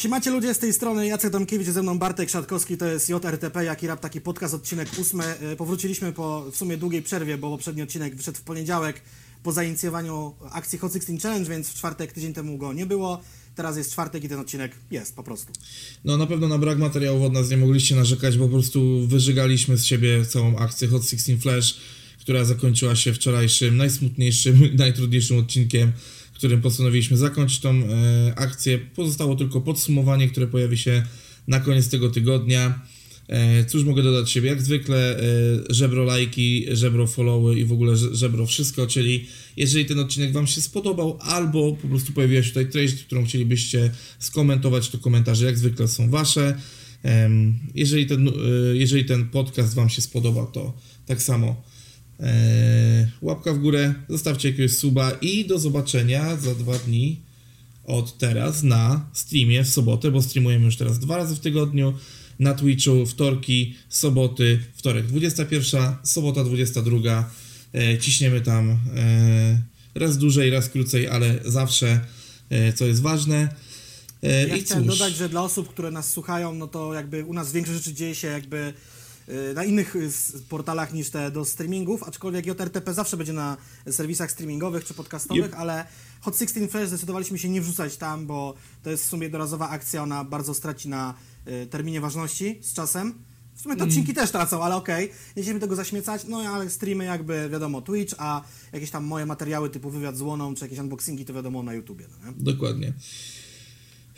Siemacie ludzie z tej strony, Jacek Domkiewicz, ze mną Bartek Szatkowski, to jest JRTP, Jaki Rap, taki podcast, odcinek ósmy. E, Powróciliśmy po w sumie długiej przerwie, bo poprzedni odcinek wyszedł w poniedziałek po zainicjowaniu akcji Hot 16 Challenge, więc w czwartek, tydzień temu go nie było. Teraz jest czwartek i ten odcinek jest po prostu. No na pewno na brak materiałów od nas nie mogliście narzekać, bo po prostu wyżygaliśmy z siebie całą akcję Hot 16 Flash, która zakończyła się wczorajszym, najsmutniejszym, najtrudniejszym odcinkiem, którym postanowiliśmy zakończyć tą e, akcję. Pozostało tylko podsumowanie, które pojawi się na koniec tego tygodnia. E, cóż mogę dodać siebie? Jak zwykle e, żebro lajki, żebro followy i w ogóle żebro wszystko, czyli jeżeli ten odcinek Wam się spodobał, albo po prostu pojawiła się tutaj treść, którą chcielibyście skomentować, to komentarze jak zwykle są Wasze. Jeżeli ten, jeżeli ten podcast Wam się spodobał, to tak samo e, łapka w górę, zostawcie jakiegoś suba i do zobaczenia za dwa dni od teraz na streamie w sobotę, bo streamujemy już teraz dwa razy w tygodniu na Twitchu, wtorki, soboty, wtorek 21, sobota 22. E, ciśniemy tam e, raz dłużej, raz krócej, ale zawsze, e, co jest ważne. Ja I chciałem cóż, dodać, że dla osób, które nas słuchają, no to jakby u nas większość rzeczy dzieje się jakby na innych y, portalach niż te do streamingów, aczkolwiek JRTP zawsze będzie na serwisach streamingowych czy podcastowych, Yep. ale Hot 16 Flash zdecydowaliśmy się nie wrzucać tam, bo to jest w sumie jednorazowa akcja, ona bardzo straci na y, terminie ważności z czasem. W sumie te odcinki też tracą, ale okej, nie chcemy tego zaśmiecać, no ale streamy jakby wiadomo Twitch, a jakieś tam moje materiały typu wywiad z Łoną czy jakieś unboxingi to wiadomo na YouTubie, no nie? Dokładnie.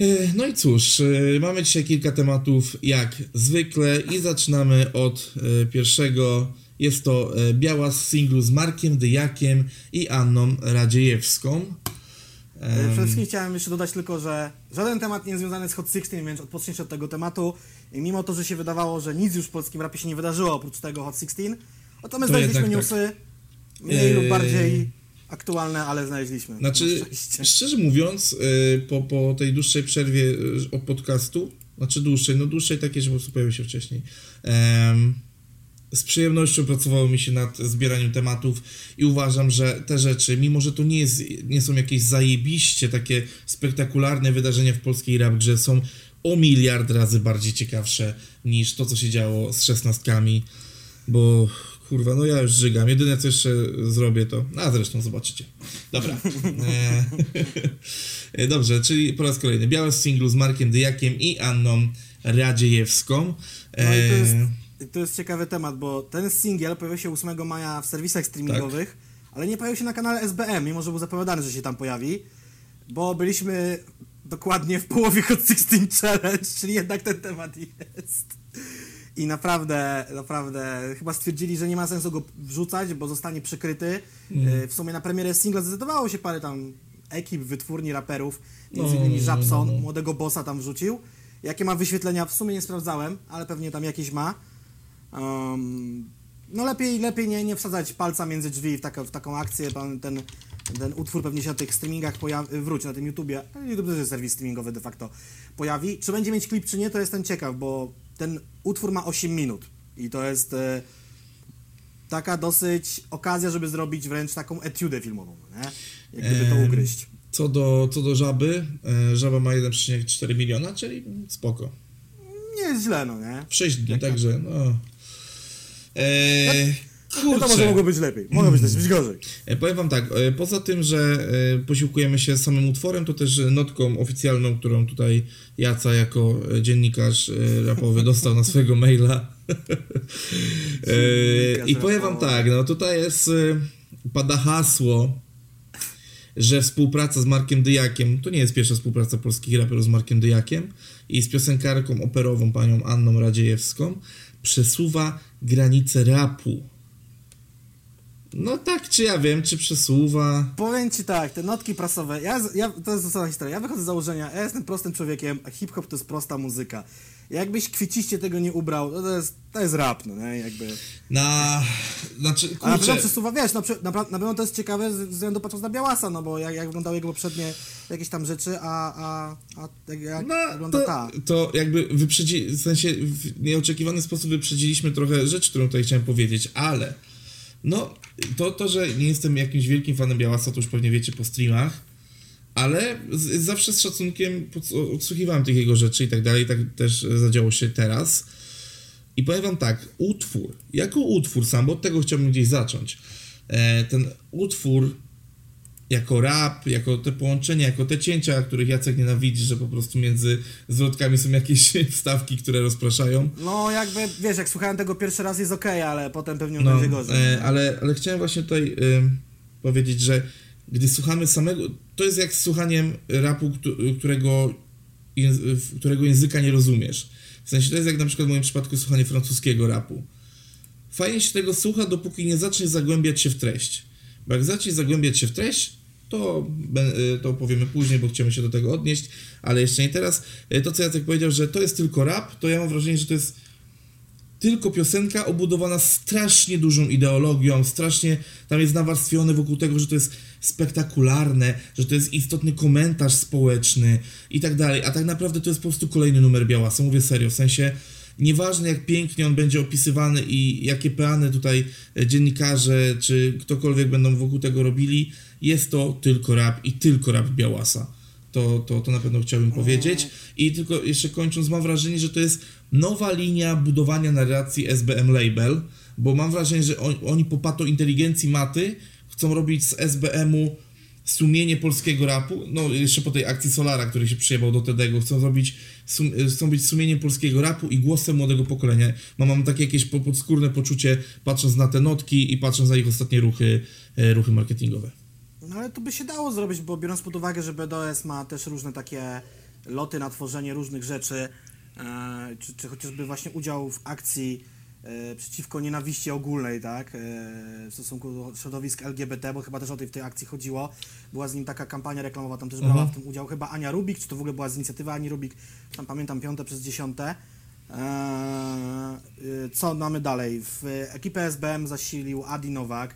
E, No i cóż, e, mamy dzisiaj kilka tematów jak zwykle i zaczynamy od e, pierwszego. Jest to biała z singlu z Markiem Dyjakiem i Anną Radziejewską. Przede wszystkim chciałem jeszcze dodać tylko, że żaden temat nie jest związany z Hot 16, więc odpocznijcie od tego tematu. I mimo to, że się wydawało, że nic już w polskim rapie się nie wydarzyło oprócz tego Hot 16, o to my To znaleźliśmy jednak newsy mniej Eee. lub bardziej aktualne, ale znaleźliśmy. Znaczy, szczerze mówiąc, e, po, po tej dłuższej przerwie e, od podcastu, znaczy dłuższej, no dłuższej takiej, że po prostu pojawił się wcześniej, em, z przyjemnością pracowało mi się nad zbieraniem tematów i uważam, że te rzeczy, mimo że to nie, jest, nie są jakieś zajebiście takie spektakularne wydarzenia w polskiej rap grze, są o miliard razy bardziej ciekawsze niż to, co się działo z szesnastkami, bo kurwa, no ja już żygam. Jedyne, co jeszcze zrobię, to... A zresztą zobaczycie. Dobra. E, Dobrze, czyli po raz kolejny. Białe singlu z Markiem Dyjakiem i Anną Radziejewską. No i to jest, E, to jest ciekawy temat, bo ten singiel pojawił się 8 maja w serwisach streamingowych, Tak. ale nie pojawił się na kanale SBM, mimo że był zapowiadany, że się tam pojawi, bo byliśmy dokładnie w połowie Hot 16 Challenge, czyli jednak ten temat jest. I naprawdę, naprawdę chyba stwierdzili, że nie ma sensu go wrzucać, bo zostanie przykryty. E, W sumie na premierę singla zdecydowało się parę tam ekip, wytwórni, raperów, między No, innymi no, Żabson, no, no. młodego bossa tam wrzucił. Jakie ma wyświetlenia, w sumie nie sprawdzałem, ale pewnie tam jakieś ma. Um, no lepiej, lepiej nie, nie wsadzać palca między drzwi w, taka, w taką akcję. Pan, ten, ten utwór pewnie się na tych streamingach pojawi, wróci, na tym YouTubie. YouTube to jest serwis streamingowy de facto pojawi. Czy będzie mieć klip, czy nie, to jestem ciekaw, bo ten utwór ma 8 minut. I to jest e, taka dosyć okazja, żeby zrobić wręcz taką etiudę filmową, nie? Jak gdyby to ugryźć. Co do, co do żaby, e, żaba ma 1,4 miliona, czyli spoko. Nie jest źle, no nie? W 6 dni, także no. E, No to może kurczę. mogło być lepiej. Mogło być też być gorzej. E, Powiem wam tak, e, poza tym, że e, posiłkujemy się samym utworem, to też notką oficjalną, którą tutaj Jaca jako dziennikarz e, rapowy dostał na swojego maila. E, I powiem wam tak, no tutaj jest, e, pada hasło, że współpraca z Markiem Dyjakiem, to nie jest pierwsza współpraca polskich raperów z Markiem Dyjakiem i z piosenkarką operową panią Anną Radziejewską, przesuwa granice rapu. No tak, czy ja wiem, czy przesuwa. Powiem ci tak, te notki prasowe, ja, ja, to jest zasada historia, ja wychodzę z założenia, ja jestem prostym człowiekiem, a hip-hop to jest prosta muzyka. Jakbyś kwiciście tego nie ubrał, to, to, jest, to jest rap, no nie, jakby. Na. Znaczy, A na pewno przesuwa, wiesz, na, na, na pewno to jest ciekawe ze względu patrząc na Białasa, no bo jak, jak wyglądały jego poprzednie jakieś tam rzeczy, a, a, a jak, jak No, wygląda to, ta. to jakby wyprzedzi, w sensie w nieoczekiwany sposób wyprzedziliśmy trochę rzecz, którą tutaj chciałem powiedzieć, ale no to, to, że nie jestem jakimś wielkim fanem Białasa, to już pewnie wiecie po streamach, ale z, zawsze z szacunkiem odsłuchiwałem tych jego rzeczy i tak dalej, tak też zadziało się teraz. I powiem wam tak, utwór, jako utwór sam, bo od tego chciałbym gdzieś zacząć, e, ten utwór jako rap, jako te połączenia, jako te cięcia, których Jacek nienawidzi, że po prostu między zwrotkami są jakieś wstawki, które rozpraszają. No jakby, wiesz, jak słuchałem tego pierwszy raz jest ok, ale potem pewnie no, będzie gorzej. E, ale, ale chciałem właśnie tutaj y, powiedzieć, że gdy słuchamy samego, to jest jak z słuchaniem rapu, którego, którego języka nie rozumiesz. W sensie to jest jak na przykład w moim przypadku słuchanie francuskiego rapu. Fajnie się tego słucha, dopóki nie zaczniesz zagłębiać się w treść. Bo jak zaczniesz zagłębiać się w treść, to, y, to powiemy później, bo chcemy się do tego odnieść, ale jeszcze nie teraz. Y, to, co Jacek powiedział, że to jest tylko rap, to ja mam wrażenie, że to jest tylko piosenka obudowana strasznie dużą ideologią, strasznie tam jest nawarstwione wokół tego, że to jest spektakularne, że to jest istotny komentarz społeczny i tak dalej, a tak naprawdę to jest po prostu kolejny numer Białasa, mówię serio, w sensie nieważne jak pięknie on będzie opisywany i jakie peany tutaj dziennikarze czy ktokolwiek będą wokół tego robili, jest to tylko rap i tylko rap Białasa. To, to, to na pewno chciałbym powiedzieć. I tylko jeszcze kończąc, mam wrażenie, że to jest nowa linia budowania narracji SBM Label, bo mam wrażenie, że on, oni po pato inteligencji maty chcą robić z SBM-u sumienie polskiego rapu, no jeszcze po tej akcji Solara, który się przyjebał do Tedego, chcą zrobić, sum, chcą być sumieniem polskiego rapu i głosem młodego pokolenia. Mam, mam takie jakieś podskórne poczucie, patrząc na te notki i patrząc na ich ostatnie ruchy, e, ruchy marketingowe. No ale to by się dało zrobić, bo biorąc pod uwagę, że BDS ma też różne takie loty na tworzenie różnych rzeczy, e, czy, czy chociażby właśnie udział w akcji e, przeciwko nienawiści ogólnej, tak, e, w stosunku do środowisk LGBT, bo chyba też o tej w tej akcji chodziło. Była z nim taka kampania reklamowa, tam też brała mhm. w tym udział chyba Ania Rubik, czy to w ogóle była z inicjatywy Ani Rubik, tam pamiętam piąte przez dziesiąte. E, co mamy dalej? W ekipę SBM zasilił Adi Nowak,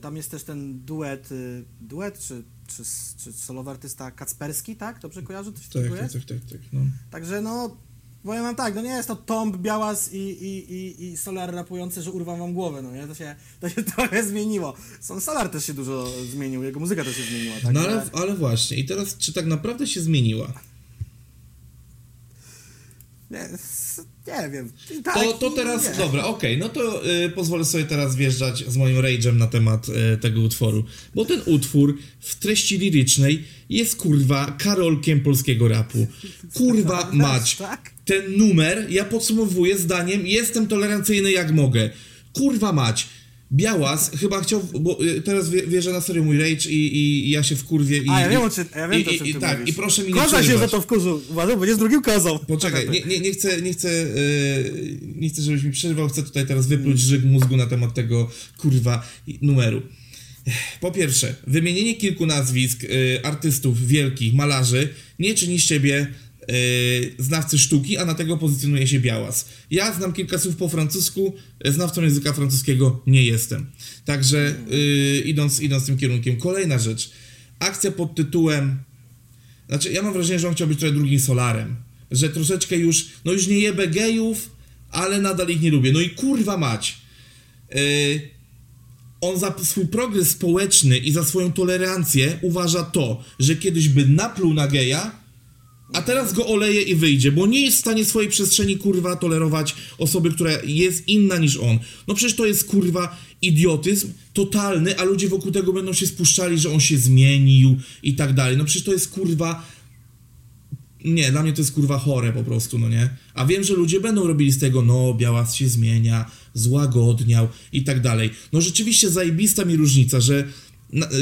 tam jest też ten duet, y, duet czy, czy, czy solowy artysta Kacperski, tak? Dobrze kojarzę? Coś tak, tak, tak, tak, tak, no. Także no, powiem wam tak, no nie jest to Tomb, Białas i, i, i, i Solar rapujący, że urwam wam głowę, no nie? To się, to się trochę zmieniło. Son Solar też się dużo zmienił, jego muzyka też się zmieniła. Tak? No ale, ale właśnie, i teraz czy tak naprawdę się zmieniła? Nie, nie wiem. Tak, to, to teraz, nie. dobra, okej, okay, no to y, pozwolę sobie teraz wjeżdżać z moim rage'em na temat y, tego utworu. Bo ten utwór w treści lirycznej jest kurwa karolkiem polskiego rapu. Kurwa mać. Tak? Ten numer ja podsumowuję zdaniem jestem tolerancyjny jak mogę. Kurwa mać Białas chyba chciał, bo y, teraz wierzę na serio mój rage i, i, ja się wkurwię i... A, ja wiem, o czym, ja wiem i, to, czym i, Tak, mówisz. i proszę mi nie Koza się za to wkurzył, uważaj, bo jest drugim kozą. Poczekaj, nie, nie, nie chcę, nie chcę, yy, nie chcę, żebyś mi przerwał, chcę tutaj teraz wypluć żyg mózgu na temat tego, kurwa, numeru. Po pierwsze, wymienienie kilku nazwisk y, artystów wielkich, malarzy nie czyni z ciebie znawcy sztuki, a na tego pozycjonuje się Białas. Ja znam kilka słów po francusku, znawcą języka francuskiego nie jestem. Także yy, idąc, idąc tym kierunkiem. Kolejna rzecz. Akcja pod tytułem... Znaczy, ja mam wrażenie, że on chciał być trochę drugim Solarem. Że troszeczkę już, no już nie jebę gejów, ale nadal ich nie lubię. No i kurwa mać. Yy, on za swój progres społeczny i za swoją tolerancję uważa to, że kiedyś by napluł na geja, a teraz go oleje i wyjdzie, bo nie jest w stanie swojej przestrzeni kurwa tolerować osoby, która jest inna niż on. No przecież to jest kurwa idiotyzm totalny, a ludzie wokół tego będą się spuszczali, że on się zmienił i tak dalej. No przecież to jest kurwa. Nie, dla mnie to jest kurwa chore po prostu, no nie? A wiem, że ludzie będą robili z tego, no, Białas się zmienia, złagodniał i tak dalej. No rzeczywiście zajebista mi różnica, że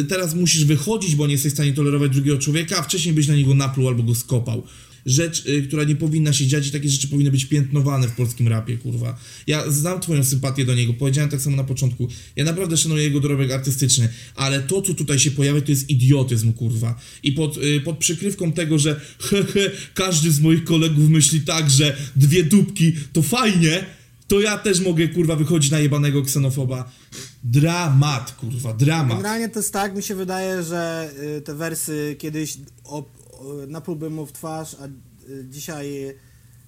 teraz musisz wychodzić, bo nie jesteś w stanie tolerować drugiego człowieka, a wcześniej byś na niego napluł albo go skopał. Rzecz, y, która nie powinna się dziać i takie rzeczy powinny być piętnowane w polskim rapie, kurwa. Ja znam twoją sympatię do niego, powiedziałem tak samo na początku. Ja naprawdę szanuję jego dorobek artystyczny, ale to, co tutaj się pojawia, to jest idiotyzm, kurwa. I pod, y, pod przykrywką tego, że hehe, każdy z moich kolegów myśli tak, że dwie dupki to fajnie, to ja też mogę, kurwa, wychodzić na jebanego ksenofoba. Dramat, kurwa, dramat. Generalnie to jest tak, mi się wydaje, że y, te wersy kiedyś o, o, naplułbym mu w twarz, a y, dzisiaj...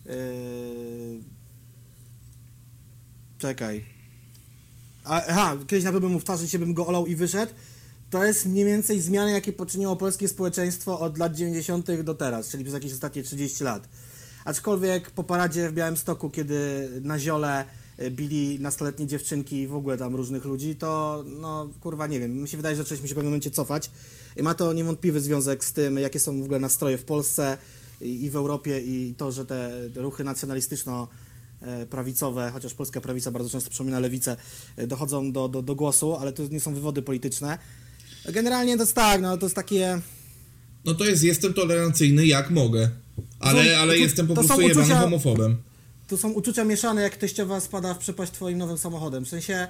Y, czekaj. A, aha, kiedyś naplułbym mu w twarz, dzisiaj bym go olał i wyszedł. to jest mniej więcej zmiany, jakie poczyniło polskie społeczeństwo od lat 90. do teraz, czyli przez jakieś ostatnie 30 lat. Aczkolwiek po paradzie w Białymstoku, kiedy na ziole y, bili nastoletnie dziewczynki i w ogóle tam różnych ludzi, to no kurwa nie wiem, mi się wydaje, że zaczęliśmy się w pewnym momencie cofać i ma to niewątpliwy związek z tym, jakie są w ogóle nastroje w Polsce i w Europie i to, że te ruchy nacjonalistyczno e, prawicowe, chociaż polska prawica bardzo często przypomina lewicę, e, dochodzą do, do, do głosu, ale to nie są wywody polityczne. Generalnie to jest tak, no to jest takie... No to jest, jestem tolerancyjny jak mogę. Ale, są- ale to- jestem po prostu uczucia- homofobem. To są uczucia mieszane, jak teściowa spada w przepaść twoim nowym samochodem. W sensie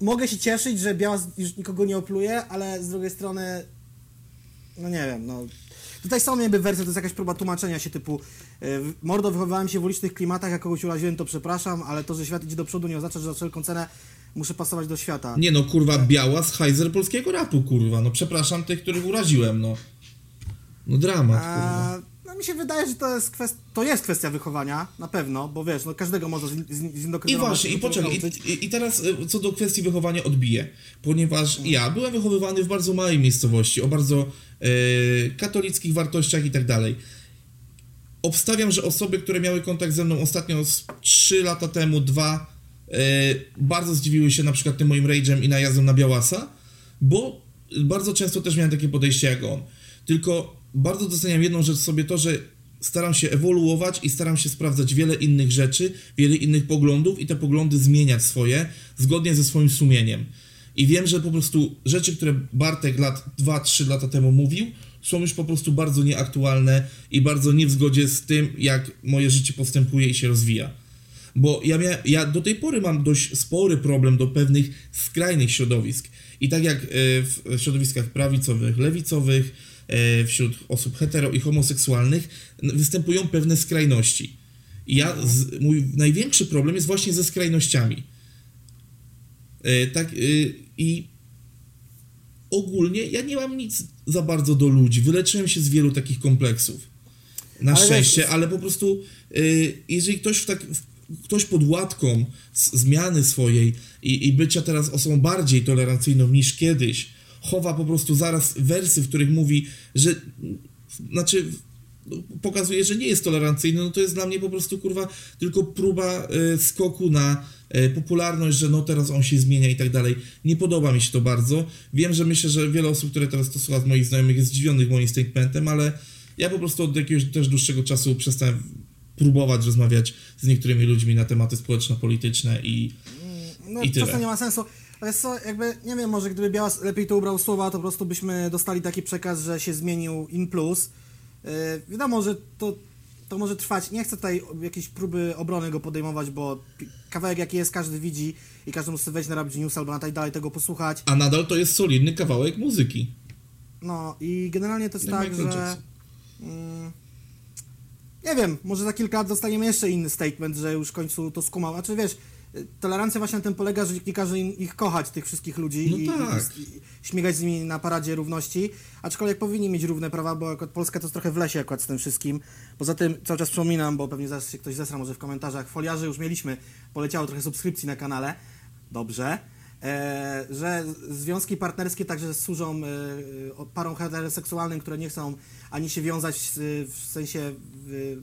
mogę się cieszyć, że Biała już nikogo nie opluje, ale z drugiej strony no nie wiem, no tutaj są jakby wersje, to jest jakaś próba tłumaczenia się typu y, mordo, wychowywałem się w ulicznych klimatach, jak kogoś uraziłem, to przepraszam, ale to, że świat idzie do przodu nie oznacza, że za wszelką cenę muszę pasować do świata. Nie no, kurwa, biała z Heiser polskiego rapu, kurwa. No przepraszam tych, których uraziłem, no. No dramat, kurwa. No mi się wydaje, że to jest, kwest... to jest kwestia wychowania, na pewno, bo wiesz, no każdego można zin- zin- I właśnie, i poczekaj, i, i, teraz y, co do kwestii wychowania odbiję, ponieważ ja byłem wychowywany w bardzo małej miejscowości, o bardzo y, katolickich wartościach i tak dalej. Obstawiam, że osoby, które miały kontakt ze mną ostatnio z 3 lata temu, 2, y, bardzo zdziwiły się na przykład tym moim rage'em i najazdem na Białasa, bo bardzo często też miałem takie podejście jak on. Tylko bardzo doceniam jedną rzecz sobie to, że staram się ewoluować i staram się sprawdzać wiele innych rzeczy, wiele innych poglądów i te poglądy zmieniać swoje zgodnie ze swoim sumieniem. I wiem, że po prostu rzeczy, które Bartek lat 2-3 lata temu mówił, są już po prostu bardzo nieaktualne i bardzo nie w zgodzie z tym, jak moje życie postępuje i się rozwija. Bo ja, mia, ja do tej pory mam dość spory problem do pewnych skrajnych środowisk. I tak jak e, w środowiskach prawicowych, lewicowych, wśród osób hetero i homoseksualnych występują pewne skrajności. I ja, z, mój największy problem jest właśnie ze skrajnościami. E, Tak, e, i ogólnie ja nie mam nic za bardzo do ludzi. Wyleczyłem się z wielu takich kompleksów. Na Ale szczęście, ale po prostu jeżeli ktoś w tak, w, ktoś pod łatką zmiany swojej i, i bycia teraz osobą bardziej tolerancyjną niż kiedyś, chowa po prostu zaraz wersy, w których mówi, że znaczy pokazuje, że nie jest tolerancyjny, no to jest dla mnie po prostu kurwa tylko próba y, skoku na y, popularność, że no teraz on się zmienia i tak dalej. Nie podoba mi się to bardzo. Wiem, że myślę, że wiele osób, które teraz to słucha z moich znajomych jest zdziwionych moim statementem, ale ja po prostu od jakiegoś też dłuższego czasu przestałem próbować rozmawiać z niektórymi ludźmi na tematy społeczno-polityczne i No, I tyle. nie ma sensu. Ale co, jakby, nie wiem, może gdyby Biała lepiej to ubrał słowa, to po prostu byśmy dostali taki przekaz, że się zmienił in plus. Yy, wiadomo, że to, to może trwać. Nie chcę tutaj jakiejś próby obrony go podejmować, bo kawałek jaki jest, każdy widzi i każdy musi wejść na Rap News albo na tak dalej tego posłuchać. a nadal to jest solidny kawałek muzyki. No i generalnie to jest Jak tak, że... Mm, nie wiem, może za kilka lat dostaniemy jeszcze inny statement, że już w końcu to skumał. Znaczy wiesz, tolerancja właśnie na tym polega, że nie każe im, ich kochać, tych wszystkich ludzi No i, tak. i, i śmigać z nimi na paradzie równości, aczkolwiek powinni mieć równe prawa, bo akurat Polska to jest trochę w lesie akurat z tym wszystkim. Poza tym cały czas przypominam, bo pewnie zaraz się ktoś zesra może w komentarzach, foliarze już mieliśmy, poleciało trochę subskrypcji na kanale, dobrze. E, że związki partnerskie także służą e, parom heteroseksualnym, które nie chcą ani się wiązać w, w sensie w,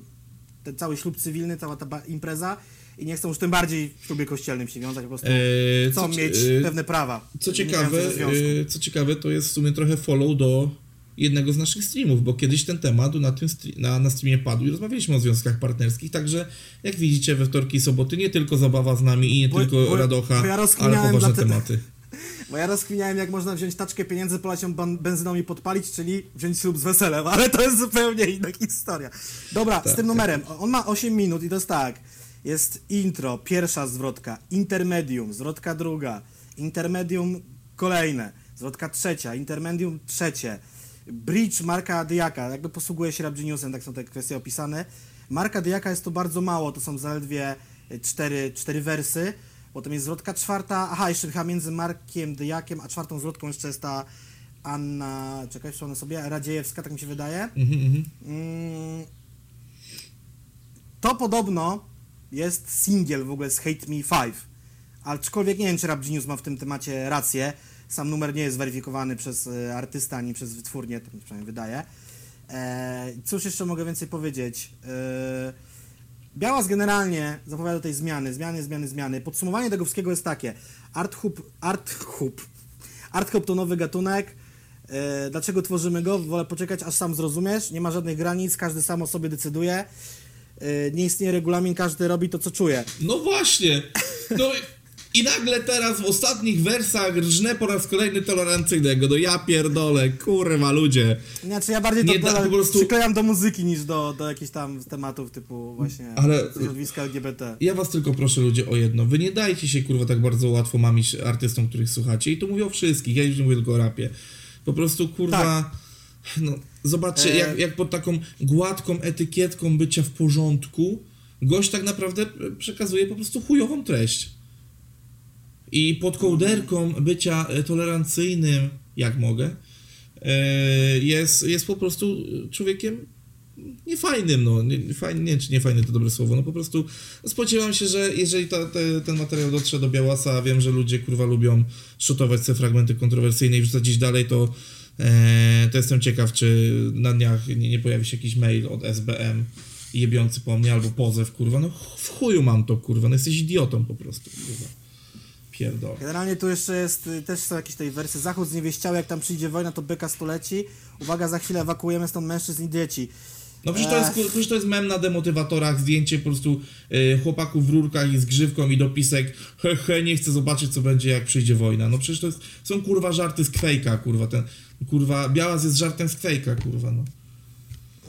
ten cały ślub cywilny, cała ta impreza i nie chcą już tym bardziej w ślubie kościelnym się wiązać, po prostu Eee, chcą mieć eee, pewne prawa. Co ciekawe, y, co ciekawe, to jest w sumie trochę follow do jednego z naszych streamów, bo kiedyś ten temat na tym na, na streamie padł i rozmawialiśmy o związkach partnerskich, także jak widzicie we wtorki i soboty nie tylko zabawa z nami i nie Bo- tylko bo- radocha, bo ja ale poważne te- tematy. Bo ja rozkminiałem, jak można wziąć taczkę pieniędzy, polać ją benzyną i podpalić, czyli wziąć ślub z weselem, ale to jest zupełnie inna historia. Dobra, Tak, z tym numerem. On ma 8 minut i to jest tak. Jest intro, pierwsza zwrotka, intermedium, zwrotka druga, intermedium kolejne, zwrotka trzecia, intermedium trzecie, bridge Marka Dyjaka, jakby posługuje się Rap Geniusem, tak są te kwestie opisane. Marka Dyjaka jest to bardzo mało, to są zaledwie y, cztery, cztery wersy, potem jest zwrotka czwarta, aha, jeszcze chyba między Markiem Dyjakiem, a czwartą zwrotką jeszcze jest ta Anna, czekaj, przypomnę sobie, Radziejewska, tak mi się wydaje. Mhm, mhm. Mm, To podobno jest singiel w ogóle z Hate Me 5. Aczkolwiek nie wiem, czy Rap Genius ma w tym temacie rację. sam numer nie jest zweryfikowany przez e, artysta ani przez wytwórnię, to mi przynajmniej wydaje. E, cóż jeszcze mogę więcej powiedzieć? E, Białas generalnie zapowiada tej zmiany, zmiany, zmiany, zmiany. Podsumowanie tego wszystkiego jest takie. Art Hub, Art Hub. Art Hub to nowy gatunek. E, dlaczego tworzymy go? Wolę poczekać, aż sam zrozumiesz. Nie ma żadnych granic, każdy sam o sobie decyduje. E, nie istnieje regulamin, każdy robi to, co czuje. No właśnie. No i nagle teraz w ostatnich wersach rżnę po raz kolejny tolerancyjnego. No ja pierdolę, kurwa ludzie. Znaczy ja bardziej Nie to da- do, po prostu- przyklejam do muzyki niż do, do jakichś tam tematów typu właśnie Ale- środowiska LGBT. Ja was tylko proszę ludzie o jedno. Wy nie dajcie się kurwa tak bardzo łatwo mamić artystom, których słuchacie. I tu mówię o wszystkich, ja już nie mówię tylko o rapie. Po prostu kurwa... Tak. No, zobaczcie, E- jak, jak pod taką gładką etykietką bycia w porządku gość tak naprawdę przekazuje po prostu chujową treść. I pod kołderką bycia e, tolerancyjnym, jak mogę, e, jest, jest po prostu człowiekiem niefajnym, no, nie, fajny, nie czy niefajny to dobre słowo, no po prostu spodziewam się, że jeżeli ta, te, ten materiał dotrze do Białasa, a wiem, że ludzie kurwa lubią szotować te fragmenty kontrowersyjne i wrzucać gdzieś dalej, to, e, to jestem ciekaw, czy na dniach nie, nie pojawi się jakiś mail od SBM jebiący po mnie, albo pozew, kurwa, no w chuju mam to, kurwa, no jesteś idiotą po prostu, kurwa. Pierdol. Generalnie tu jeszcze jest, y, też są jakieś tej wersje Zachód zniewieściały, jak tam przyjdzie wojna, to byka stuleci. Uwaga, za chwilę ewakuujemy stąd mężczyzn i dzieci. No przecież to, jest, przecież to jest mem na demotywatorach, zdjęcie po prostu y, chłopaków w rurkach i z grzywką i dopisek he he, nie chcę zobaczyć co będzie jak przyjdzie wojna. No przecież to jest, są kurwa żarty z kwejka, kurwa, ten, kurwa, Białas jest żartem z kwejka, kurwa, no.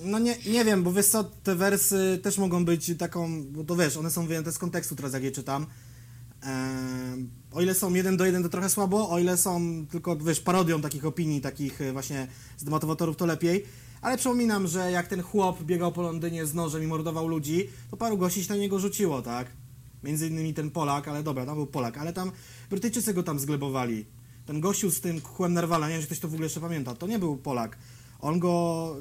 No nie, nie wiem, bo wiesz co, te wersy też mogą być taką, bo to wiesz, one są wyjęte z kontekstu teraz jak je czytam. Ehm, o ile są jeden do jeden to trochę słabo, o ile są tylko, wiesz, parodią takich opinii, takich e, właśnie z demotywatorów to lepiej. Ale przypominam, że jak ten chłop biegał po Londynie z nożem i mordował ludzi, to paru gości się na niego rzuciło, tak? Między innymi ten Polak, ale dobra, tam był Polak, ale tam Brytyjczycy go tam zglebowali. Ten gościu z tym kłem Nerwala, nie wiem, czy ktoś to w ogóle jeszcze pamięta, to nie był Polak. On go,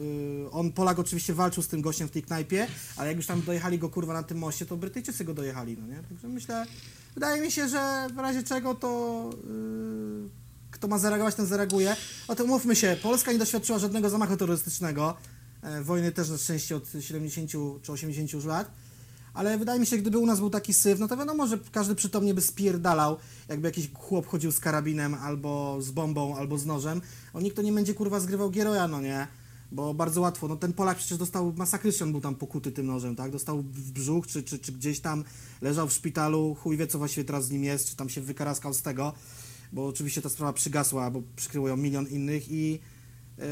y, on Polak oczywiście walczył z tym gościem w tej knajpie, ale jak już tam dojechali go kurwa na tym moście, to Brytyjczycy go dojechali, no nie? Także myślę, wydaje mi się, że w razie czego to y, kto ma zareagować, ten zareaguje. O tym mówmy się, Polska nie doświadczyła żadnego zamachu terrorystycznego, e, wojny też na szczęście od 70 czy 80 już lat. Ale wydaje mi się, gdyby u nas był taki syf, no to wiadomo, że każdy przytomnie by spierdalał, jakby jakiś chłop chodził z karabinem, albo z bombą, albo z nożem. O nikt to nie będzie kurwa zgrywał Gieroja, no nie? Bo bardzo łatwo. No ten Polak przecież dostał, masakryczny był tam pokuty tym nożem, tak? Dostał w brzuch, czy, czy, czy gdzieś tam leżał w szpitalu, chuj wie co właściwie teraz z nim jest, czy tam się wykaraskał z tego, bo oczywiście ta sprawa przygasła, bo przykryło ją milion innych i... Yy,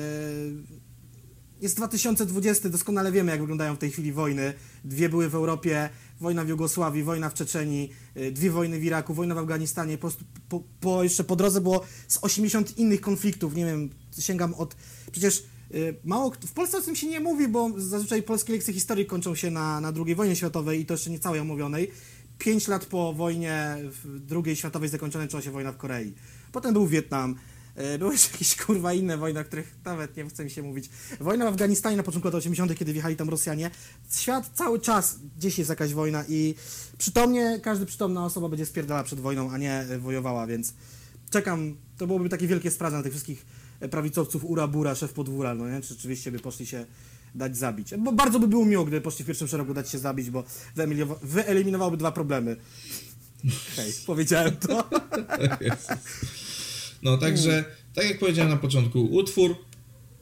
jest 2020, doskonale wiemy, jak wyglądają w tej chwili wojny. Dwie były w Europie, wojna w Jugosławii, wojna w Czeczenii, y, dwie wojny w Iraku, wojna w Afganistanie. Po, prostu po, po jeszcze po drodze było z 80 innych konfliktów. Nie wiem, sięgam od. Przecież y, mało. W Polsce o tym się nie mówi, bo zazwyczaj polskie lekcje historii kończą się na, na II wojnie światowej i to jeszcze nie całej omówionej. Pięć lat po wojnie II światowej zakończonej się wojna w Korei. Potem był Wietnam. E, Były jeszcze jakieś kurwa inne wojny, o których nawet nie chce mi się mówić. Wojna w Afganistanie na początku lat 80., kiedy wjechali tam Rosjanie. Świat cały czas gdzieś jest jakaś wojna i przytomnie każdy przytomna osoba będzie spierdala przed wojną, a nie e, wojowała, więc czekam. To byłoby takie wielkie sprawdzenie tych wszystkich e, prawicowców Ura Bura, szef podwóra, no nie? Czy rzeczywiście by poszli się dać zabić. Bo bardzo by było miło, gdyby poszli w pierwszym szeregu dać się zabić, bo wyeliminowałoby dwa problemy. Hej, powiedziałem to. No także, tak jak powiedziałem na początku, utwór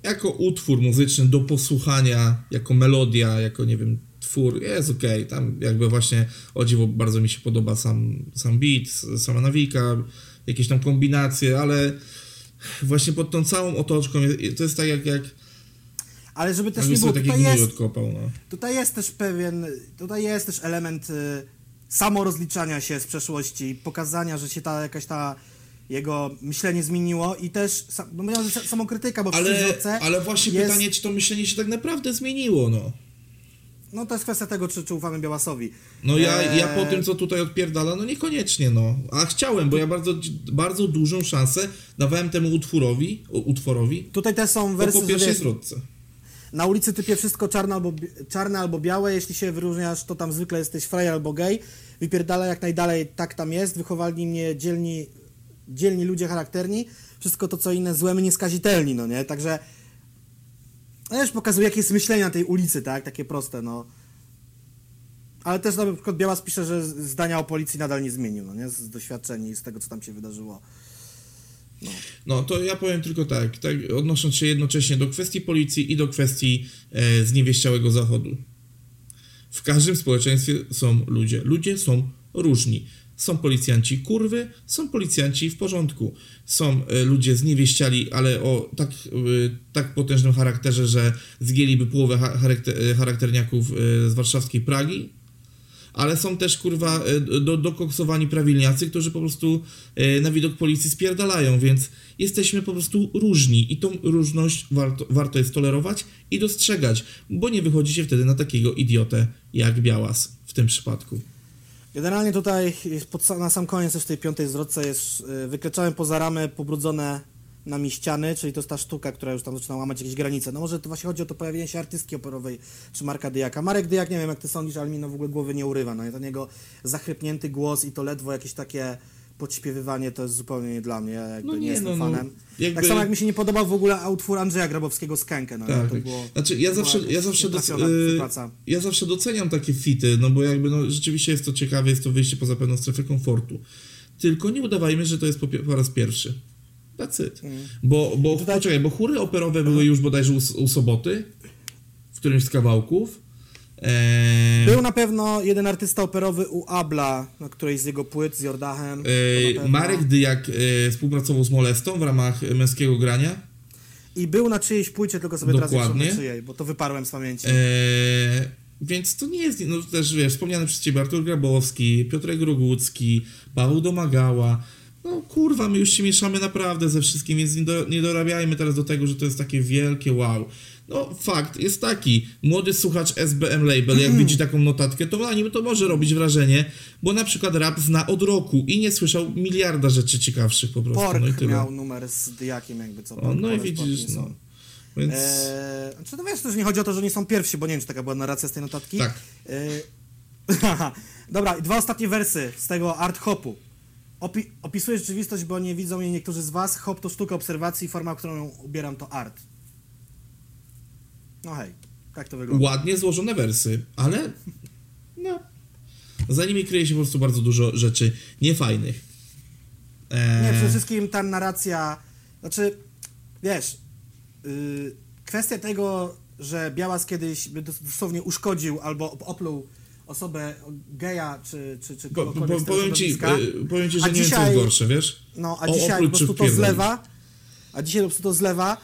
jako utwór muzyczny do posłuchania, jako melodia, jako nie wiem, twór, jest okej. Tam jakby właśnie o dziwo bardzo mi się podoba sam, sam beat, sama nawika, jakieś tam kombinacje, ale właśnie pod tą całą otoczką to jest tak jak, jak Ale żeby też nie było, taki tutaj jest, odkopał, no. Tutaj jest też pewien, tutaj jest też element y, samorozliczania się z przeszłości, pokazania, że się ta jakaś ta jego myślenie zmieniło i też, no że samokrytyka, bo w Ale, przywrotce ale właśnie jest, pytanie, czy to myślenie się tak naprawdę zmieniło, no. No to jest kwestia tego, czy, czy ufamy Białasowi. No ja, Eee, ja po tym, co tutaj odpierdala, no niekoniecznie, no. A chciałem, bo ja bardzo, bardzo dużą szansę dawałem temu utwórowi, u- utworowi Tutaj też są po, wersje, po pierwszej zwrotce. Na ulicy typie wszystko czarne albo, czarne albo białe, jeśli się wyróżniasz, to tam zwykle jesteś frajer albo gej, wypierdala jak najdalej, tak tam jest, wychowali mnie dzielni dzielni ludzie charakterni, wszystko to, co inne złe, my nieskazitelni, no nie? Także też pokazuje, jakie jest myślenie na tej ulicy, tak? Takie proste, no. Ale też na przykład Białas pisze, że zdania o policji nadal nie zmienił, no nie? Z doświadczeń i z tego, co tam się wydarzyło. No. To ja powiem tylko tak, tak, odnosząc się jednocześnie do kwestii policji i do kwestii e, zniewieściałego zachodu. W każdym społeczeństwie są ludzie. Ludzie są różni. Są policjanci kurwy, są policjanci w porządku. Są e, ludzie zniewieściali, ale o tak, e, tak potężnym charakterze, że zgięliby połowę cha- charakter, e, charakterniaków e, z warszawskiej Pragi. Ale są też kurwa e, do, dokoksowani prawilniacy, którzy po prostu e, na widok policji spierdalają, więc jesteśmy po prostu różni i tą różność warto, warto jest tolerować i dostrzegać, bo nie wychodzicie wtedy na takiego idiotę jak Białas w tym przypadku. Generalnie tutaj pod, na sam koniec też tej piątej zwrotce jest y, wykreczałem poza ramę pobrudzone nami ściany, czyli to jest ta sztuka, która już tam zaczyna łamać jakieś granice. No może to właśnie chodzi o to pojawienie się artystki operowej, czy Marka Dyjaka. Marek Dyjak, nie wiem jak ty sądzisz, ale mi no w ogóle głowy nie urywa. No i ten jego zachrypnięty głos i to ledwo jakieś takie podśpiewywanie to jest zupełnie nie dla mnie, ja jakby No nie, nie, jestem no, no, fanem. jakby- Tak samo jak mi się nie podobał w ogóle utwór Andrzeja Grabowskiego z Kękę, no Tak, to było... Znaczy, ja to była zawsze, ja zawsze, doc, y, ja zawsze doceniam takie fity, no bo jakby, no rzeczywiście jest to ciekawe, jest to wyjście poza pewną strefę komfortu. Tylko nie udawajmy, że to jest po, po raz pierwszy. That's it. Mm. Bo, bo, Tutaj- poczekaj, bo chóry operowe były już bodajże u, u Soboty, w którymś z kawałków. Eee, Był na pewno jeden artysta operowy u Abla, na którejś z jego płyt z Jordachem. Eee. Marek Dyjak e, współpracował z Molestą w ramach męskiego grania. I był na czyjejś płycie, tylko sobie teraz nie Dokładnie. przypomnę czyjej, bo to wyparłem z pamięci. Eee, więc to nie jest, no też wiesz, wspomniany przez ciebie Artur Grabowski, Piotrek Rogucki, Paweł Domagała. No kurwa, my już się mieszamy naprawdę ze wszystkim, więc nie, do, nie dorabiajmy teraz do tego, że to jest takie wielkie wow. No fakt jest taki, młody słuchacz SBM Label, jak widzi taką notatkę, to na nim to może robić wrażenie, bo na przykład rap zna od roku i nie słyszał miliarda rzeczy ciekawszych po prostu. Pork no i tyle. miał numer z Dyjakiem jakby co. O, Pork, no i widzisz, no. Więc Eee, znaczy, no wiesz, też nie chodzi o to, że nie są pierwsi, bo nie wiem, czy taka była narracja z tej notatki. tak. Eee, Dobra, dwa ostatnie wersy z tego art hopu. Opi opisuję rzeczywistość, bo nie widzą jej niektórzy z was. Hop to sztuka obserwacji, forma, którą ubieram to art. No hej, jak to wygląda? ładnie złożone wersy, ale no, za nimi kryje się po prostu bardzo dużo rzeczy niefajnych. Eee, Nie, przede wszystkim ta narracja, znaczy, wiesz, yy, kwestia tego, że Białas kiedyś dosłownie uszkodził albo op- opluł osobę geja, czy, czy, czy z tego powiem, ci, e, powiem ci, że A nie wiem, co dzisiaj- jest gorsze, wiesz? no, a o- dzisiaj po prostu to zlewa, a dzisiaj po prostu to zlewa,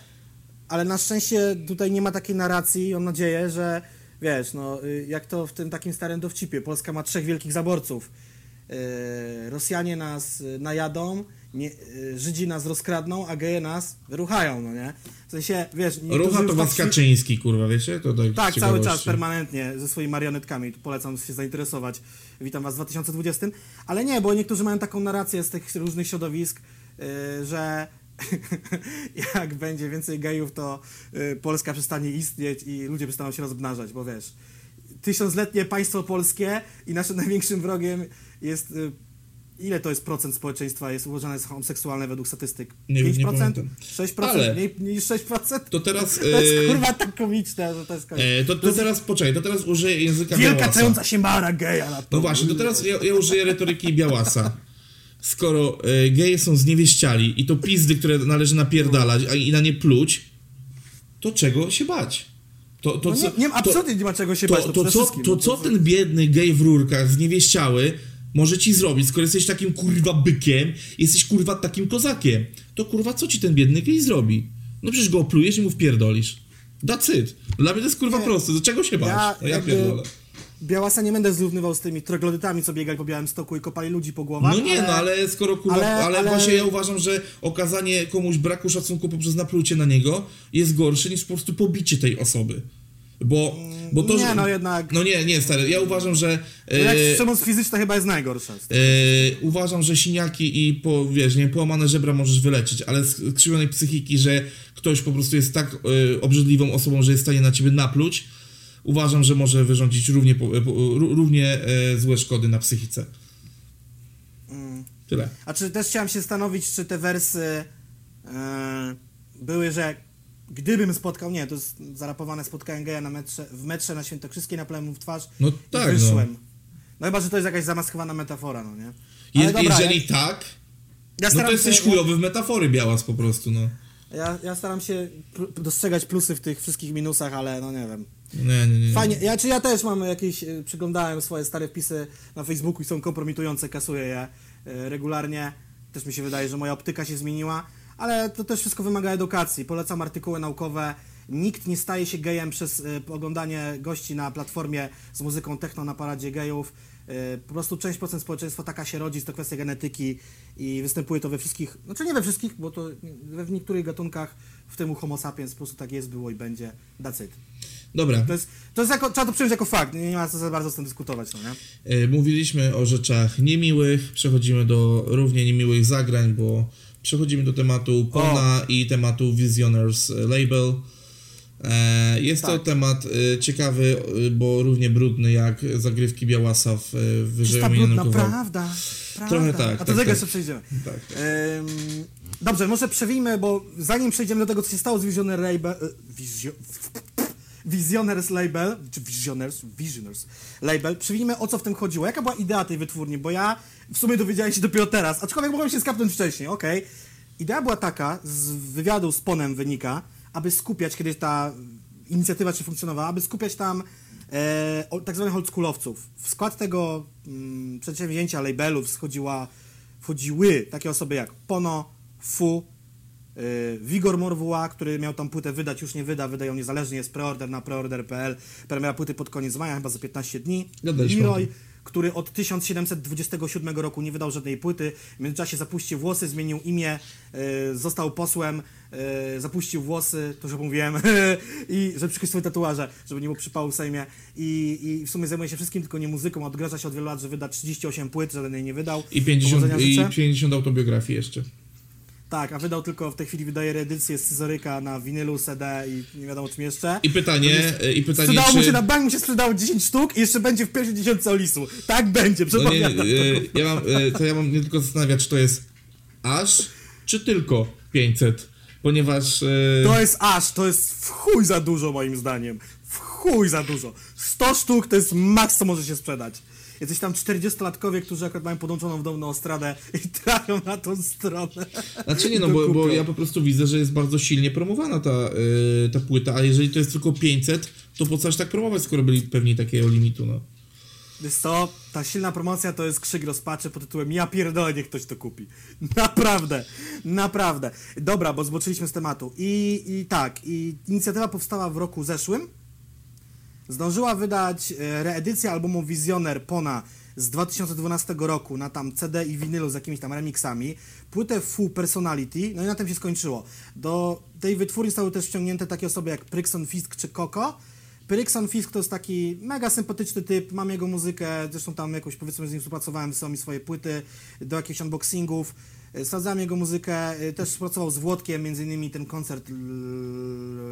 ale na szczęście tutaj nie ma takiej narracji, mam nadzieję, że wiesz, no, y, jak to w tym takim starym dowcipie, Polska ma trzech wielkich zaborców. Yy, Rosjanie nas y, najadą, nie, y, Żydzi nas rozkradną, a geje nas wyruchają, no nie? W sensie, wiesz... Rucha to was tak Kaczyński, kurwa, wiecie? To tak, tak, cały czas, permanentnie, ze swoimi marionetkami. Tu polecam się zainteresować. Witam Was w 2020. Ale nie, bo niektórzy mają taką narrację z tych różnych środowisk, yy, że jak będzie więcej gejów, to yy, Polska przestanie istnieć i ludzie przestaną się rozmnażać, bo wiesz, tysiącletnie państwo polskie i naszym największym wrogiem jest... Yy, Ile to jest procent społeczeństwa jest uważane za homoseksualne według statystyk? Nie- nie 5%? pamiętam. 6%? Ale- Mniej, niż 6%? To teraz... To jest e, kurwa tak komiczne, że to jest koniec. e, to, to teraz, poczekaj, to teraz użyję języka Wielka Białasa. się mara geja na to. No właśnie, to teraz ja, ja użyję retoryki Białasa. Skoro e, geje są zniewieściali i to pizdy, które należy napierdalać a, i na nie pluć, to czego się bać? To, to, No co- nie, nie, to- absolutnie nie ma czego się to, bać. to, przede co, to co ten biedny gej w rurkach zniewieściały może ci zrobić, skoro jesteś takim kurwa bykiem, jesteś kurwa takim kozakiem? To kurwa co ci ten biedny gej zrobi? No przecież go oplujesz i mu wpierdolisz. That's it. Dla mnie to jest kurwa Nie. proste. Do czego się bać? Ja no ja pierdolę. Białasa nie będę zrównywał z tymi troglodytami, co biegali po Białym Stoku i kopali ludzi po głowach. No nie, ale... no ale skoro kurwa, ale, ale- ale- właśnie ja uważam, że okazanie komuś braku szacunku poprzez naplucie na niego jest gorsze niż po prostu pobicie tej osoby. Bo, bo to, nie, że... no jednak- No nie, nie, stary, ja uważam, że... No jak E, przemoc fizyczna chyba jest najgorsza. e, uważam, że siniaki i po, wiesz, nie, połamane żebra możesz wyleczyć, ale z skrzywionej psychiki, że ktoś po prostu jest tak e, obrzydliwą osobą, że jest w stanie na ciebie napluć, uważam, że może wyrządzić równie, po, po, ró- równie e, złe szkody na psychice. Mm. Tyle. A czy też chciałem się zastanowić, czy te wersy e, były, że gdybym spotkał, nie, to jest zarapowane, spotkałem geja na metrze, w metrze na Świętokrzyskiej, naplełem mu w twarz No i tak, wyszłem. No. chyba, że to jest jakaś zamaskowana metafora, no nie? Je, dobra, jeżeli ja, tak, ja no to jesteś się, chujowy w metafory białas po prostu, no. ja, ja staram się dostrzegać plusy w tych wszystkich minusach, ale no nie wiem. Nie, nie, nie. Fajnie, ja, czy ja też mam jakieś, e, przyglądałem swoje stare wpisy na Facebooku i są kompromitujące, kasuję je e, regularnie. Też mi się wydaje, że moja optyka się zmieniła, ale to też wszystko wymaga edukacji. Polecam artykuły naukowe. Nikt nie staje się gejem przez e, oglądanie gości na platformie z muzyką techno na paradzie gejów. E, Po prostu część procent społeczeństwa taka się rodzi, to kwestia genetyki i występuje to we wszystkich, znaczy nie we wszystkich, bo to we niektórych gatunkach, w tym u homo sapiens, po prostu tak jest, było i będzie. That's it. Dobra, To jest, to jest jako, trzeba to przyjąć jako fakt, nie, nie ma co za bardzo z tym dyskutować, no nie? e, mówiliśmy o rzeczach niemiłych, przechodzimy do równie niemiłych zagrań, bo przechodzimy do tematu Pona i tematu Visioners Label. E, Jest to Tak. temat e, ciekawy, e, bo równie brudny jak zagrywki Białasa w e, wyżej brudna prawda, prawda. Trochę tak, A tak, do tego tak. jeszcze przejdziemy. Tak. Dobrze, może przewijmy, bo zanim przejdziemy do tego, co się stało z Visioner Label... e, Wizjo, Visioners Label, czy Visioners, Visioners Label, przewijmy o co w tym chodziło. Jaka była idea tej wytwórni, bo ja w sumie dowiedziałem się dopiero teraz, aczkolwiek mogłem się skapnąć wcześniej, okej. Idea była taka, z wywiadu z Ponem wynika, aby skupiać, kiedy ta inicjatywa czy funkcjonowała, aby skupiać tam e, tak zwanych oldschoolowców. W skład tego mm, przedsięwzięcia, labelu wchodziła, wchodziły takie osoby jak Pono, Fu, y, Wigor Morwua, który miał tam płytę wydać, już nie wyda, wydają niezależnie, jest preorder na preorder.pl, premiera płyty pod koniec maja, chyba za 15 dni. Tym. Który od 1727 roku nie wydał żadnej płyty, w międzyczasie zapuścił włosy, zmienił imię, y, został posłem, y, zapuścił włosy, to już mówiłem, i że przykryć swoje tatuaże, żeby nie było przypału w Sejmie i, i w sumie zajmuje się wszystkim, tylko nie muzyką, odgraża się od wielu lat, że wyda 38 płyt, żaden jej nie wydał. I 50, Powodzenia i życzę. 50 autobiografii jeszcze. Tak, a wydał tylko w tej chwili wydaje reedycję scyzoryka na winylu, CD i nie wiadomo czym jeszcze. I pytanie, e, i pytanie Sprzedało mu czy... się na bank, mu się sprzedało 10 sztuk i jeszcze będzie w pierwszej dziesiątce Olisu. Tak będzie, No nie, e, ja mam, e, to ja mam nie tylko zastanawiać, czy to jest aż, czy tylko 500, ponieważ... To jest aż, to jest w chuj za dużo moim zdaniem. W chuj za dużo. 100 sztuk to jest maks, co może się sprzedać. Jacyś tam 40-latkowie, którzy akurat mają podłączoną w domu ostradę i trafią na tą stronę. Znaczy nie, no bo, bo ja po prostu widzę, że jest bardzo silnie promowana ta, e, ta płyta, a jeżeli to jest tylko 500, to po co aż tak promować, skoro byli pewni takiego limitu, no. Wiesz co, ta silna promocja to jest krzyk rozpaczy pod tytułem Ja pierdolę, niech ktoś to kupi. Naprawdę, naprawdę. Dobra, bo zboczyliśmy z tematu. I, I tak, i inicjatywa powstała w roku zeszłym. Zdążyła wydać e, reedycję albumu Wizjoner Pona z 2012 roku na tam CD i winylu z jakimiś tam remixami, płytę Full Personality, no i na tym się skończyło. Do tej wytwórni zostały też wciągnięte takie osoby jak Prixon Fisk czy Koko. Prixon Fisk to jest taki mega sympatyczny typ, mam jego muzykę, zresztą tam jakoś powiedzmy z nim współpracowałem, wysyłał mi swoje płyty do jakichś unboxingów, E, sprawdzałem jego muzykę, e, też pracował z Włodkiem, między innymi ten koncert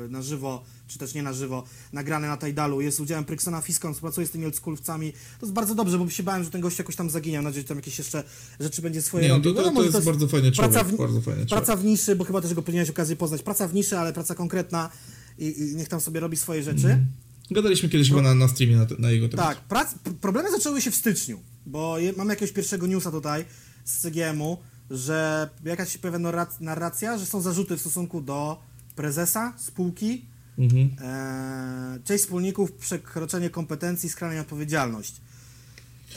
na żywo, czy też nie na żywo, nagrany na Tidalu, jest udziałem Pryksona Fiska, on współpracuje z tymi oldschoolowcami, to jest bardzo dobrze, bo się bałem, że ten gość jakoś tam zaginie, mam nadzieję, że tam jakieś jeszcze rzeczy będzie swoje Nie, no robił. to, to, to może jest bardzo fajny człowiek, praca w, bardzo fajny człowiek. praca w niszy, bo chyba też go powinieneś okazję poznać, praca w niszy, ale praca konkretna i, i niech tam sobie robi swoje rzeczy. Gadaliśmy kiedyś chyba na, na streamie na, na jego temat. Tak, prac, problemy zaczęły się w styczniu, bo je, mamy jakiegoś pierwszego newsa tutaj z CGM-u, że jakaś się pojawia narracja, że są zarzuty w stosunku do prezesa spółki, Mhm. e, część wspólników przekroczenie kompetencji, skrajna odpowiedzialność.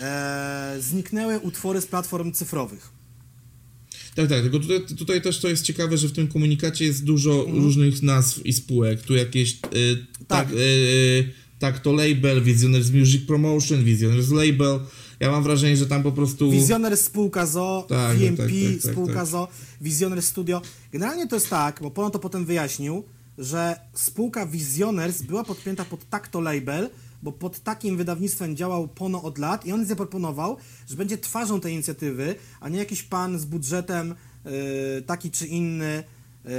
E, zniknęły utwory z platform cyfrowych. Tak, tak, tylko tutaj, tutaj też to jest ciekawe, że w tym komunikacie jest dużo różnych nazw i spółek. Tu jakieś. Y, tak. Tak. y, tak, to label, Visionaries Music Promotion, Visionaries Label. Ja mam wrażenie, że tam po prostu. Wizjoner spółka ZO, Tak, VMP tak, tak, tak, spółka tak. ZO, Wizjoner Studio. Generalnie to jest tak, bo Pono to potem wyjaśnił, że spółka Visioners była podpięta pod Takto Label, bo pod takim wydawnictwem działał Pono od lat i on zaproponował, że będzie twarzą tej inicjatywy, a nie jakiś pan z budżetem yy, taki czy inny, yy,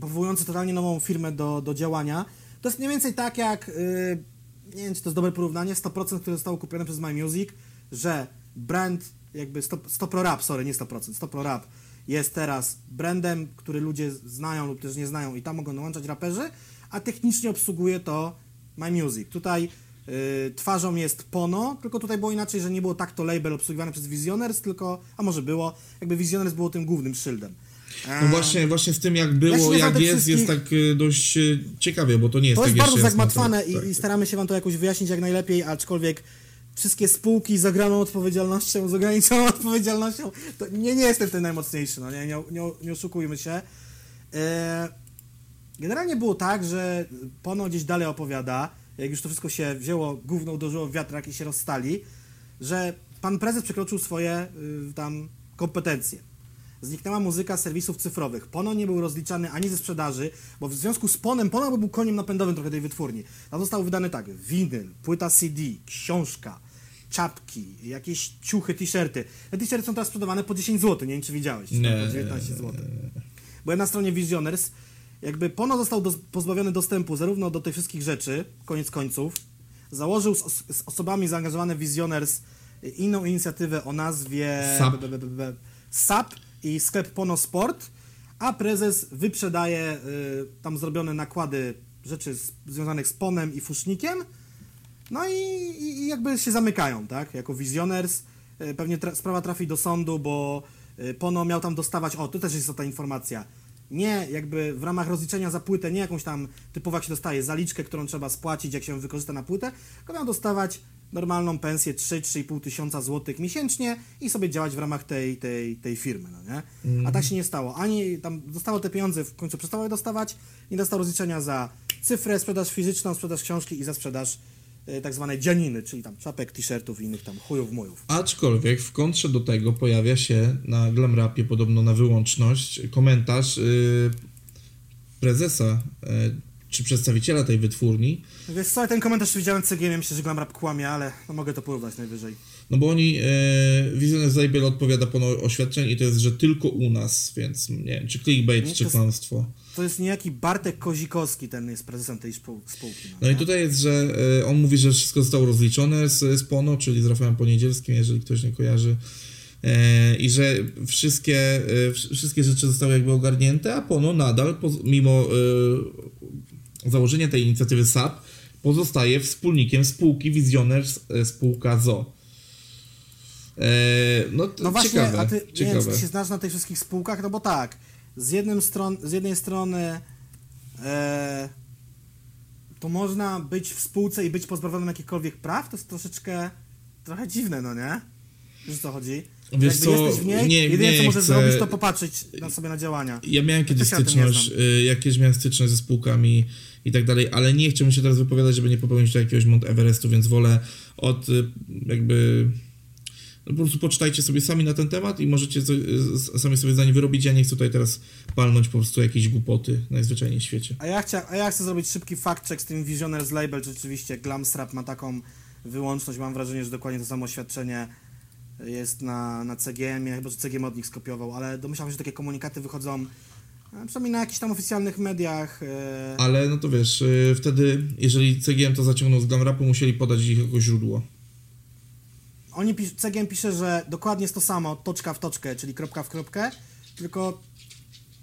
powołujący totalnie nową firmę do, do działania. To jest mniej więcej tak jak, yy, nie wiem czy to jest dobre porównanie, 100% które zostało kupione przez My Music, że brand jakby Stop, Stopro Rap, sorry, nie 100%, Stopro Rap jest teraz brandem, który ludzie znają lub też nie znają i tam mogą dołączać raperzy, a technicznie obsługuje to My Music. Tutaj y, twarzą jest Pono, tylko tutaj było inaczej, że nie było tak to label obsługiwany przez Visioners, tylko, a może było, jakby Visioners było tym głównym szyldem. No właśnie, właśnie z tym jak było, Ja jak jest, jest tak y, dość y, ciekawie, bo to nie jest To tak jest bardzo jeszcze zagmatwane i, tak. i staramy się Wam to jakoś wyjaśnić jak najlepiej, aczkolwiek wszystkie spółki z ograną odpowiedzialnością, z ograniczoną odpowiedzialnością, to nie, nie jestem ten najmocniejszy, no nie, nie, nie, nie oszukujmy się. E, generalnie było tak, że Pono gdzieś dalej opowiada, jak już to wszystko się wzięło, gówno uderzyło w wiatrak i się rozstali, że pan prezes przekroczył swoje y, tam kompetencje. Zniknęła muzyka z serwisów cyfrowych. Pono nie był rozliczany ani ze sprzedaży, bo w związku z Ponem, Pono był koniem napędowym trochę tej wytwórni. Tam zostały wydane tak, winyl, płyta CD, książka, czapki, jakieś ciuchy, t-shirty. Te t-shirty są teraz sprzedawane po 10 zł, nie wiem czy widziałeś, Nie. po 19 zł. Byłem na stronie Visioners, jakby Pono został dos- pozbawiony dostępu zarówno do tych wszystkich rzeczy, koniec końców, założył z, z osobami zaangażowane w Visioners inną inicjatywę o nazwie SAP. b- b- b- SAP i sklep Pono Sport, a prezes wyprzedaje y, tam zrobione nakłady rzeczy z, związanych z Ponem i Fusznikiem, no i, i, jakby się zamykają, tak, jako Visioners. Y, Pewnie tra- sprawa trafi do sądu, bo y, Pono miał tam dostawać, o, tu też jest ta informacja, nie jakby w ramach rozliczenia za płytę, nie jakąś tam typowo jak się dostaje zaliczkę, którą trzeba spłacić, jak się wykorzysta na płytę, tylko miał dostawać normalną pensję 3-3,5 tysiąca złotych miesięcznie i sobie działać w ramach tej, tej, tej firmy, no nie? A tak się nie stało. Ani tam dostało te pieniądze, w końcu przestało je dostawać, nie dostał rozliczenia za cyfrę, sprzedaż fizyczną, sprzedaż książki i za sprzedaż tak zwanej dzianiny, czyli tam czapek, t-shirtów i innych tam chujów mujów. Aczkolwiek w kontrze do tego pojawia się na Glamrapie podobno na wyłączność komentarz y, prezesa y, czy przedstawiciela tej wytwórni, Wiesz co, ten komentarz widziałem CGM, myślę, że Glamrap kłamie, ale no, mogę to porównać najwyżej. no bo oni, e, Visioner Zabel odpowiada po oświadczeń i to jest, że tylko u nas, więc nie wiem, czy clickbait, Nie, czy kłamstwo. To jest niejaki Bartek Kozikowski, ten jest prezesem tej spół- spółki. No i nie? tutaj jest, że e, on mówi, że wszystko zostało rozliczone z, z PONO, czyli z Rafałem Poniedzielskim, jeżeli ktoś nie kojarzy. E, I że wszystkie, e, wsz- wszystkie rzeczy zostały jakby ogarnięte, a PONO nadal, mimo założenia tej inicjatywy SAP, pozostaje wspólnikiem spółki Visioners spółka ZO. No, No właśnie, ciekawe, a ty nie wiem, ciekawe. czy ty się znasz na tych wszystkich spółkach, no bo tak, z, jednym stron, z jednej strony e, to można być w spółce i być pozbawionym jakichkolwiek praw, to jest troszeczkę trochę dziwne, no nie? Wiesz o co chodzi? Wiesz Jakby co, jesteś w niej, nie- jedynie nie co możesz chcę- zrobić, to popatrzeć na sobie na działania. Ja miałem kiedyś styczność, y, jakieś miałem styczność ze spółkami i tak dalej, ale nie chciałbym się teraz wypowiadać, żeby nie popełnić jakiegoś Mount Everestu, więc wolę od y, jakby... No po prostu poczytajcie sobie sami na ten temat i możecie sami sobie zdanie wyrobić. Ja nie chcę tutaj teraz palnąć po prostu jakiejś głupoty najzwyczajniej w świecie. A ja, chcia, a ja chcę zrobić szybki fact check z tym Visioners Label, czy rzeczywiście Glamstrap ma taką wyłączność. Mam wrażenie, że dokładnie to samo oświadczenie jest na, na CGM-ie, chyba że CGM od nich skopiował, ale domyślam się, że takie komunikaty wychodzą e, przynajmniej na jakichś tam oficjalnych mediach. e, Ale no to wiesz, y, wtedy jeżeli CGM to zaciągnął z Glamrapu, musieli podać ich jako źródło. Oni pis- CGM pisze, że dokładnie jest to samo, toczka w toczkę, czyli kropka w kropkę, tylko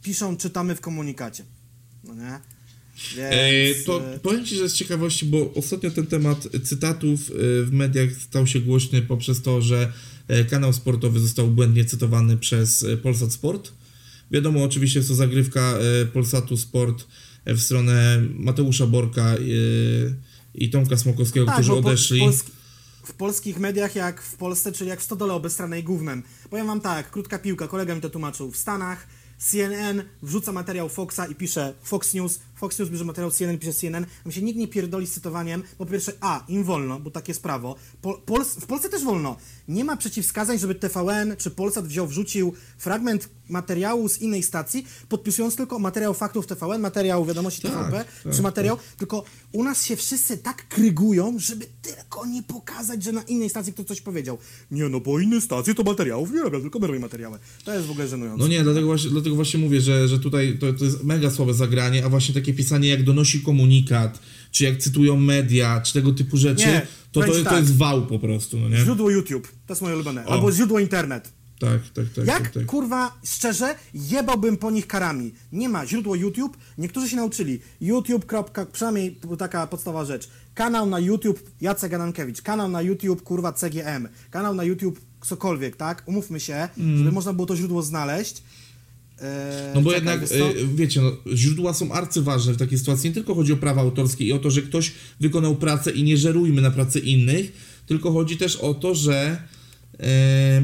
piszą, czytamy w komunikacie. No nie? Więc, E, to e, powiem Ci, że z ciekawości, bo ostatnio ten temat cytatów e, w mediach stał się głośny poprzez to, że kanał sportowy został błędnie cytowany przez Polsat Sport. Wiadomo, oczywiście jest to zagrywka Polsatu Sport w stronę Mateusza Borka i Tomka Smokowskiego, którzy bo po- odeszli. Polski, w polskich mediach, jak w Polsce, czyli jak w Stodole obestranej gównem. Powiem wam tak, krótka piłka, kolega mi to tłumaczył. W Stanach CNN wrzuca materiał Foxa i pisze Fox News, Fox News bierze materiał CNN, pisze CNN. Tam się nikt nie pierdoli z cytowaniem, bo po pierwsze, a, im wolno, bo takie jest prawo. Pol, Pols, w Polsce też wolno. Nie ma przeciwwskazań, żeby TVN czy Polsat wziął, wrzucił fragment materiału z innej stacji, podpisując tylko materiał faktów TVN, materiał wiadomości Tak, TVP, tak, czy materiał, tylko u nas się wszyscy tak krygują, żeby tylko nie pokazać, że na innej stacji ktoś coś powiedział. Nie no, bo inne stacje to materiałów nie robią, tylko biorą materiały. To jest w ogóle żenujące. No nie, dlatego właśnie, dlatego właśnie mówię, że, że tutaj to, to jest mega słabe zagranie, a właśnie takie pisanie jak donosi komunikat, czy jak cytują media, czy tego typu rzeczy, Nie, to, to, ci to tak. jest wał po prostu, no nie? Źródło YouTube, to jest moje ulubione. O. Albo źródło internet. Tak, tak, tak. Jak, tak, tak. kurwa, szczerze, jebałbym po nich karami. Nie ma źródło YouTube, niektórzy się nauczyli. YouTube. Przynajmniej to była taka podstawowa rzecz. Kanał na YouTube Jacek Adankiewicz, kanał na YouTube, kurwa, CGM, kanał na YouTube cokolwiek, tak? Umówmy się, żeby można było to źródło znaleźć. Mm. No bo czekaj, jednak, y, wiecie, no, źródła są arcyważne w takiej sytuacji. Nie tylko chodzi o prawa autorskie i o to, że ktoś wykonał pracę i nie żerujmy na pracę innych, tylko chodzi też o to, że e,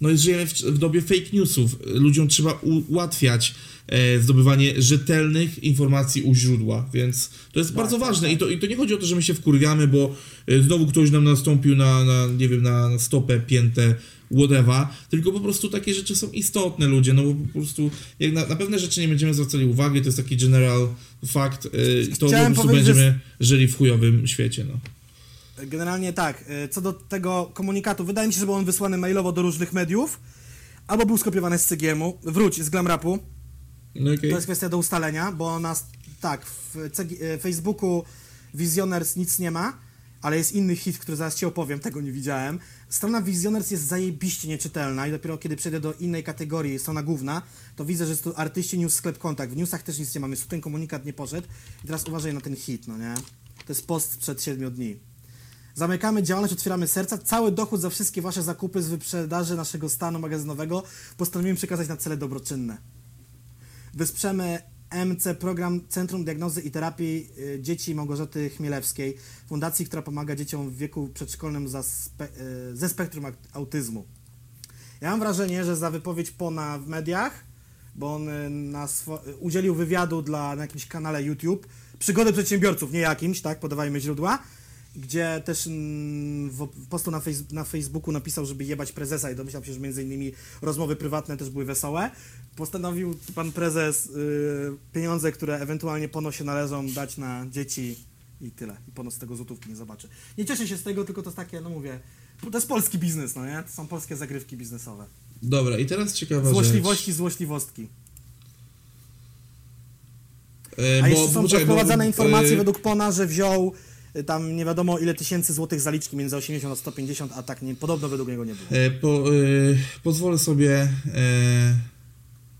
no żyjemy w, w dobie fake newsów. Ludziom trzeba ułatwiać e, zdobywanie rzetelnych informacji u źródła, więc to jest bardzo tak, ważne tak. I, to, i to nie chodzi o to, że my się wkurwiamy, bo e, znowu ktoś nam nastąpił na, na nie wiem, na, na stopę, piętę, whatever, tylko po prostu takie rzeczy są istotne ludzie, no bo po prostu jak na, na pewne rzeczy nie będziemy zwracali uwagi, to jest taki general fact, e, to po Chciałem prostu powiedzieć, że- będziemy żyli w chujowym świecie, no. Generalnie tak, e, co do tego komunikatu, wydaje mi się, że był on wysłany mailowo do różnych mediów, albo był skopiowany z CGM-u, wróć, z Glamrapu, no okej. to jest kwestia do ustalenia, bo nas, tak, w CG, e, Facebooku Visioners nic nie ma, ale jest inny hit, który zaraz Ci opowiem, tego nie widziałem. Strona Visioners jest zajebiście nieczytelna i dopiero kiedy przejdę do innej kategorii, strona główna, to widzę, że jest tu artyści news sklep kontakt. W newsach też nic nie mamy, tu ten komunikat nie poszedł i teraz uważaj na ten hit, no nie? To jest post sprzed 7 dni. Zamykamy działalność, otwieramy serca. Cały dochód za wszystkie wasze zakupy z wyprzedaży naszego stanu magazynowego postanowimy przekazać na cele dobroczynne. Wesprzemy MC program Centrum Diagnozy i Terapii y, Dzieci Małgorzaty Chmielewskiej, fundacji, która pomaga dzieciom w wieku przedszkolnym spe, y, ze spektrum aut- autyzmu. Ja mam wrażenie, że za wypowiedź Pona w mediach, bo on y, udzielił wywiadu dla, na jakimś kanale YouTube, przygody przedsiębiorców, nie jakimś, tak, podawajmy źródła, gdzie też mm, w postu na, fejs- na Facebooku napisał, żeby jebać prezesa i domyślam się, że między innymi rozmowy prywatne też były wesołe. Postanowił pan prezes y, pieniądze, które ewentualnie pono się należą, dać na dzieci i tyle. I pono z tego złotówki nie zobaczy. Nie cieszę się z tego, tylko to jest takie, no mówię, to jest polski biznes, no nie? To są polskie zagrywki biznesowe. Dobra, i teraz ciekawa Złośliwości, złośliwostki. rzecz. E, A jeszcze są poczekaj, bo- wprowadzane informacje e, według Pona, że wziął tam nie wiadomo ile tysięcy złotych zaliczki między 80 a 150, a tak nie, podobno według niego nie było. E, po, e, pozwolę sobie e,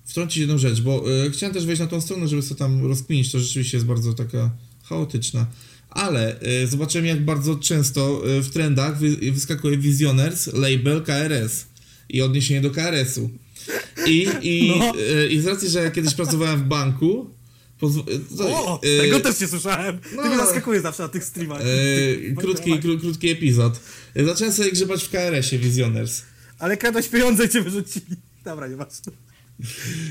wtrącić jedną rzecz, bo e, chciałem też wejść na tą stronę, żeby sobie tam rozkminić, to rzeczywiście jest bardzo taka chaotyczna. Ale e, zobaczyłem, jak bardzo często e, w trendach wy, wyskakuje Visioners, label KRS i odniesienie do KRS-u. I, i, No. e, I z racji, że ja kiedyś pracowałem w banku, O, e, tego też nie słyszałem. Ty no. mnie zaskakujesz zawsze na tych streamach. e, Tych- krótki, kró, krótki epizod. E, Zacząłem sobie grzebać w KRS-ie Visioners. Ale kradłeś pieniądze i cię wyrzucili. Dobra, nieważne.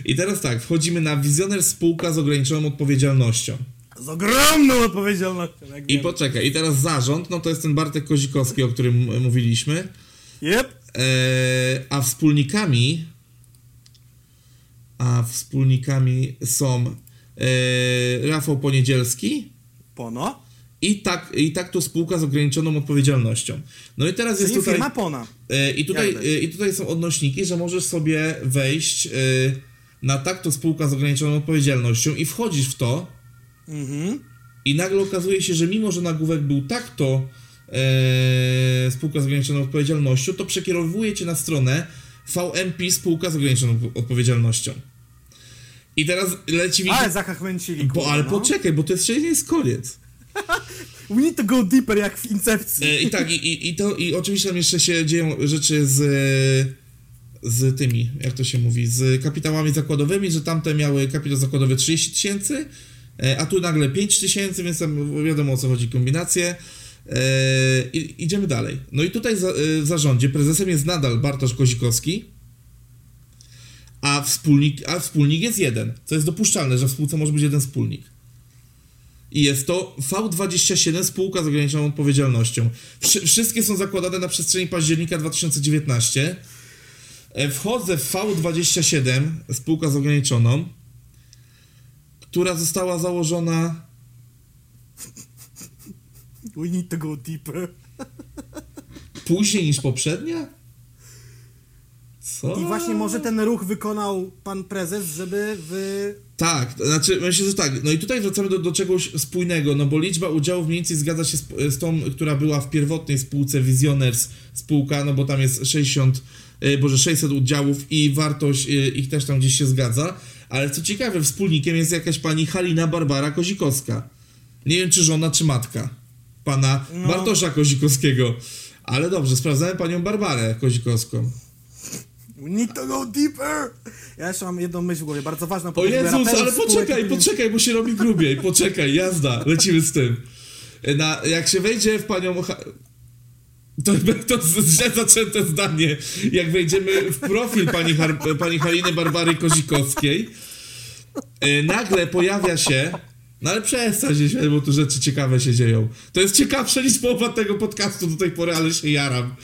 I teraz tak, wchodzimy na wizjoner spółka z ograniczoną odpowiedzialnością. Z ogromną odpowiedzialnością, jak I poczekaj, i teraz zarząd, no to jest ten Bartek Kozikowski, o którym m- mówiliśmy. Yep. E, a wspólnikami a wspólnikami są e, Rafał Poniedzielski Pono. i tak, i tak to spółka z ograniczoną odpowiedzialnością. No i teraz jest tutaj... firma Pona. E, I tutaj, e, I tutaj są odnośniki, że możesz sobie wejść na tak to spółka z ograniczoną odpowiedzialnością i wchodzisz w to Mhm. i nagle okazuje się, że mimo, że nagłówek był tak to spółka z ograniczoną odpowiedzialnością, to przekierowuje cię na stronę VMP spółka z ograniczoną odpowiedzialnością. I teraz leci mi... Ale zachachmęcili, Bo, ale no. poczekaj, bo to jeszcze nie jest koniec. We need to go deeper, jak w Incepcji. E, I tak, i, i, to, i oczywiście tam jeszcze się dzieją rzeczy z, z tymi, jak to się mówi, z kapitałami zakładowymi, że tamte miały kapitał zakładowy 30 tysięcy, e, a tu nagle 5 tysięcy, więc tam wiadomo o co chodzi, kombinacje. E, I, idziemy dalej. No i tutaj w zarządzie prezesem jest nadal Bartosz Kozikowski, a wspólnik, a wspólnik jest jeden, co jest dopuszczalne, że w spółce może być jeden wspólnik. I jest to V27 spółka z ograniczoną odpowiedzialnością. Wszy- wszystkie są zakładane na przestrzeni października 2019. E, Wchodzę w V27 spółka z ograniczoną, która została założona We need to go deeper. później niż poprzednia? Co? I właśnie może ten ruch wykonał pan prezes, żeby w Tak, to znaczy myślę, że tak. No i tutaj wracamy do, do czegoś spójnego, no bo liczba udziałów mniej więcej zgadza się z, z tą, która była w pierwotnej spółce Visioners spółka, no bo tam jest 60, e, boże 600 udziałów i wartość e, ich też tam gdzieś się zgadza. Ale co ciekawe, wspólnikiem jest jakaś pani Halina Barbara Kozikowska. Nie wiem, czy żona, czy matka pana No. Bartosza Kozikowskiego. Ale dobrze, sprawdzamy panią Barbarę Kozikowską. We need to go deeper! Ja jeszcze mam jedną myśl w głowie, bardzo ważną. O Jezus, ale poczekaj, poczekaj, bo się robi grubiej. Poczekaj, jazda, lecimy z tym. Na, jak się wejdzie w panią... To, to źle zaczęte zdanie. Jak wejdziemy w profil pani, Har- pani Haliny Barbary Kozikowskiej, e, nagle pojawia się... No ale przestań się śmiać, bo tu rzeczy ciekawe się dzieją. To jest ciekawsze niż połowa tego podcastu do tej pory, ale się jaram.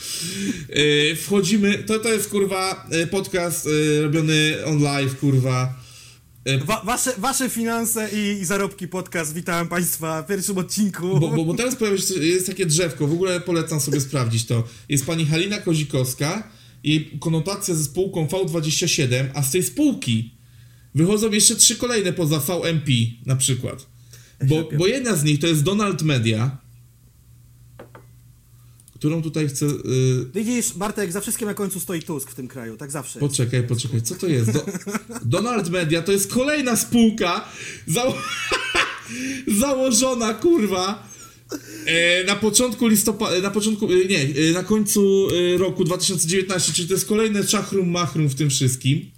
E, wchodzimy... To, to jest, kurwa, e, podcast e, robiony on live, kurwa. Wa wasze, wasze finanse i, i zarobki podcast. Witam Państwa w pierwszym odcinku. Bo, bo, bo teraz pojawia się, jest takie drzewko, w ogóle polecam sobie sprawdzić to. Jest pani Halina Kozikowska, jej konotacja ze spółką V27, a z tej spółki wychodzą jeszcze trzy kolejne poza VMP na przykład. Bo, bo jedna z nich to jest Donald Media, którą tutaj chcę... y, Widzisz, Bartek, za wszystkim na końcu stoi Tusk w tym kraju, tak zawsze. Poczekaj, poczekaj, co to jest? Do, Donald Media to jest kolejna spółka zało założona, kurwa, e, na początku listopada, na początku, e, nie, e, na końcu e, roku 2019, czyli to jest kolejne czachrum machrum w tym wszystkim.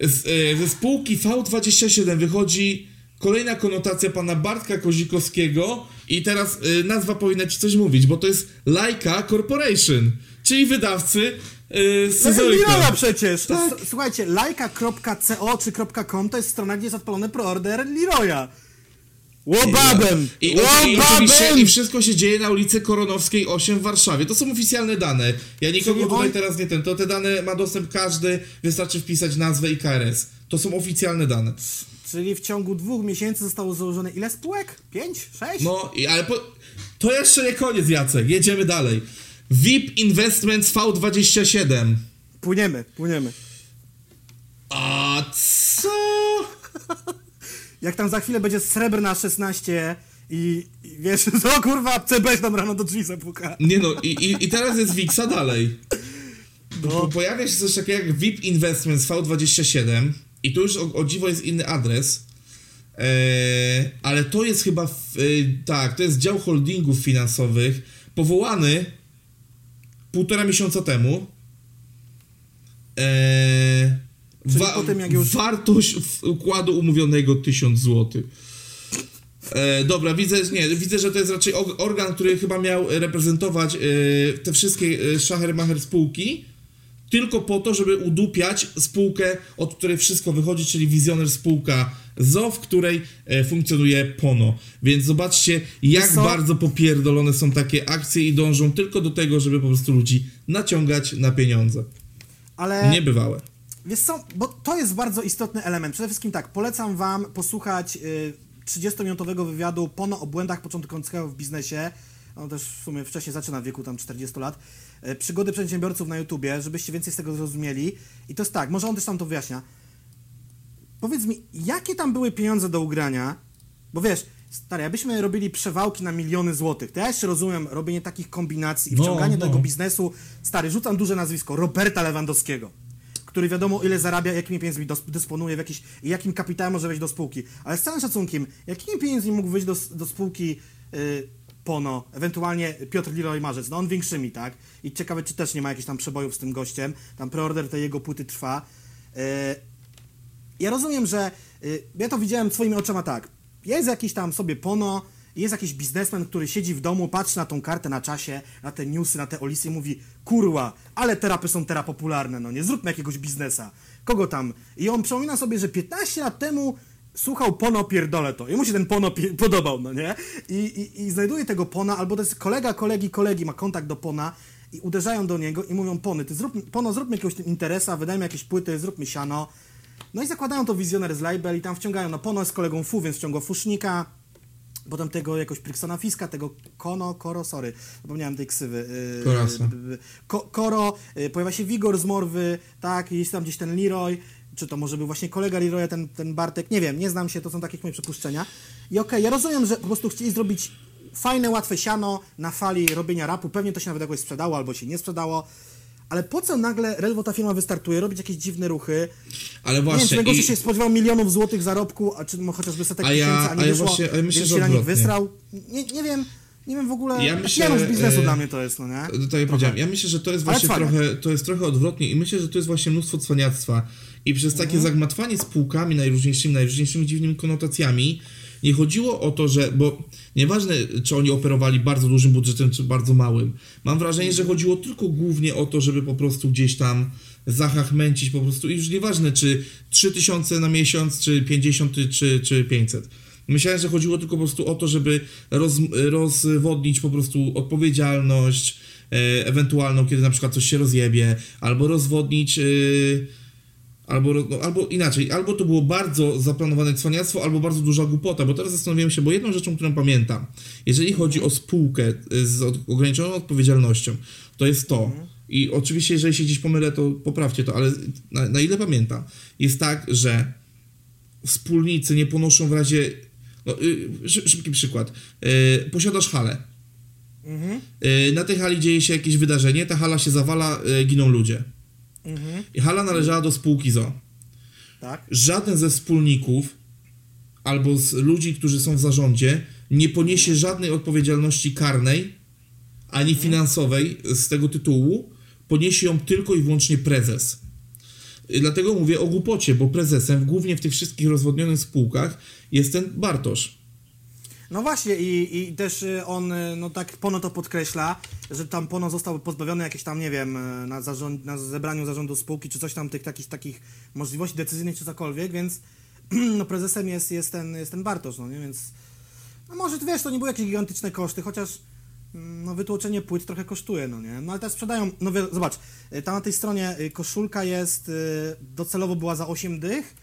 Z, e, ze spółki V27 wychodzi kolejna konotacja pana Bartka Kozikowskiego i teraz e, nazwa powinna ci coś mówić, bo to jest Laika Corporation, czyli wydawcy No, scyzoryka. Przecież! Tak. Słuchajcie, lajka.co czy .com to jest strona, gdzie jest odpalony preorder Leroya. Łobabem! I, i, i, oczywiście, Łobabem! I wszystko się dzieje na ulicy Koronowskiej 8 w Warszawie. To są oficjalne dane. Ja nikogo tutaj on- teraz nie ten. To te dane ma dostęp każdy, wystarczy wpisać nazwę i KRS. To są oficjalne dane. Czyli w ciągu dwóch miesięcy zostało założone ile spółek? Pięć? Sześć? No, ale po, to jeszcze nie koniec, Jacek. Jedziemy dalej. VIP Investments V27. Płyniemy, płyniemy. A co? Jak tam za chwilę będzie srebrna 16 i, i wiesz, co kurwa, CB tam rano do drzwi zapuka. Nie no, i, i, i teraz jest Wixa dalej. No. pojawia się coś takiego jak VIP Investments V27 i tu już o, o dziwo jest inny adres. Eee, ale to jest chyba, w, e, tak, to jest dział holdingów finansowych powołany półtora miesiąca temu. Eee, Czyli po tym, jak już- Wartość układu umówionego 1000 zł. E, dobra, widzę, nie, widzę, że to jest raczej organ, który chyba miał reprezentować e, te wszystkie e, szachermacher spółki, tylko po to, żeby udupiać spółkę, od której wszystko wychodzi, czyli wizjoner spółka ZO, w której e, funkcjonuje PONO. Więc zobaczcie, jak co? bardzo popierdolone są takie akcje i dążą tylko do tego, żeby po prostu ludzi naciągać na pieniądze. Ale Niebywałe. Wiesz co, bo to jest bardzo istotny element. Przede wszystkim tak, polecam wam posłuchać y, 30-minutowego wywiadu Pono o błędach początkującego w biznesie. On też w sumie wcześniej zaczyna w wieku tam 40 lat. Y, przygody przedsiębiorców na YouTubie, żebyście więcej z tego zrozumieli. I to jest tak, może on też tam to wyjaśnia. Powiedz mi, jakie tam były pieniądze do ugrania? Bo wiesz, stary, jakbyśmy robili przewałki na miliony złotych, to ja jeszcze rozumiem robienie takich kombinacji i No, wciąganie no. tego biznesu. Stary, rzucam duże nazwisko, Roberta Lewandowskiego, który wiadomo ile zarabia, jakimi pieniędzmi dysponuje, w jakiś, jakim kapitałem może wejść do spółki. Ale z całym szacunkiem, jakimi pieniędzmi mógł wyjść do, do spółki y, Pono, ewentualnie Piotr Leroy Marzec, no on większymi, tak? I ciekawe, czy też nie ma jakichś tam przebojów z tym gościem, tam preorder tej jego płyty trwa. Y, ja rozumiem, że y, ja to widziałem swoimi oczami tak. Jest jakiś tam sobie pono, jest jakiś biznesmen, który siedzi w domu, patrzy na tą kartę na czasie, na te newsy, na te olisy i mówi kurwa, ale terapy są teraz popularne, no nie, zróbmy jakiegoś biznesa. Kogo tam? I on przypomina sobie, że 15 lat temu słuchał Pono pierdolę to. I mu się ten Pono podobał, no nie? I, i, I znajduje tego Pona, albo to jest kolega kolegi kolegi, ma kontakt do Pona i uderzają do niego i mówią Pony, ty zrób, Pono, zróbmy jakiegoś interesa, wydajmy jakieś płyty, zróbmy siano. No i zakładają to wizjoner z label i tam wciągają, no Pono jest kolegą Fu, więc wciąga Fusznika, potem tego jakoś Pricksona Fiska, tego Kono, Koro, sorry, zapomniałem tej ksywy. Yy, b- Ko, Koro, yy, pojawia się Wigor z Morwy, tak, jest tam gdzieś ten Leroy, czy to może był właśnie kolega Leroya, ten, ten Bartek, nie wiem, nie znam się, to są takie moje przypuszczenia. I okej, ja rozumiem, że po prostu chcieli zrobić fajne, łatwe siano na fali robienia rapu, pewnie to się nawet jakoś sprzedało albo się nie sprzedało, ale po co nagle Relwo ta firma wystartuje, robić jakieś dziwne ruchy? Ale Nie wiem, właśnie. czy i- się spodziewał milionów złotych zarobku, a czy no, chociażby setek A ja- tysięcy, a nie a ja wyszło, właśnie- a ja myślę, że się na nich wysrał. Nie, nie wiem, nie wiem w ogóle, Ja myślę, Janusz biznesu e, dla mnie to jest, no nie? To tak jak powiedziałem, ja myślę, że to jest właśnie trochę, to jest trochę odwrotnie i myślę, że to jest właśnie mnóstwo cwaniactwa. I przez takie Mhm. zagmatwanie spółkami najróżniejszymi, najróżniejszymi dziwnymi konotacjami nie chodziło o to, że, bo nieważne, czy oni operowali bardzo dużym budżetem, czy bardzo małym. Mam wrażenie, że chodziło tylko głównie o to, żeby po prostu gdzieś tam zachachmęcić po prostu i już nieważne, czy 3000 na miesiąc, czy 50, czy, czy 500. Myślałem, że chodziło tylko po prostu o to, żeby roz, rozwodnić po prostu odpowiedzialność e, ewentualną, kiedy na przykład coś się rozjebie, albo rozwodnić, e, albo, no, albo inaczej, albo to było bardzo zaplanowane cwaniactwo, albo bardzo duża głupota, bo teraz zastanawiam się, bo jedną rzeczą, którą pamiętam, jeżeli chodzi o spółkę e, z ograniczoną odpowiedzialnością, to jest to, i oczywiście jeżeli się gdzieś pomylę, to poprawcie to, ale na, na ile pamiętam, jest tak, że wspólnicy nie ponoszą w razie. No, y, szy- szybki przykład. Y, posiadasz halę. Mhm. Y, na tej hali dzieje się jakieś wydarzenie, ta hala się zawala, y, giną ludzie. Mhm. I hala należała do spółki ZO. Tak? Żaden ze wspólników albo z ludzi, którzy są w zarządzie, nie poniesie żadnej odpowiedzialności karnej ani finansowej z tego tytułu. Poniesie ją tylko i wyłącznie prezes. Dlatego mówię o głupocie, bo prezesem, głównie w tych wszystkich rozwodnionych spółkach, jest ten Bartosz. No właśnie i, i też y, on, y, no tak Pono to podkreśla, że tam Pono został pozbawiony jakieś tam, nie wiem, y, na, zarząd, na zebraniu zarządu spółki, czy coś tam tych takich, takich możliwości decyzyjnych, czy cokolwiek, więc no prezesem jest, jest, ten, jest ten Bartosz, no nie, więc no może, wiesz, to nie były jakieś gigantyczne koszty, chociaż mm, no wytłoczenie płyt trochę kosztuje, no nie, no ale teraz sprzedają, no wie- zobacz, tam na tej stronie koszulka jest, docelowo była za 8 dych,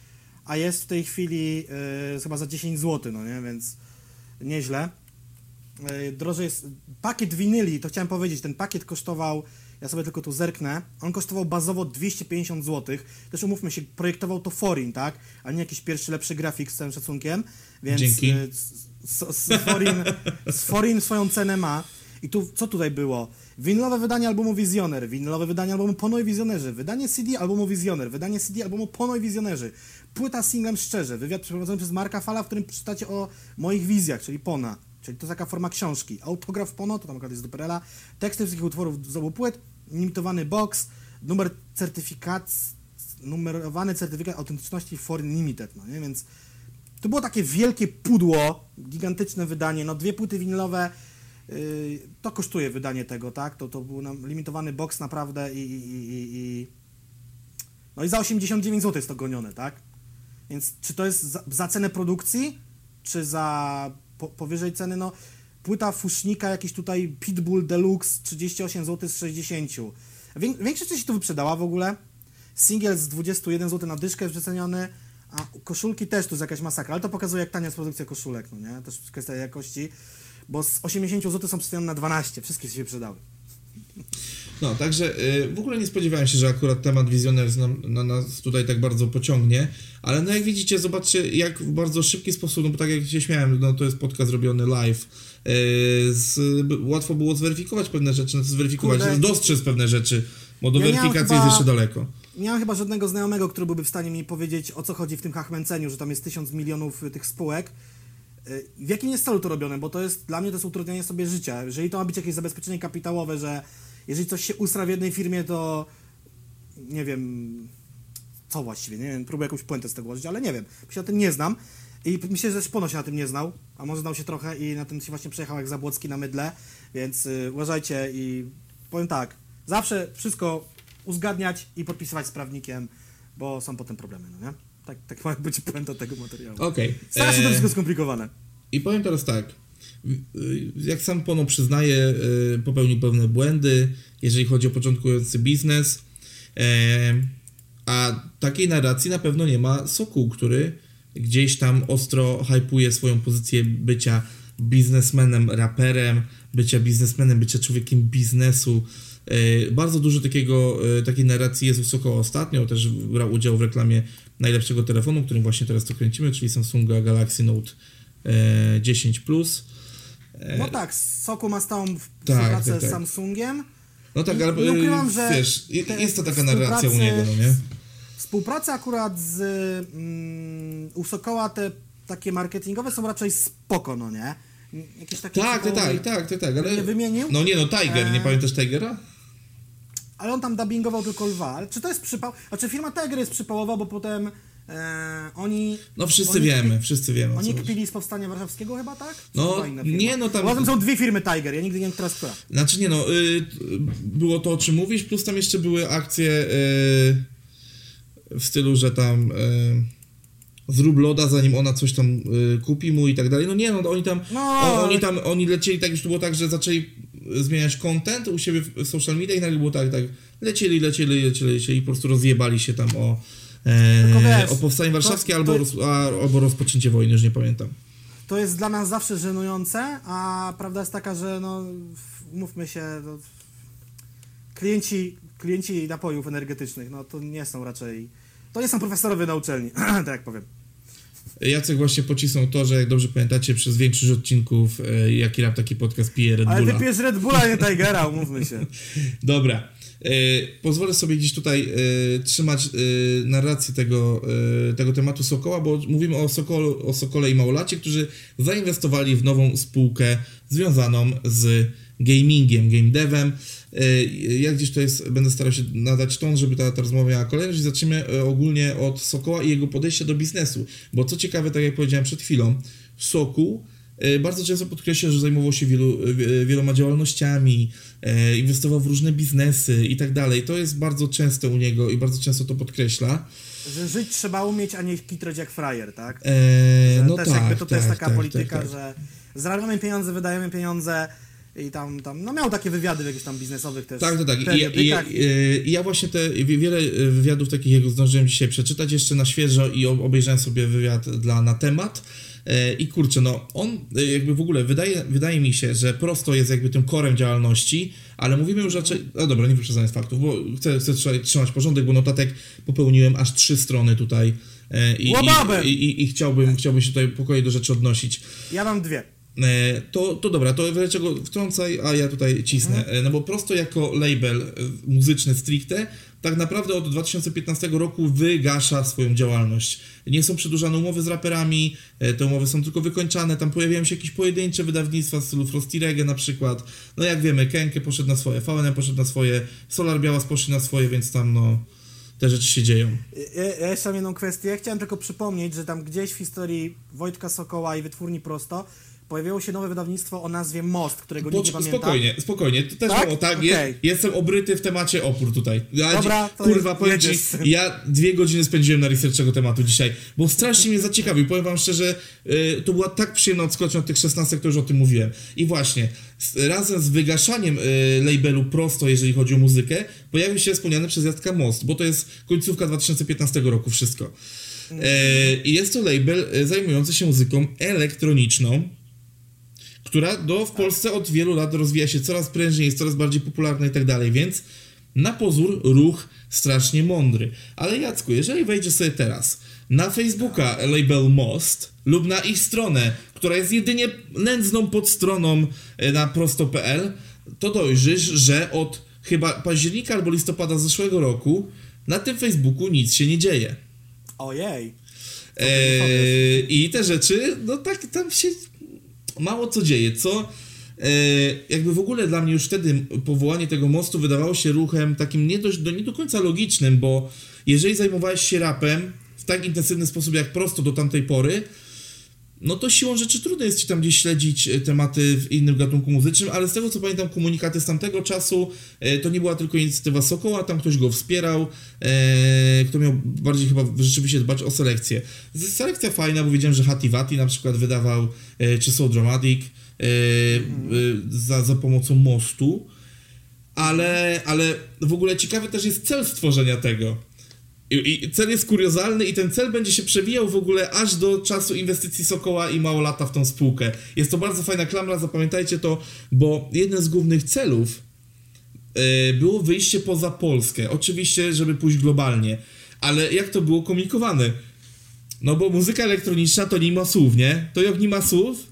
a jest w tej chwili chyba za 10 zł, no nie, więc nieźle. E, Drożej jest. Pakiet winyli, to chciałem powiedzieć, ten pakiet kosztował, ja sobie tylko tu zerknę, on kosztował bazowo 250 zł. Też umówmy się, projektował to Forin, tak? A nie jakiś pierwszy lepszy grafik z całym szacunkiem. Więc Dzięki. e, s- Forin, swoją cenę ma. I tu, co tutaj było? Winylowe wydanie albumu Wizjoner, winylowe wydanie albumu Pono i Wizjonerzy, wydanie CD albumu Wizjoner, wydanie CD albumu Pono i Wizjonerzy, płyta singlem Szczerze, wywiad przeprowadzony przez Marka Fala, w którym przeczytacie o moich wizjach, czyli Pona, czyli to taka forma książki. Autograf Pono, to tam akurat jest do Perela, teksty wszystkich utworów z obu płyt, limitowany box, numer certyfikat, numerowany certyfikat autentyczności Foreign Limited, no nie, więc to było takie wielkie pudło, gigantyczne wydanie, no dwie płyty winylowe, yy, to kosztuje wydanie tego, tak? To, to był nam limitowany box naprawdę i, i, i, i... No i za 89 zł jest to gonione, tak? Więc czy to jest za, za cenę produkcji, czy za po, powyżej ceny, no płyta Fusznika, jakiś tutaj Pitbull Deluxe 38 zł z 60. Wię, większość części to wyprzedała w ogóle. Singiel z 21 zł na dyszkę jest przeceniony, a koszulki też to jest jakaś masakra, ale to pokazuje jak tania jest produkcja koszulek, no nie? Też kwestia jakości, bo z 80 zł są przecenione na 12, wszystkie się wyprzedały. No, także y, w ogóle nie spodziewałem się, że akurat temat nam, na nas tutaj tak bardzo pociągnie, ale no jak widzicie, zobaczcie jak w bardzo szybki sposób, no bo tak jak się śmiałem, no to jest podcast robiony live, y, z, łatwo było zweryfikować pewne rzeczy, no to zweryfikować, Kurde. dostrzec pewne rzeczy, bo do Ja weryfikacji chyba- jest jeszcze daleko. Nie mam chyba żadnego znajomego, który byłby w stanie mi powiedzieć, o co chodzi w tym hachmęceniu, że tam jest tysiąc milionów y, tych spółek. W jakim jest celu to robione? Bo to jest, dla mnie to jest utrudnianie sobie życia. Jeżeli to ma być jakieś zabezpieczenie kapitałowe, że jeżeli coś się ustra w jednej firmie, to nie wiem, co właściwie, nie wiem, próbuję jakąś puentę z tego ułożyć, ale nie wiem, się na tym nie znam. I myślę, że Szpono się na tym nie znał, a może znał się trochę i na tym się właśnie przejechał jak Zabłocki na mydle, więc y, uważajcie i powiem tak, zawsze wszystko uzgadniać i podpisywać z prawnikiem, bo są potem problemy, no nie? Tak, tak ma być puenta tego materiału. Okej. Strasznie to e, wszystko skomplikowane. I powiem teraz tak. Y, Jak sam Pono przyznaje, y, popełnił pewne błędy, jeżeli chodzi o początkujący biznes. E, A takiej narracji na pewno nie ma Sokół, który gdzieś tam ostro hypuje swoją pozycję bycia biznesmenem, raperem, bycia biznesmenem, bycia człowiekiem biznesu, E, Bardzo dużo takiego, e, takiej narracji jest u Sokoła ostatnio, też brał udział w reklamie najlepszego telefonu, którym właśnie teraz to kręcimy, czyli Samsunga Galaxy Note 10 Plus. No tak, Soku ma stałą w- Tak, współpracę tak, tak. z Samsungiem. No tak, ale nie e, ukrywam, że wiesz, jest to taka narracja u niego, no nie? Współpraca akurat z mm, u Sokoła te takie marketingowe są raczej spoko, no nie? Jakieś takie Tak, tak, tak, tak, tak, tak, ale... Nie wymienił? No nie no, Tiger, nie E, pamiętasz Tigera? Ale on tam dubbingował tylko lwa. Czy to jest przypał? Znaczy firma Tiger jest przypałowa, bo potem e, oni... No wszyscy oni wiemy, kpi- wszyscy wiemy Oni kpili z Powstania Warszawskiego chyba, tak? Czy No, nie, no tam- Bo tym są dwie firmy Tiger, ja nigdy nie wiem, jest która. Znaczy nie no, y, było to o czym mówisz, plus tam jeszcze były akcje y, w stylu, że tam y, zrób loda, zanim ona coś tam y, kupi mu i tak dalej. No nie no, oni tam, No, o, oni tam, oni lecieli, tak już to było tak, że zaczęli zmieniać content u siebie w social media i nagle było tak, tak, lecieli, lecieli, lecieli, lecieli i po prostu rozjebali się tam o, e, o powstanie warszawskie to- albo, to- roz, a, albo rozpoczęcie wojny, już nie pamiętam. To jest dla nas zawsze żenujące, a prawda jest taka, że no, umówmy się, no, klienci, klienci napojów energetycznych, no to nie są raczej, to nie są profesorowie na uczelni, tak jak powiem. Jacek właśnie pocisnął to, że jak dobrze pamiętacie, przez większość odcinków, e, jaki rap taki podcast pije Red Ale Bulla. ty pijesz Red Bulla, nie Tigera, umówmy się. Dobra. E, pozwolę sobie gdzieś tutaj e, trzymać e, narrację tego, tego tematu Sokoła, bo mówimy o, Sokolu, o Sokole i Małolacie, którzy zainwestowali w nową spółkę związaną z gamingiem, game devem. Ja gdzieś to jest, będę starał się nadać ton, żeby ta, ta rozmowa miała kolejność. Zaczniemy ogólnie od Sokoła i jego podejścia do biznesu, bo co ciekawe, tak jak powiedziałem przed chwilą, Sokół Bardzo często podkreśla, że zajmował się wielu, e, wieloma działalnościami, e, inwestował w różne biznesy i tak dalej. To jest bardzo częste u niego i bardzo często to podkreśla. Że żyć trzeba umieć, a nie kitrać jak frajer, tak? E, Że no też tak, jakby to tak, też taka tak, polityka, tak, tak. że zarabiamy pieniądze, wydajemy pieniądze i tam, tam, no miał takie wywiady jakichś tam biznesowych też Tak, tak, tak. I, ja- i, i, ja właśnie te wi- wiele e, wywiadów takich jego zdążyłem dzisiaj przeczytać jeszcze na świeżo i ob- obejrzałem sobie wywiad dla na temat. I kurczę, no on e, jakby w ogóle wydaje, wydaje mi się, że prosto jest jakby tym korem działalności, ale mówimy już raczej. No dobra, nie wyprzedzając faktów, bo chcę, chcę trzymać- porządek, bo notatek popełniłem aż trzy strony tutaj. e, I, i, i, i chciałbym, chciałbym się tutaj po kolei do rzeczy odnosić. Ja mam dwie. E, To, to dobra, to dlaczego wtrącaj, a ja tutaj cisnę. E, No bo prosto jako label muzyczny stricte, tak naprawdę od 2015 roku wygasza swoją działalność. Nie są przedłużane umowy z raperami, e, te umowy są tylko wykończane, tam pojawiają się jakieś pojedyncze wydawnictwa w stylu Frosty Reggae na przykład. No jak wiemy, Kenke poszedł na swoje, VNM poszedł na swoje, Solar Białas poszedł na swoje, więc tam no te rzeczy się dzieją. Ja, jeszcze mam jedną kwestię. Chciałem tylko przypomnieć, że tam gdzieś w historii Wojtka Sokoła i Wytwórni Prosto pojawiło się nowe wydawnictwo o nazwie Most, którego nikt nie pamięta. spokojnie, spokojnie. To też Tak? o tak, Okej. je, jestem obryty w temacie opór tutaj. Ja, Dobra, to kurwa, powiem ci, ja dwie godziny spędziłem na research tego tematu dzisiaj, bo strasznie mnie zaciekawił. Powiem wam szczerze, y, to była tak przyjemna odskocznia od tych 16, to już o tym mówiłem. I właśnie, z, razem z wygaszaniem y, labelu prosto, jeżeli chodzi o muzykę, pojawił się wspomniany przez Jacka Most, bo to jest końcówka 2015 roku wszystko. E, I jest to label y, zajmujący się muzyką elektroniczną, która do, w Polsce od wielu lat rozwija się coraz prężniej, jest coraz bardziej popularna i tak dalej, więc na pozór ruch strasznie mądry. Ale Jacku, jeżeli wejdziesz sobie teraz na Facebooka label Most lub na ich stronę, która jest jedynie nędzną podstroną e, na prosto.pl, to dojrzysz, że od chyba października albo listopada zeszłego roku na tym Facebooku nic się nie dzieje. Ojej. Eee, I te rzeczy, no tak tam się mało co dzieje, co eee, jakby w ogóle dla mnie już wtedy powołanie tego mostu wydawało się ruchem takim nie, dość, do, nie do końca logicznym, bo jeżeli zajmowałeś się rapem w tak intensywny sposób jak prosto do tamtej pory, no to siłą rzeczy trudno jest ci tam gdzieś śledzić e, tematy w innym gatunku muzycznym, ale z tego co pamiętam komunikaty z tamtego czasu, e, to nie była tylko inicjatywa Sokoła, tam ktoś go wspierał, e, kto miał bardziej chyba rzeczywiście dbać o selekcję. Selekcja fajna, bo wiedziałem, że Hati Vati na przykład wydawał, czy So Dramatic za, za pomocą mostu, ale, ale w ogóle ciekawy też jest cel stworzenia tego. I, I cel jest kuriozalny i ten cel będzie się przewijał w ogóle aż do czasu inwestycji Sokoła i mało lata w tą spółkę. Jest to bardzo fajna klamra, zapamiętajcie to, bo jeden z głównych celów e, było wyjście poza Polskę. Oczywiście, żeby pójść globalnie. Ale jak to było komunikowane? No bo muzyka elektroniczna to nie ma słów, nie? To jak nie ma słów,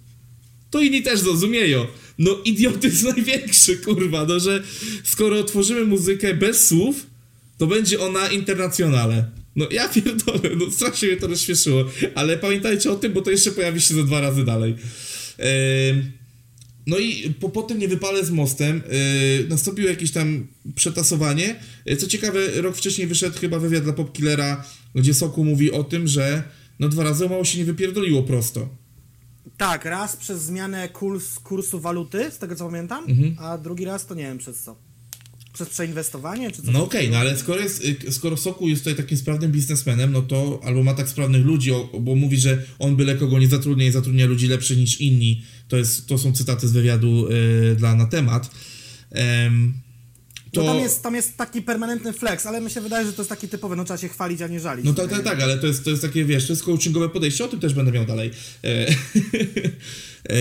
to inni też zrozumieją. No idiotyzm największy, kurwa, no że skoro tworzymy muzykę bez słów, to będzie ona internacjonale. No ja pierdolę, no strasznie mnie to rozśmieszyło, ale pamiętajcie o tym, bo to jeszcze pojawi się za dwa razy dalej. No i po, po tym niewypale z mostem yy, nastąpiło jakieś tam przetasowanie. Yy, co ciekawe, rok wcześniej wyszedł chyba wywiad dla Popkillera, gdzie Soku mówi o tym, że no dwa razy mało się nie wypierdoliło prosto. Tak, raz przez zmianę kurs, kursu waluty, z tego co pamiętam, Mhm. a drugi raz to nie wiem przez co. Przez przeinwestowanie, czy? No okej, no ale skoro, jest, y, skoro Soku jest tutaj takim sprawnym biznesmenem, no to albo ma tak sprawnych ludzi, bo mówi, że on byle kogo nie zatrudnia i zatrudnia ludzi lepszych niż inni. To, jest, to są cytaty z wywiadu y, dla na temat. Em, To... No tam jest, tam jest taki permanentny flex, ale mi się wydaje, że to jest taki typowy, no trzeba się chwalić, a nie żalić. No tak, tak, tak, ale to jest, to jest takie, wiesz, to jest coachingowe podejście, o tym też będę miał dalej. E, e,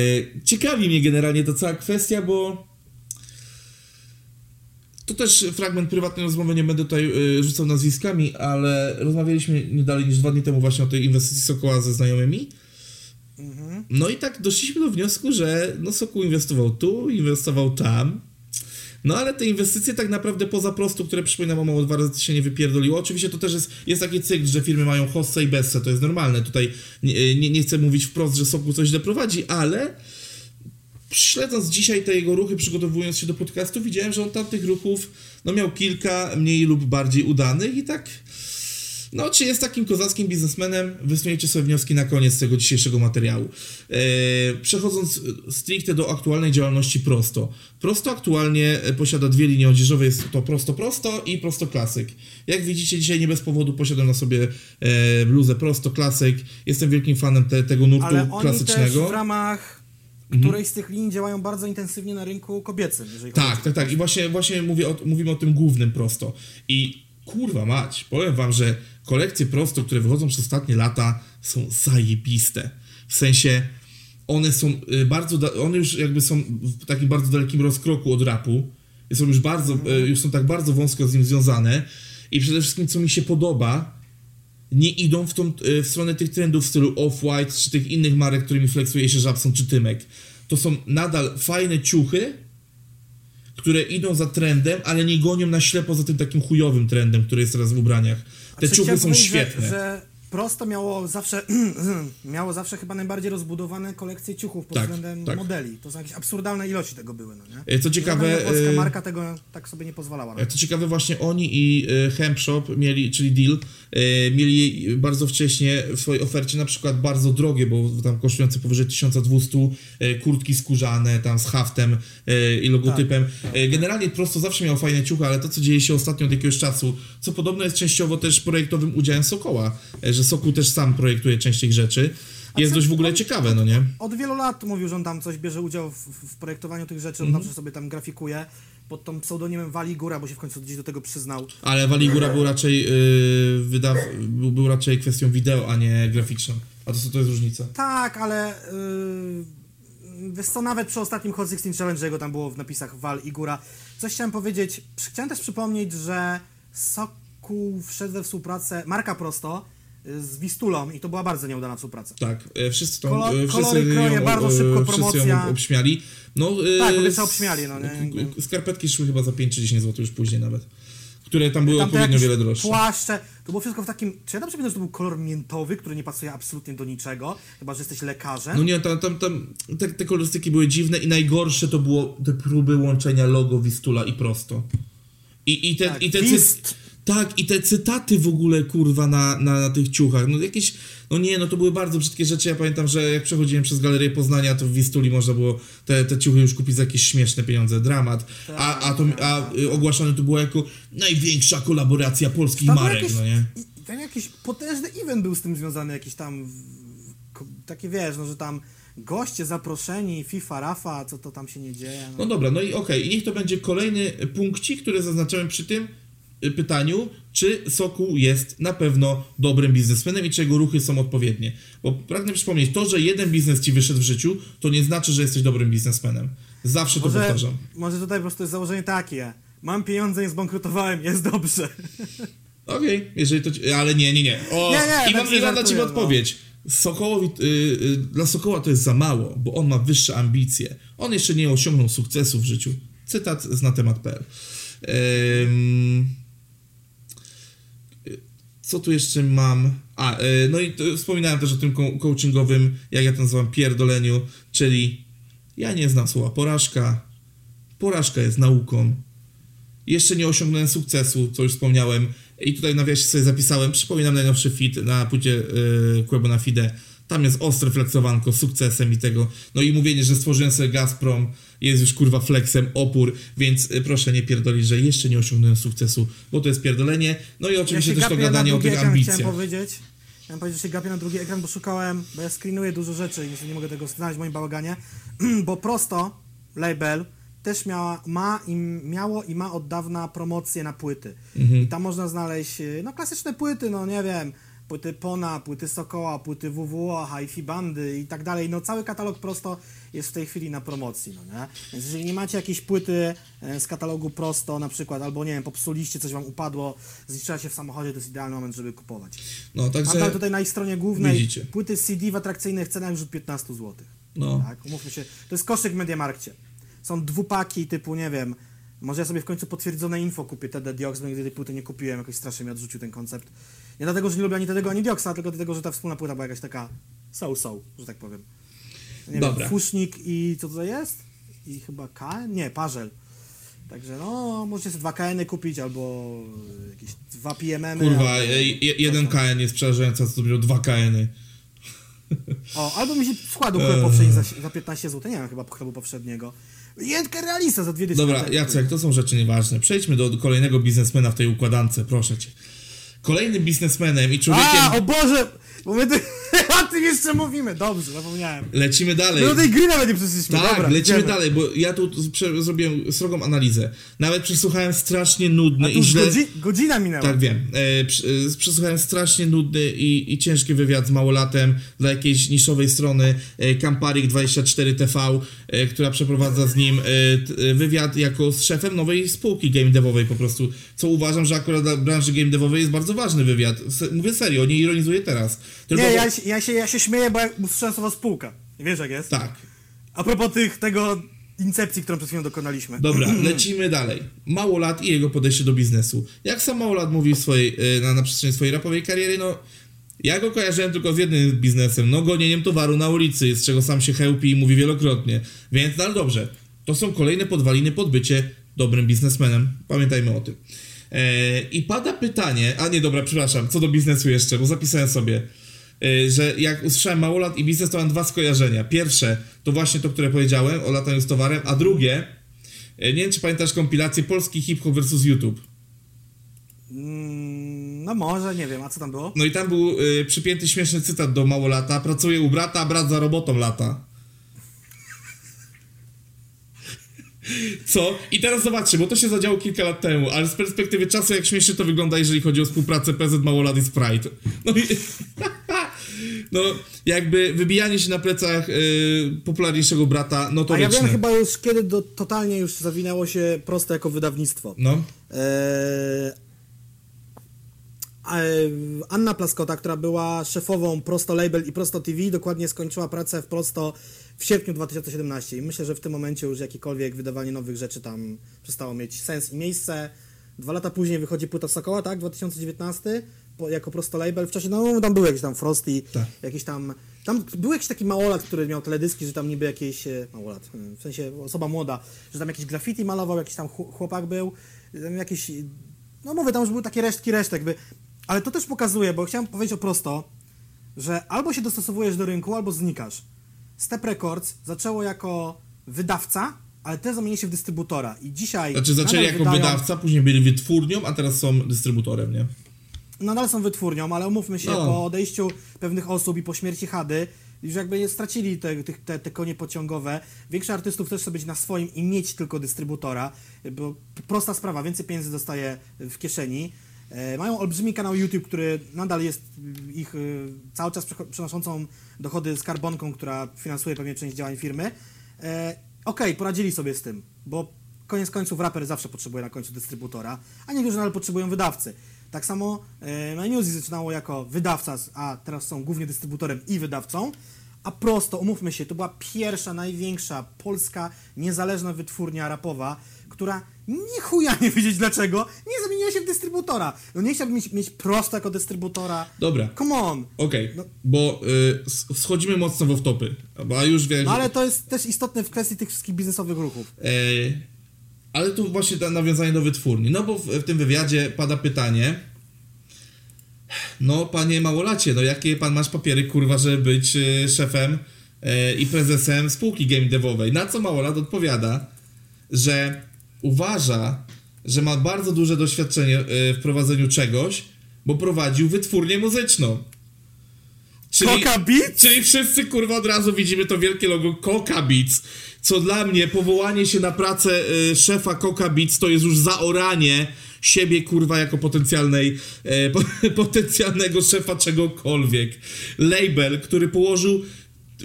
ciekawi mnie generalnie ta cała kwestia, bo to też fragment prywatnej rozmowy, nie będę tutaj e, rzucał nazwiskami, ale rozmawialiśmy nie dalej niż dwa dni temu właśnie o tej inwestycji Sokoła ze znajomymi. No i tak doszliśmy do wniosku, że no Sokół inwestował tu, inwestował tam, no ale te inwestycje tak naprawdę poza prostu, które przypominam o mało dwa razy się nie wypierdoliło. Oczywiście to też jest, jest taki cykl, że firmy mają hossę i bessę, to jest normalne. Tutaj nie, nie, nie chcę mówić wprost, że Sokół coś źle prowadzi, ale śledząc dzisiaj te jego ruchy, przygotowując się do podcastu, widziałem, że on tam tych ruchów no miał kilka mniej lub bardziej udanych i tak no, czy jest takim kozackim biznesmenem? Wysunięcie sobie wnioski na koniec tego dzisiejszego materiału. Eee, przechodząc stricte do aktualnej działalności Prosto. Prosto aktualnie e, posiada dwie linie odzieżowe, jest to Prosto Prosto i Prosto Klasyk. Jak widzicie, dzisiaj nie bez powodu posiadam na sobie e, bluzę Prosto Klasyk. Jestem wielkim fanem te, tego nurtu Ale oni klasycznego. też w ramach którejś z tych linii działają bardzo intensywnie na rynku kobiecym, Tak, tak, tak. I właśnie, właśnie mówię o, mówimy o tym głównym prosto. I kurwa mać, powiem wam, że kolekcje prosto, które wychodzą przez ostatnie lata są zajebiste. W sensie one są y, bardzo, one już jakby są w takim bardzo dalekim rozkroku od rapu. Są już bardzo, y, już są tak bardzo wąsko z nim związane. I przede wszystkim, co mi się podoba, nie idą w, tą, y, w stronę tych trendów w stylu Off-White, czy tych innych marek, którymi flexuje się Żabson czy Tymek. To są nadal fajne ciuchy, które idą za trendem, ale nie gonią na ślepo za tym takim chujowym trendem, który jest teraz w ubraniach. Te ciuchy są świetne. Że, że prosto miało zawsze, miało zawsze chyba najbardziej rozbudowane kolekcje ciuchów pod Tak, względem tak. modeli. To są jakieś absurdalne ilości tego były, no nie? E, Co ciekawe, Żadna polska e, marka tego tak sobie nie pozwalała. E, Co ciekawe, właśnie oni i e, Hemp Shop mieli, czyli Deal, e, mieli bardzo wcześnie w swojej ofercie na przykład bardzo drogie, bo tam kosztujące powyżej 1200 e, kurtki skórzane, tam z haftem e, i logotypem. E, Generalnie prosto zawsze miał fajne ciuchy, ale to, co dzieje się ostatnio od jakiegoś czasu, co podobno jest częściowo też projektowym udziałem Sokoła, e, że Sokół też sam projektuje część tych rzeczy, jest co- dość w ogóle ciekawe, no nie? Od wielu lat mówił, że on tam coś bierze udział w, w projektowaniu tych rzeczy, on Mhm. zawsze sobie tam grafikuje pod tą pseudonimem Wali Góra, bo się w końcu gdzieś do tego przyznał. Ale Waligura był raczej, yy, był, był raczej kwestią wideo, a nie graficzną. A to, to jest różnica. Tak, ale yy, wiesz co, nawet przy ostatnim Hot 16 Challenge jego tam było w napisach Wal i Góra. Coś chciałem powiedzieć, chciałem też przypomnieć, że Sokół wszedł we współpracę, marka prosto, z Wistulą i to była bardzo nieudana współpraca. Tak, e, wszyscy to Kolor- e, wszyscy kolory, kroje, ją, bardzo e, szybko wszyscy promocja. obśmiali. No, e, Tak, s- obśmiali, no nie? Skarpetki szły chyba za 5 czy 10 zł już później nawet. Które tam były Tam odpowiednio wiele droższe. Płaszcze, to było wszystko w takim. Czy ja dobrze pamiętam, że to był kolor miętowy, który nie pasuje absolutnie do niczego, chyba że jesteś lekarzem? No nie, tam, tam, tam te, te kolorystyki były dziwne i najgorsze to było te próby łączenia logo Wistula i prosto. I, i te, Tak, i te Wist. Tak, i te cytaty w ogóle, kurwa, na, na, na tych ciuchach. No jakieś, no nie, no to były bardzo brzydkie rzeczy. Ja pamiętam, że jak przechodziłem przez Galerię Poznania, to w Wistuli można było te, te ciuchy już kupić za jakieś śmieszne pieniądze. Dramat. A, a, to, a y, ogłaszane to było jako największa kolaboracja polskich Tam marek, jakiś, no nie? Tam jakiś potężny event był z tym związany, jakiś tam. Takie wiesz, no że tam goście zaproszeni, FIFA, Rafa, co to tam się nie dzieje. No No. dobra, no i okej, i niech to będzie kolejny punkcik, który zaznaczamy przy tym pytaniu, czy Sokół jest na pewno dobrym biznesmenem i czy jego ruchy są odpowiednie. Bo pragnę przypomnieć, to, że jeden biznes ci wyszedł w życiu, to nie znaczy, że jesteś dobrym biznesmenem. Zawsze to Może, powtarzam. może tutaj po prostu jest założenie takie. mam pieniądze, nie zbankrutowałem, jest dobrze. Okej, jeżeli to. ci- Ale nie, nie, nie. O, Nie, nie, i mam, tak i mam dla ciebie no. odpowiedź. Sokołowi, y, y, dla Sokoła to jest za mało, bo on ma wyższe ambicje. On jeszcze nie osiągnął sukcesu w życiu. Cytat z na temat.pl. Ym, y, co tu jeszcze mam? A, y, no i to, wspominałem też o tym co- coachingowym, jak ja to nazywam, pierdoleniu, czyli ja nie znam słowa porażka. Porażka jest nauką. Jeszcze nie osiągnąłem sukcesu, co już wspomniałem. I tutaj nawiasie sobie zapisałem, przypominam najnowszy fit na płycie yy, Quebo na Fide. Tam jest ostre flexowanko z sukcesem i tego. No i mówienie, że stworzyłem sobie Gazprom jest już kurwa flexem, opór, więc y, proszę nie pierdolić, że jeszcze nie osiągnąłem sukcesu, bo to jest pierdolenie. No i oczywiście ja też to gadanie o tych ambicjach. Chciałem powiedzieć, chciałem powiedzieć, że się gapię na drugi ekran, bo szukałem, bo ja screenuję dużo rzeczy i nie mogę tego znaleźć w moim bałaganie, bo prosto label też miała, ma i miało i ma od dawna promocje na płyty. Mhm. I tam można znaleźć y, no klasyczne płyty, no nie wiem, płyty Pona, płyty Sokoła, płyty WWO, Hi-Fi Bandy i tak dalej. No cały katalog prosto jest w tej chwili na promocji, no nie? Więc jeżeli nie macie jakiejś płyty e, z katalogu prosto na przykład, albo nie wiem, popsuliście, coś wam upadło, zniszczyła się w samochodzie, to jest idealny moment, żeby kupować. No Mam także, tam tutaj na ich stronie głównej widzicie. płyty CD w atrakcyjnych cenach już od 15 zł. no, Tak, umówmy się. To jest koszyk w Mediamarkcie. Są dwupaki typu, nie wiem, może ja sobie w końcu potwierdzone info kupię TD Diox, bo nigdy tej płyty nie kupiłem, jakoś strasznie mi odrzucił ten koncept. Nie dlatego, że nie lubię ani tego, ani Dioxa, tylko dlatego, że ta wspólna płyta była jakaś taka so-so, że tak powiem. Nie Dobra. wiem, Fusznik i co tutaj jest? I chyba KN? Nie, Parzel. Także no, możecie sobie dwa KN kupić, albo jakieś dwa PMM. kurwa, albo... je- jeden KN jest przerażający, co to było dwa KN-y. O, albo mi się składł Eee. chleb powszedni za, za 15 zł, nie wiem, chyba chlebu powszedniego. Jedkę realista za dwie dyszki. Dobra. Jacek, to są rzeczy nieważne. Przejdźmy do kolejnego biznesmena w tej układance, proszę cię. Kolejnym biznesmenem i człowiekiem... A, o Boże! Bo my tu, o tym jeszcze mówimy. Dobrze, zapomniałem. Lecimy dalej. My do tej gry nawet nie przeszliśmy. Tak, Dobra, lecimy idziemy. dalej, bo ja tu zrobiłem srogą analizę. Nawet przesłuchałem strasznie nudny i źle... godzi, godzina minęła. Tak, wiem. E, e, przesłuchałem strasznie nudny i, i ciężki wywiad z Małolatem dla jakiejś niszowej strony e, Camparik24TV, e, która przeprowadza z nim e, e, wywiad jako z szefem nowej spółki game devowej po prostu, co uważam, że akurat dla branży game devowej jest bardzo ważny wywiad. Se, mówię serio, nie ironizuję teraz. Tylko Nie, ja, się- ja, się, ja się śmieję, bo usłyszałem słowo spółka. Wiesz jak jest? Tak. A propos tych, tego incepcji, którą przed chwilą dokonaliśmy. Dobra, lecimy dalej. Małolat i jego podejście do biznesu. Jak sam Małolat mówi swojej, e, na, na przestrzeni swojej rapowej kariery, no ja go kojarzyłem tylko z jednym biznesem, no gonieniem towaru na ulicy, z czego sam się chełpi i mówi wielokrotnie. Więc, no dobrze, to są kolejne podwaliny pod bycie dobrym biznesmenem. Pamiętajmy o tym. E, I pada pytanie, a nie dobra, przepraszam, co do biznesu jeszcze, bo zapisałem sobie, że jak usłyszałem małolat i biznes, to mam dwa skojarzenia. Pierwsze to właśnie to, które powiedziałem o lataniu z towarem, a drugie, e, nie wiem czy pamiętasz kompilację polski hip-hop versus YouTube. Mm, no może, nie wiem, a co tam było? No i tam był y, przypięty śmieszny cytat do Małolata. Pracuje u brata, a brat za robotą lata. Co? I teraz zobaczcie, bo to się zadziało kilka lat temu, ale z perspektywy czasu jak śmiesznie to wygląda, jeżeli chodzi o współpracę PZ Małolat i Sprite. No i... No, jakby wybijanie się na plecach y, popularniejszego brata, no to A ja wiem chyba już kiedy do, totalnie już zawinęło się prosto jako wydawnictwo. No, e, Anna Plaskota, która była szefową Prosto Label i Prosto TV, dokładnie skończyła pracę w Prosto w sierpniu 2017 i myślę, że w tym momencie już jakiekolwiek wydawanie nowych rzeczy tam przestało mieć sens i miejsce. Dwa lata później wychodzi płyta Sokoła, tak? 2019, po, jako Prosto Label. Wcześniej, no tam były jakieś tam Frosty, Tak. jakieś tam... Tam był jakiś taki małolat, który miał teledyski, że tam niby jakieś... e, Małolat, e, w sensie osoba młoda, że tam jakieś graffiti malował, jakiś tam chł- chłopak był, tam jakieś... No mówię, tam już były takie resztki resztek, by... Ale to też pokazuje, bo chciałem powiedzieć o prosto, że albo się dostosowujesz do rynku, albo znikasz. Step Records zaczęło jako wydawca, ale też zamienili się w dystrybutora i dzisiaj... znaczy zaczęli jako wydają- wydawca, później byli wytwórnią, a teraz są dystrybutorem, nie? Nadal są wytwórnią, ale umówmy się, No. po odejściu pewnych osób i po śmierci Hady, już jakby nie stracili te, te, te, konie pociągowe. Większość artystów też chce być na swoim i mieć tylko dystrybutora, bo prosta sprawa, więcej pieniędzy dostaje w kieszeni. E, mają olbrzymi kanał YouTube, który nadal jest ich y, cały czas przynoszącą dochody z karbonką, która finansuje pewnie część działań firmy. E, Okej, poradzili sobie z tym, bo koniec końców raper zawsze potrzebuje na końcu dystrybutora, a niektórzy nadal potrzebują wydawcy. Tak samo e, My Music zaczynało jako wydawca, a teraz są głównie dystrybutorem i wydawcą, a prosto, umówmy się, to była pierwsza, największa polska niezależna wytwórnia rapowa, która ni chuja nie wiedzieć dlaczego nie zamieniła się w dystrybutora. No nie chciałbym mieć, mieć prosto jako dystrybutora. Dobra. Come on. Okej, No. bo y, schodzimy mocno w off-topy, a już wiesz... No ale to jest też istotne w kwestii tych wszystkich biznesowych ruchów. E, ale tu właśnie nawiązanie do wytwórni. No bo w, w tym wywiadzie pada pytanie. No, panie małolacie, no jakie pan masz papiery, kurwa, żeby być e, szefem e, i prezesem spółki game devowej? Na co małolat odpowiada, że uważa, że ma bardzo duże doświadczenie e, w prowadzeniu czegoś, bo prowadził wytwórnię muzyczną. Coca Beats? Czyli wszyscy kurwa od razu widzimy to wielkie logo Coca Beats, co dla mnie powołanie się na pracę y, szefa Coca Beats to jest już zaoranie siebie kurwa jako potencjalnej e, po, potencjalnego szefa czegokolwiek. Label, który położył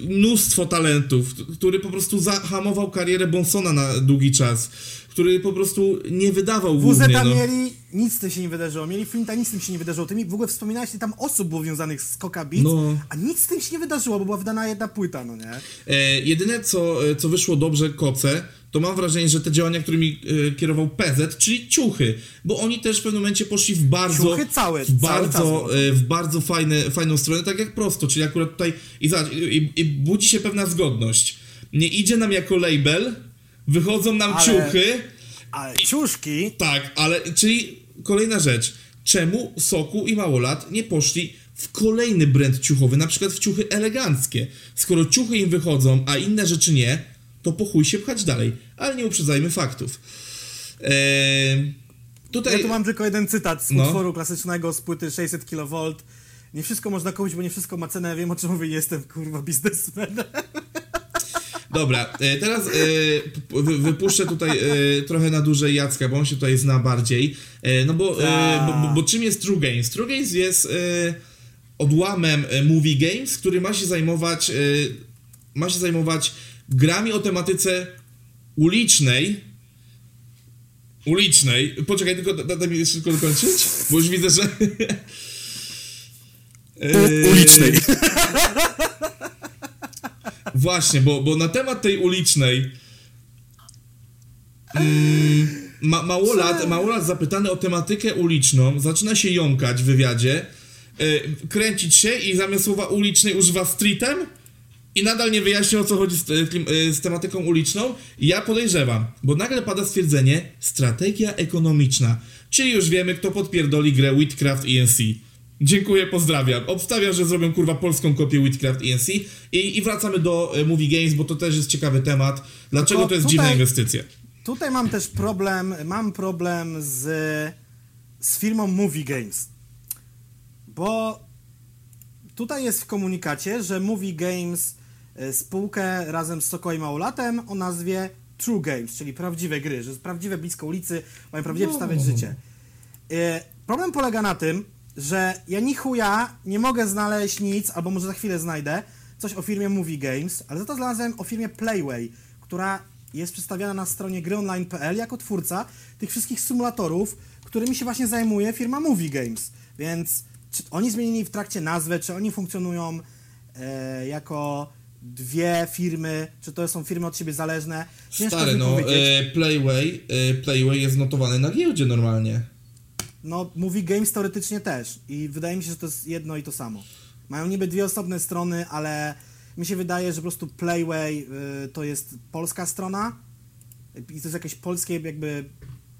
mnóstwo talentów, który po prostu zahamował karierę Bonsona na długi czas, który po prostu nie wydawał WZ głównie, no. mieli, nic z tym się nie wydarzyło. Mieli Flinta, nic z tym się nie wydarzyło. Tymi w ogóle wspominałeś, tam osób było związanych z Coca Beats, No. a nic z tym się nie wydarzyło, bo była wydana jedna płyta, no nie? E, jedyne, co, e, co wyszło dobrze Koce, to mam wrażenie, że te działania, którymi e, kierował PZ, czyli ciuchy, bo oni też w pewnym momencie poszli w bardzo, Ciuchy całe- w bardzo, e, w bardzo fajne, fajną stronę, tak jak prosto, czyli akurat tutaj i, i, i budzi się pewna zgodność. Nie idzie nam jako label, wychodzą nam Ale- ciuchy, Ale ciuszki, tak, ale czyli kolejna rzecz. Czemu Soku i Małolat nie poszli w kolejny brand ciuchowy, na przykład w ciuchy eleganckie? Skoro ciuchy im wychodzą, a inne rzeczy nie, to po chuj się pchać dalej. Ale nie uprzedzajmy faktów. Eee, tutaj... ja tu mam tylko jeden cytat z No. utworu klasycznego z płyty 600 kV. Nie wszystko można kupić, bo nie wszystko ma cenę. Wiem o czym mówię, jestem kurwa biznesmenem. Dobra, e, teraz e, wypuszczę tutaj e, trochę na dłużej Jacka, bo on się tutaj zna bardziej. No bo, bo, bo, bo czym jest True Games? True Games jest odłamem Movie Games, który ma się zajmować ma się zajmować grami o tematyce ulicznej. Ulicznej. Poczekaj, tylko da, daj mi jeszcze tylko dokończyć, bo już widzę, że... Ulicznej. Właśnie, bo, bo na temat tej ulicznej mm, ma, małolat, małolat zapytany o tematykę uliczną zaczyna się jąkać w wywiadzie, y, kręcić się i zamiast słowa ulicznej używa streetem i nadal nie wyjaśnia o co chodzi z, y, klim- y, z tematyką uliczną. Ja podejrzewam, bo nagle pada stwierdzenie strategia ekonomiczna, czyli już wiemy kto podpierdoli grę Witcraft ENC. Dziękuję, pozdrawiam. Obstawiam, że zrobią kurwa polską kopię Witcraft ENC i, i wracamy do e, Movie Games, bo to też jest ciekawy temat. Dlaczego Tylko to jest tutaj- dziwna inwestycja? Tutaj mam też problem, mam problem z, z firmą Movie Games. Bo tutaj jest w komunikacie, że Movie Games e, spółkę razem z Soko i Małolatem o nazwie True Games, czyli prawdziwe gry, że jest prawdziwe blisko ulicy, mają prawdziwie No. przedstawiać życie. E, Problem polega na tym, że ja ni chuja nie mogę znaleźć nic, albo może za chwilę znajdę, coś o firmie Movie Games, ale za to znalazłem o firmie Playway, która jest przedstawiana na stronie gryonline.pl jako twórca tych wszystkich symulatorów, którymi się właśnie zajmuje firma Movie Games. Więc czy oni zmienili w trakcie nazwę, czy oni funkcjonują e, jako dwie firmy, czy to są firmy od siebie zależne? Ciężko Stary, no, e, Playway, e, Playway jest notowany na giełdzie normalnie. No, Movie Games teoretycznie też. I wydaje mi się, że to jest jedno i to samo. Mają niby dwie osobne strony, ale mi się wydaje, że po prostu Playway y, to jest polska strona i to jest jakiś polski jakby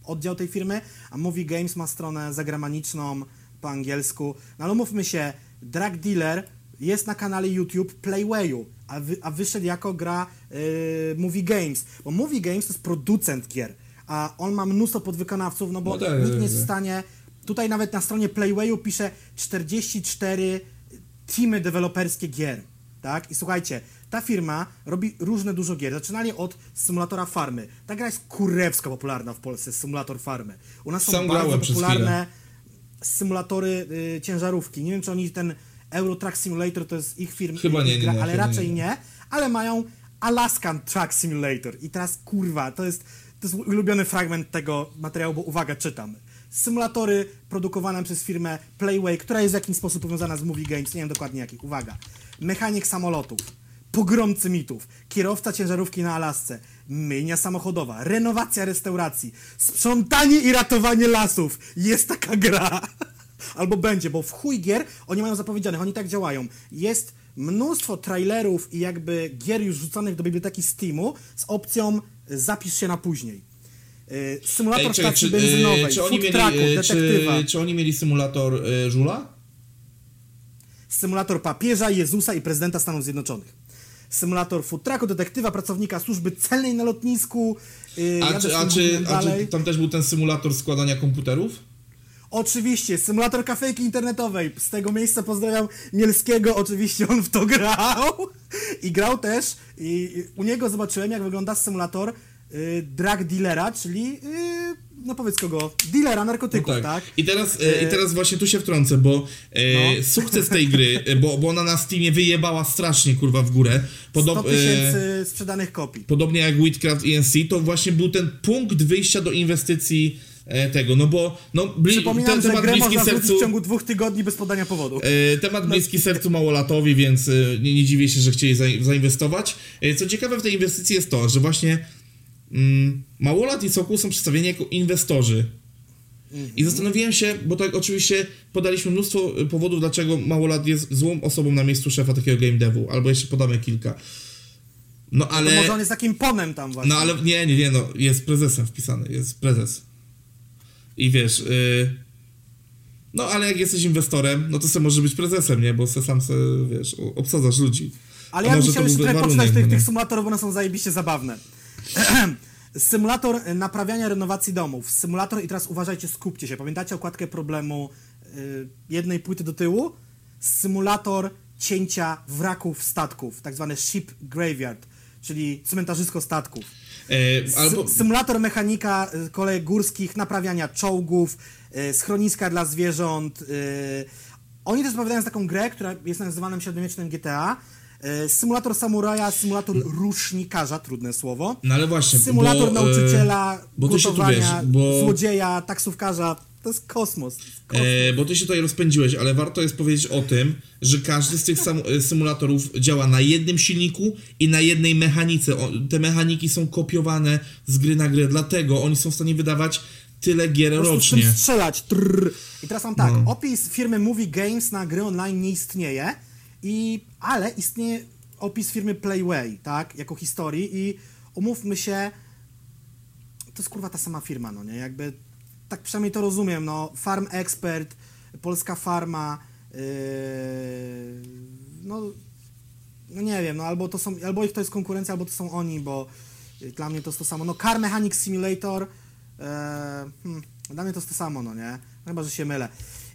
oddział tej firmy, a Movie Games ma stronę zagraniczną po angielsku. No ale mówmy się, Drug Dealer jest na kanale YouTube Playwayu, a, wy, a wyszedł jako gra y, Movie Games, bo Movie Games to jest producent gier, a on ma mnóstwo podwykonawców, no bo No tak, nikt nie jest w stanie, tutaj nawet na stronie Playwayu pisze 44 teamy deweloperskie gier, tak? I słuchajcie, ta firma robi różne dużo gier. Zaczynali od symulatora farmy. Ta gra jest kurewsko popularna w Polsce, symulator farmy. U nas są Sam bardzo popularne symulatory y, ciężarówki. Nie wiem, czy oni ten Euro Truck Simulator to jest ich firm, Chyba nie, nie, gra, nie, ale raczej nie. nie. Ale mają Alaskan Truck Simulator. I teraz kurwa, to jest to jest ulubiony fragment tego materiału, bo uwaga, czytam. Symulatory produkowane przez firmę Playway, która jest w jakiś sposób powiązana z Movie Games, nie wiem dokładnie jakich. Uwaga. Mechanik samolotów, pogromcy mitów, kierowca ciężarówki na Alasce, myjnia samochodowa, renowacja restauracji, sprzątanie i ratowanie lasów. Jest taka gra. Albo będzie, bo w chuj gier oni mają zapowiedzianych, oni tak działają. Jest mnóstwo trailerów i jakby gier już wrzuconych do biblioteki Steamu z opcją zapisz się na później. Yy, Symulator Ej, czekaj, stacji czy, benzynowej, e, czy, oni food mieli, trucku, e, detektywa, czy, czy oni mieli symulator e, żula? symulator papieża, Jezusa i prezydenta Stanów Zjednoczonych. Symulator food trucku, detektywa, pracownika służby celnej na lotnisku. Yy, A, czy, a, czy, a czy tam też był ten symulator składania komputerów? Oczywiście, symulator kafejki internetowej. Z tego miejsca pozdrawiam Mielskiego, oczywiście on w to grał. I grał też, i u niego zobaczyłem, jak wygląda symulator y, drug dealera, czyli, y, no powiedz kogo, dealera narkotyków, No tak? I teraz, e, I teraz właśnie tu się wtrącę, bo e, No. sukces tej gry, bo, bo ona na Steamie wyjebała strasznie kurwa w górę. 100 Podob, e, tysięcy sprzedanych kopii. podobnie jak Witchcraft ENC, to właśnie był ten punkt wyjścia do inwestycji tego, no bo no, bli, Przypominam, ten że temat grę bliski można sercu... w ciągu dwóch tygodni bez podania powodu. E, Temat bliski sercu małolatowi, więc e, nie, nie dziwię się, że chcieli za- zainwestować. E, Co ciekawe w tej inwestycji jest to, że właśnie mm, Małolat i Sokół są przedstawieni jako inwestorzy. I zastanowiłem się, bo tak oczywiście podaliśmy mnóstwo e, powodów, dlaczego Małolat jest złą osobą na miejscu szefa takiego game devu, albo jeszcze podamy kilka. No ale... może on jest takim ponem tam właśnie. No ale nie, nie, nie, no jest prezesem wpisany, jest prezes. I wiesz, y, no ale jak jesteś inwestorem, no to sobie może być prezesem, nie? Bo se sam se, wiesz, obsadzasz ludzi. Ale ja bym chciał jeszcze trochę poczytać tych, no tych symulatorów, bo one są zajebiście zabawne. Symulator naprawiania renowacji domów. Symulator, i teraz uważajcie, skupcie się. Pamiętacie okładkę problemu y, jednej płyty do tyłu? Symulator cięcia wraków statków, tak zwany ship graveyard, czyli cmentarzysko statków. E, albo, Sy- Symulator mechanika y, kolei górskich, naprawiania czołgów, y, schroniska dla zwierząt. Oni też zapowiadają taką grę, która jest nazywana średniowiecznym GTA. Symulator samuraja, symulator rusznikarza, trudne słowo. no ale właśnie, Symulator bo, nauczyciela, e, bo gotowania, wiesz, bo... złodzieja, taksówkarza. To jest kosmos. E, bo ty się tutaj rozpędziłeś, ale warto jest powiedzieć o tym, że każdy z tych e, symulatorów działa na jednym silniku i na jednej mechanice. O, te mechaniki są kopiowane z gry na grę, dlatego oni są w stanie wydawać tyle gier Po rocznie. strzelać. Trrr. I teraz mam tak, No. opis firmy Movie Games na gry online nie istnieje, i, ale istnieje opis firmy Playway, tak, jako historii i umówmy się, to jest kurwa ta sama firma, no nie, jakby, tak przynajmniej to rozumiem, no, Farm Expert, Polska Farma, yy, no, no nie wiem, no albo to są, albo ich to jest konkurencja, albo to są oni, bo y, dla mnie to jest to samo. No Car Mechanic Simulator, e, hmm, dla mnie to jest to samo, no nie? Chyba, że się mylę.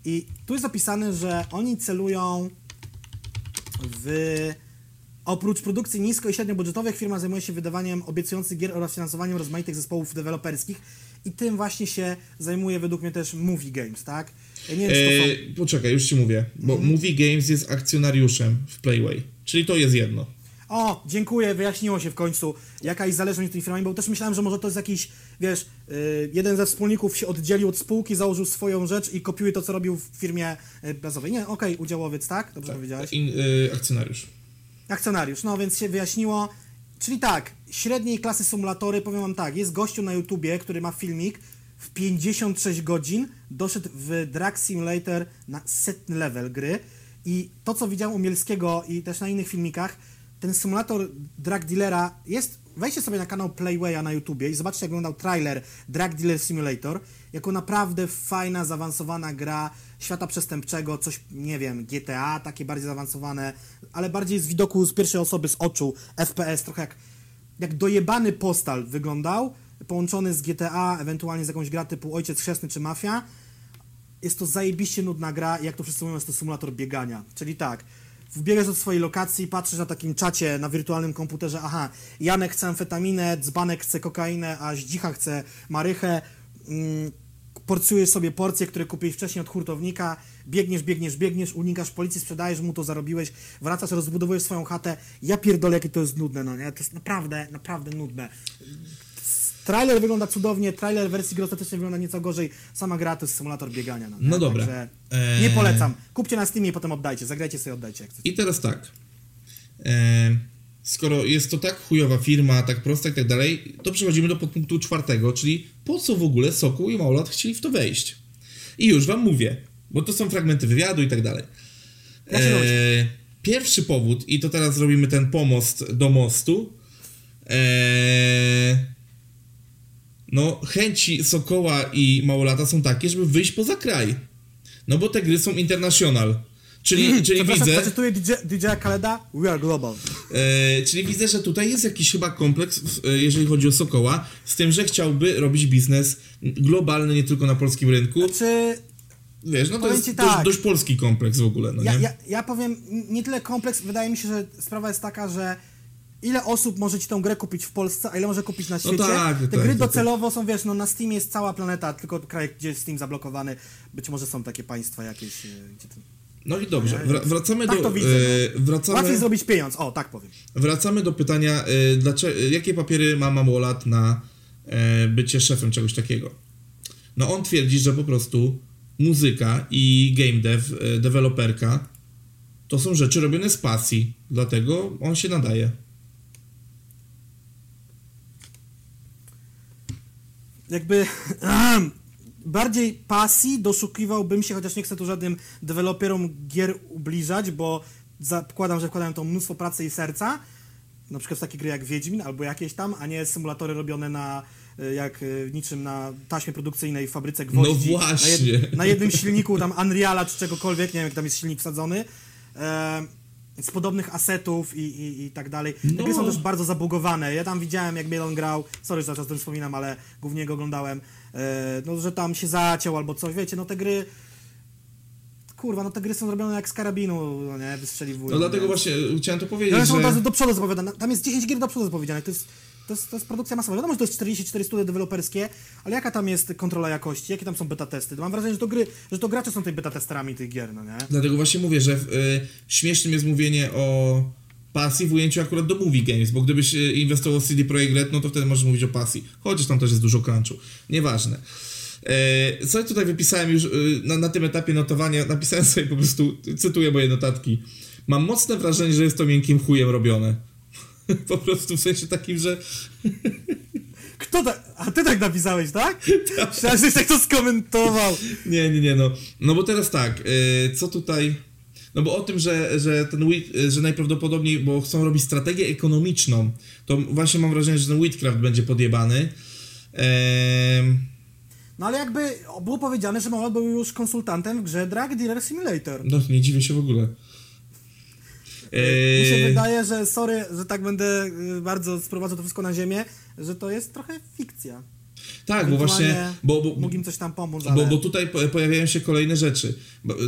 I tu jest opisane, że oni celują w... Oprócz produkcji nisko i średniobudżetowych, firma zajmuje się wydawaniem obiecujących gier oraz finansowaniem rozmaitych zespołów deweloperskich i tym właśnie się zajmuje według mnie też Movie Games, tak? Ja nie wiem, czy to są... E, poczekaj, już ci mówię, bo Mhm. Movie Games jest akcjonariuszem w Playway, czyli to jest jedno. O, dziękuję, wyjaśniło się w końcu jakaś zależność tymi firmami, bo też myślałem, że może to jest jakiś, wiesz, y, jeden ze wspólników się oddzielił od spółki, założył swoją rzecz i kopiuje to, co robił w firmie y, bazowej. Nie, okej, udziałowiec, tak? Dobrze powiedziałeś? In, e, akcjonariusz. Akcjonariusz, no więc się wyjaśniło. Czyli tak, średniej klasy symulatory, powiem wam tak, jest gościu na YouTubie, który ma filmik w 56 godzin, doszedł w Drag Simulator na setny level gry. I to, co widziałem u Mielskiego i też na innych filmikach, ten symulator drag dealera jest, wejdźcie sobie na kanał Playwaya na YouTubie i zobaczcie, jak wyglądał trailer Drag Dealer Simulator, jako naprawdę fajna, zaawansowana gra świata przestępczego, coś, nie wiem, GTA, takie bardziej zaawansowane, ale bardziej z widoku z pierwszej osoby, z oczu, FPS, trochę jak, jak dojebany postal wyglądał, połączony z GTA, ewentualnie z jakąś gra typu Ojciec Chrzestny czy Mafia. Jest to zajebiście nudna gra i jak to wszyscy mówią, jest to symulator biegania. Czyli tak, wbiegasz do swojej lokacji, patrzysz na takim czacie na wirtualnym komputerze, aha, Janek chce amfetaminę, Dzbanek chce kokainę, a Zdzicha chce marychę, mm, porcjujesz sobie porcje, które kupiłeś wcześniej od hurtownika, biegniesz, biegniesz, biegniesz, unikasz policji, sprzedajesz mu to, zarobiłeś, wracasz, rozbudowujesz swoją chatę. Ja pierdolę, jakie to jest nudne, no nie? To jest naprawdę, naprawdę nudne. Trailer wygląda cudownie, trailer wersji gry wygląda nieco gorzej, sama gra to jest symulator biegania. No? No dobra. Także Eee. Nie polecam. Kupcie na Steamie i potem oddajcie, zagrajcie sobie, oddajcie. I teraz tak. E, skoro jest to tak chujowa firma, tak prosta i tak dalej, to przechodzimy do podpunktu czwartego, czyli po co w ogóle Sokół i Maulat chcieli w to wejść. I już wam mówię, bo to są fragmenty wywiadu i tak dalej. Ja się E, pierwszy powód, i to teraz zrobimy ten pomost do mostu. E, no, chęci Sokoła i Małolata są takie, żeby wyjść poza kraj. No bo te gry są international. Czyli, czyli Przepraszam, widzę. zacytuję DJ, DJ Kaleda, we are global. E, czyli widzę, że tutaj jest jakiś chyba kompleks, e, jeżeli chodzi o Sokoła, z tym, że chciałby robić biznes globalny, nie tylko na polskim rynku. Czy Wiesz, no to jest ci dość, tak. dość polski kompleks w ogóle, no ja, nie? ja, ja powiem, nie tyle kompleks, wydaje mi się, że sprawa jest taka, że ile osób może ci tą grę kupić w Polsce, a ile może kupić na świecie. tak, Te tak, gry tak, docelowo są, wiesz, no na Steamie jest cała planeta, tylko kraj, gdzie jest Steam zablokowany. Być może są takie państwa jakieś, e, gdzie. No i dobrze, wra- wracamy Tak do... to widzę, e, Łatwiej wracamy, zrobić pieniądz, o, tak powiem. wracamy do pytania, e, dlaczego, jakie papiery ma Mamolat na e, bycie szefem czegoś takiego. No on twierdzi, że po prostu muzyka i game dev, e, deweloperka to są rzeczy robione z pasji, dlatego on się nadaje. Jakby bardziej pasji doszukiwałbym się, chociaż nie chcę tu żadnym deweloperom gier ubliżać, bo zakładam, że wkładają to mnóstwo pracy i serca, na przykład w takie gry jak Wiedźmin albo jakieś tam, a nie symulatory robione na y, jak y, niczym na taśmie produkcyjnej w fabryce gwoździ. No właśnie. Na, jed, na jednym silniku tam Unreala czy czegokolwiek, nie wiem jak tam jest silnik wsadzony. E, z podobnych asetów i, i, i tak dalej. Te No. gry są też bardzo zabugowane. Ja tam widziałem, jak Mielon grał, sorry, że cały czas o tym wspominam, ale głównie go oglądałem, e, no, że tam się zaciął albo coś, wiecie, no te gry... Kurwa, no te gry są robione jak z karabinu, no nie, wystrzeliwują. No dlatego więc- właśnie chciałem to powiedzieć, od że... razu do przodu zapowiadane. Tam jest 10 gier do przodu zapowiedzianych. To jest, to jest, to jest produkcja masowa. Wiadomo, że to jest 44 studia deweloperskie, ale jaka tam jest kontrola jakości? Jakie tam są beta testy? Mam wrażenie, że to gry, że to gracze są tymi beta testerami tych gier, no nie? Dlatego właśnie mówię, że y, śmiesznym jest mówienie o pasji w ujęciu akurat do movie games, bo gdybyś y, inwestował w CD Projekt Red, no to wtedy możesz mówić o pasji. Chociaż tam też jest dużo crunchu. Nieważne. E, co tutaj wypisałem już y, na, na tym etapie notowania, napisałem sobie po prostu, cytuję moje notatki. Mam mocne wrażenie, że jest to miękkim chujem robione. po prostu w sensie takim, że Kto tak? A ty tak napisałeś, tak? Myślałem, żeś tak to skomentował. Nie, nie, nie, no. No bo teraz tak, y, co tutaj... No bo o tym, że, że ten Wheat, że najprawdopodobniej, bo chcą robić strategię ekonomiczną, to właśnie mam wrażenie, że ten Wheatcraft będzie podjebany. No ale jakby było powiedziane, że Małat był już konsultantem w grze Drag Dealer Simulator. no nie dziwię się w ogóle. Mi się Eee, wydaje, że sorry, że tak będę y, bardzo sprowadzał to wszystko na ziemię, że to jest trochę fikcja. tak, bo właśnie, bo, bo, Mógł im coś tam pomóc, ale... bo, bo tutaj po- pojawiają się kolejne rzeczy.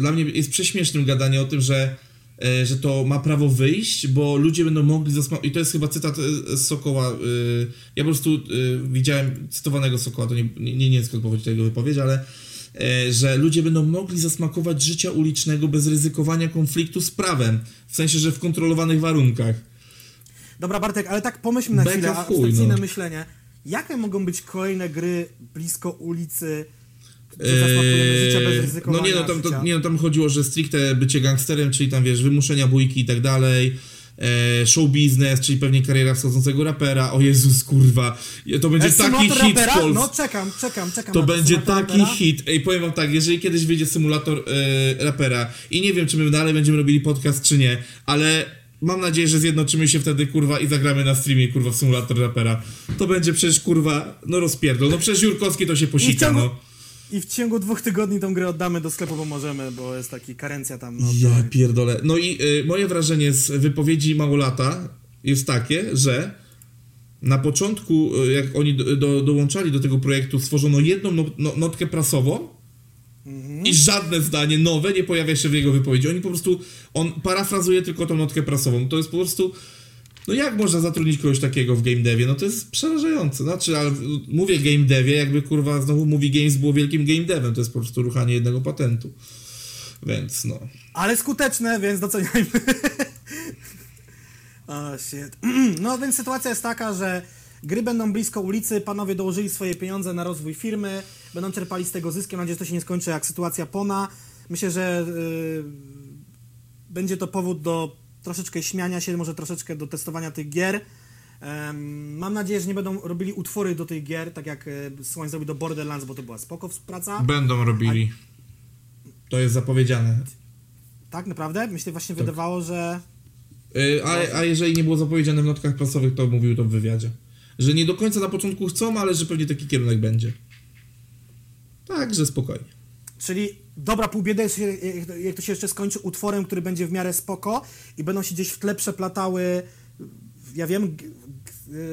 Dla mnie jest prześmiesznym gadanie o tym, że, e, że to ma prawo wyjść, bo ludzie będą mogli zasma- I to jest chyba cytat e, z Sokoła. e, Ja po prostu widziałem cytowanego Sokoła, to nie, nie, nie, skąd pochodzi ta jego wypowiedź, ale że ludzie będą mogli zasmakować życia ulicznego bez ryzykowania konfliktu z prawem. W sensie, że w kontrolowanych warunkach. Dobra Bartek, ale tak pomyślmy na Beka chwilę, chuj, abstrakcyjne no. myślenie. Jakie mogą być kolejne gry blisko ulicy, Eee, zasmakujemy życia bez ryzykowania No nie no, tam, to, nie no, tam chodziło, że stricte bycie gangsterem, czyli tam wiesz, wymuszenia bójki i tak dalej, e, show business, czyli pewnie kariera wschodzącego rapera, o Jezus kurwa, to będzie taki hit w rapera? Polsce. No czekam, czekam, czekam To będzie taki rapera. hit. Ej, powiem wam tak, jeżeli kiedyś wyjdzie symulator e, rapera i nie wiem, czy my dalej będziemy robili podcast, czy nie, ale mam nadzieję, że zjednoczymy się wtedy, kurwa, i zagramy na streamie, kurwa, w symulator rapera. To będzie przecież, kurwa, no rozpierdol. No przecież Jurkowski to się posika, no. I w ciągu dwóch tygodni tą grę oddamy do sklepu, bo możemy, bo jest taki karencja tam. No, Ja pierdolę. No i y, moje wrażenie z wypowiedzi Małolata jest takie, że na początku, y, jak oni do, do, dołączali do tego projektu, stworzono jedną no, no, notkę prasową i żadne zdanie nowe nie pojawia się w jego wypowiedzi. Oni po prostu, on parafrazuje tylko tą notkę prasową. To jest po prostu, no jak można zatrudnić kogoś takiego w game devie? No to jest przerażające. Znaczy, ale mówię game devie, jakby kurwa znowu mówi games było wielkim game devem. To jest po prostu ruchanie jednego patentu. Więc no. Ale skuteczne, więc doceniajmy. O, shit. No więc sytuacja jest taka, że Gry będą blisko ulicy, panowie dołożyli swoje pieniądze na rozwój firmy, będą czerpali z tego zyskiem. Mam nadzieję, że to się nie skończy jak sytuacja Pona. Myślę, że yy, będzie to powód do troszeczkę śmiania się, może troszeczkę do testowania tych gier. Mam nadzieję, że nie będą robili utwory do tych gier, tak jak e, Słoń zrobił do Borderlands, bo to była spoko współpraca. Będą robili. To jest zapowiedziane. Tak, naprawdę? Myślę, właśnie Tak. wydawało, że... Y, A, a jeżeli nie było zapowiedziane w notkach prasowych, to mówił to w wywiadzie. Że nie do końca na początku chcą, ale że pewnie taki kierunek będzie. Także spokojnie. Czyli dobra pół biedy, jak to się jeszcze skończy utworem, który będzie w miarę spoko i będą się gdzieś w tle przeplatały, ja wiem,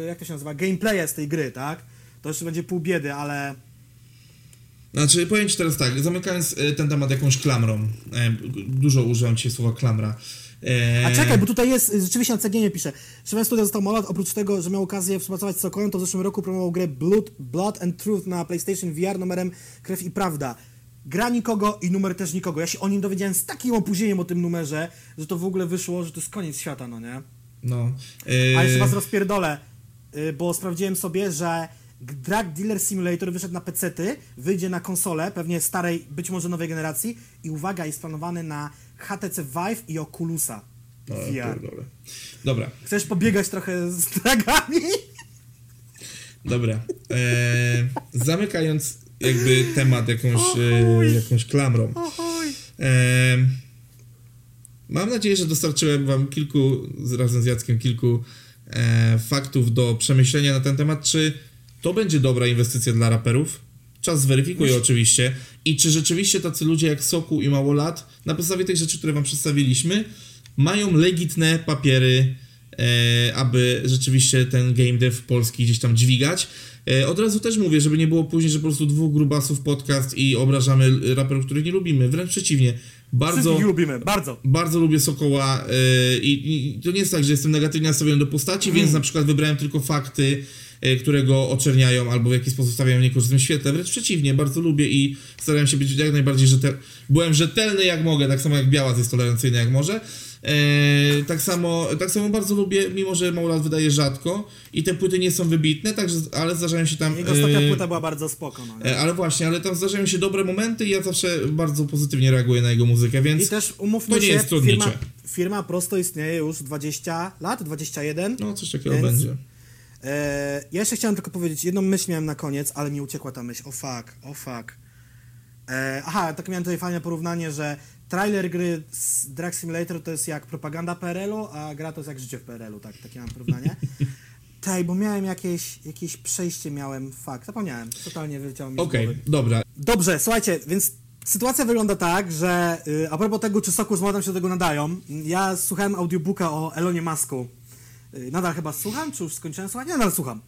jak to się nazywa, gameplaye z tej gry, tak? To jeszcze będzie pół biedy, ale... Znaczy, powiem Ci teraz tak, zamykając y, ten temat jakąś klamrą. E, Dużo użyłem dzisiaj słowa klamra. E, A czekaj, bo tutaj jest, rzeczywiście na CGN pisze, Szefem studia został Molat, oprócz tego, że miał okazję współpracować z Sokolem, to w zeszłym roku promował grę Blood, Blood and Truth na PlayStation VR numerem Krew i Prawda. Gra nikogo i numer też nikogo. Ja się o nim dowiedziałem z takim opóźnieniem o tym numerze, że to w ogóle wyszło, że to jest koniec świata, no nie? No. E, A jeszcze was rozpierdolę, y, bo sprawdziłem sobie, że Drug Dealer Simulator wyszedł na PC-ty, wyjdzie na konsolę, pewnie starej, być może nowej generacji i uwaga, jest planowany na HTC Vive i Oculusa o, VR. pierdolę. Dobra, Chcesz pobiegać trochę z dragami? dobra. E, zamykając jakby temat jakąś, e, jakąś klamrą. E, mam nadzieję, że dostarczyłem wam kilku, razem z Jackiem, kilku e, faktów do przemyślenia na ten temat, czy to będzie dobra inwestycja dla raperów? Czas zweryfikuje oczywiście. I czy rzeczywiście tacy ludzie jak Soku i Małolat, na podstawie tych rzeczy, które wam przedstawiliśmy, mają legitne papiery, e, aby rzeczywiście ten game dev polski gdzieś tam dźwigać. E, od razu też mówię, żeby nie było później, że po prostu dwóch grubasów podcast i obrażamy raperów, których nie lubimy. Wręcz przeciwnie. Bardzo, Wszystkich lubimy, bardzo. bardzo lubię Sokoła yy, i, i to nie jest tak, że jestem negatywnie nastawiony do postaci, więc na przykład wybrałem tylko fakty, yy, które go oczerniają albo w jakiś sposób stawiają w niekorzystnym świetle. Wręcz przeciwnie, bardzo lubię i starałem się być jak najbardziej rzetelny. Byłem rzetelny jak mogę, tak samo jak Białas jest tolerancyjny jak może. Yy, tak, samo, tak samo bardzo lubię, mimo że Maulat wydaje rzadko i te płyty nie są wybitne, także, ale zdarzają się tam... Jego ostatnia yy, płyta była bardzo spoko. No, e, Ale właśnie, ale tam zdarzają się dobre momenty i ja zawsze bardzo pozytywnie reaguję na jego muzykę, więc... I też umówmy to nie się, jest trudnicze. firma, firma prosto istnieje już 20 lat, 21. No, coś takiego Więc- będzie. E, ja jeszcze chciałem tylko powiedzieć, jedną myśl miałem na koniec, ale mi uciekła ta myśl. O fuck, o fuck. E, aha, tak miałem tutaj fajne porównanie, że trailer gry z Drag Simulator to jest jak propaganda PRL-u, a gra to jest jak życie w PRL-u, tak, takie mam porównanie. Tej, bo miałem jakieś, jakieś przejście, miałem, fuck, zapomniałem, totalnie wyleciało mi Okej, głowy. dobra. Dobrze, słuchajcie, więc sytuacja wygląda tak, że y, a propos tego, czy Soku z Młodem się do tego nadają, ja słuchałem audiobooka o Elonie Masku. Y, nadal chyba słucham, czy już skończyłem słuchać? Nie, nadal słucham.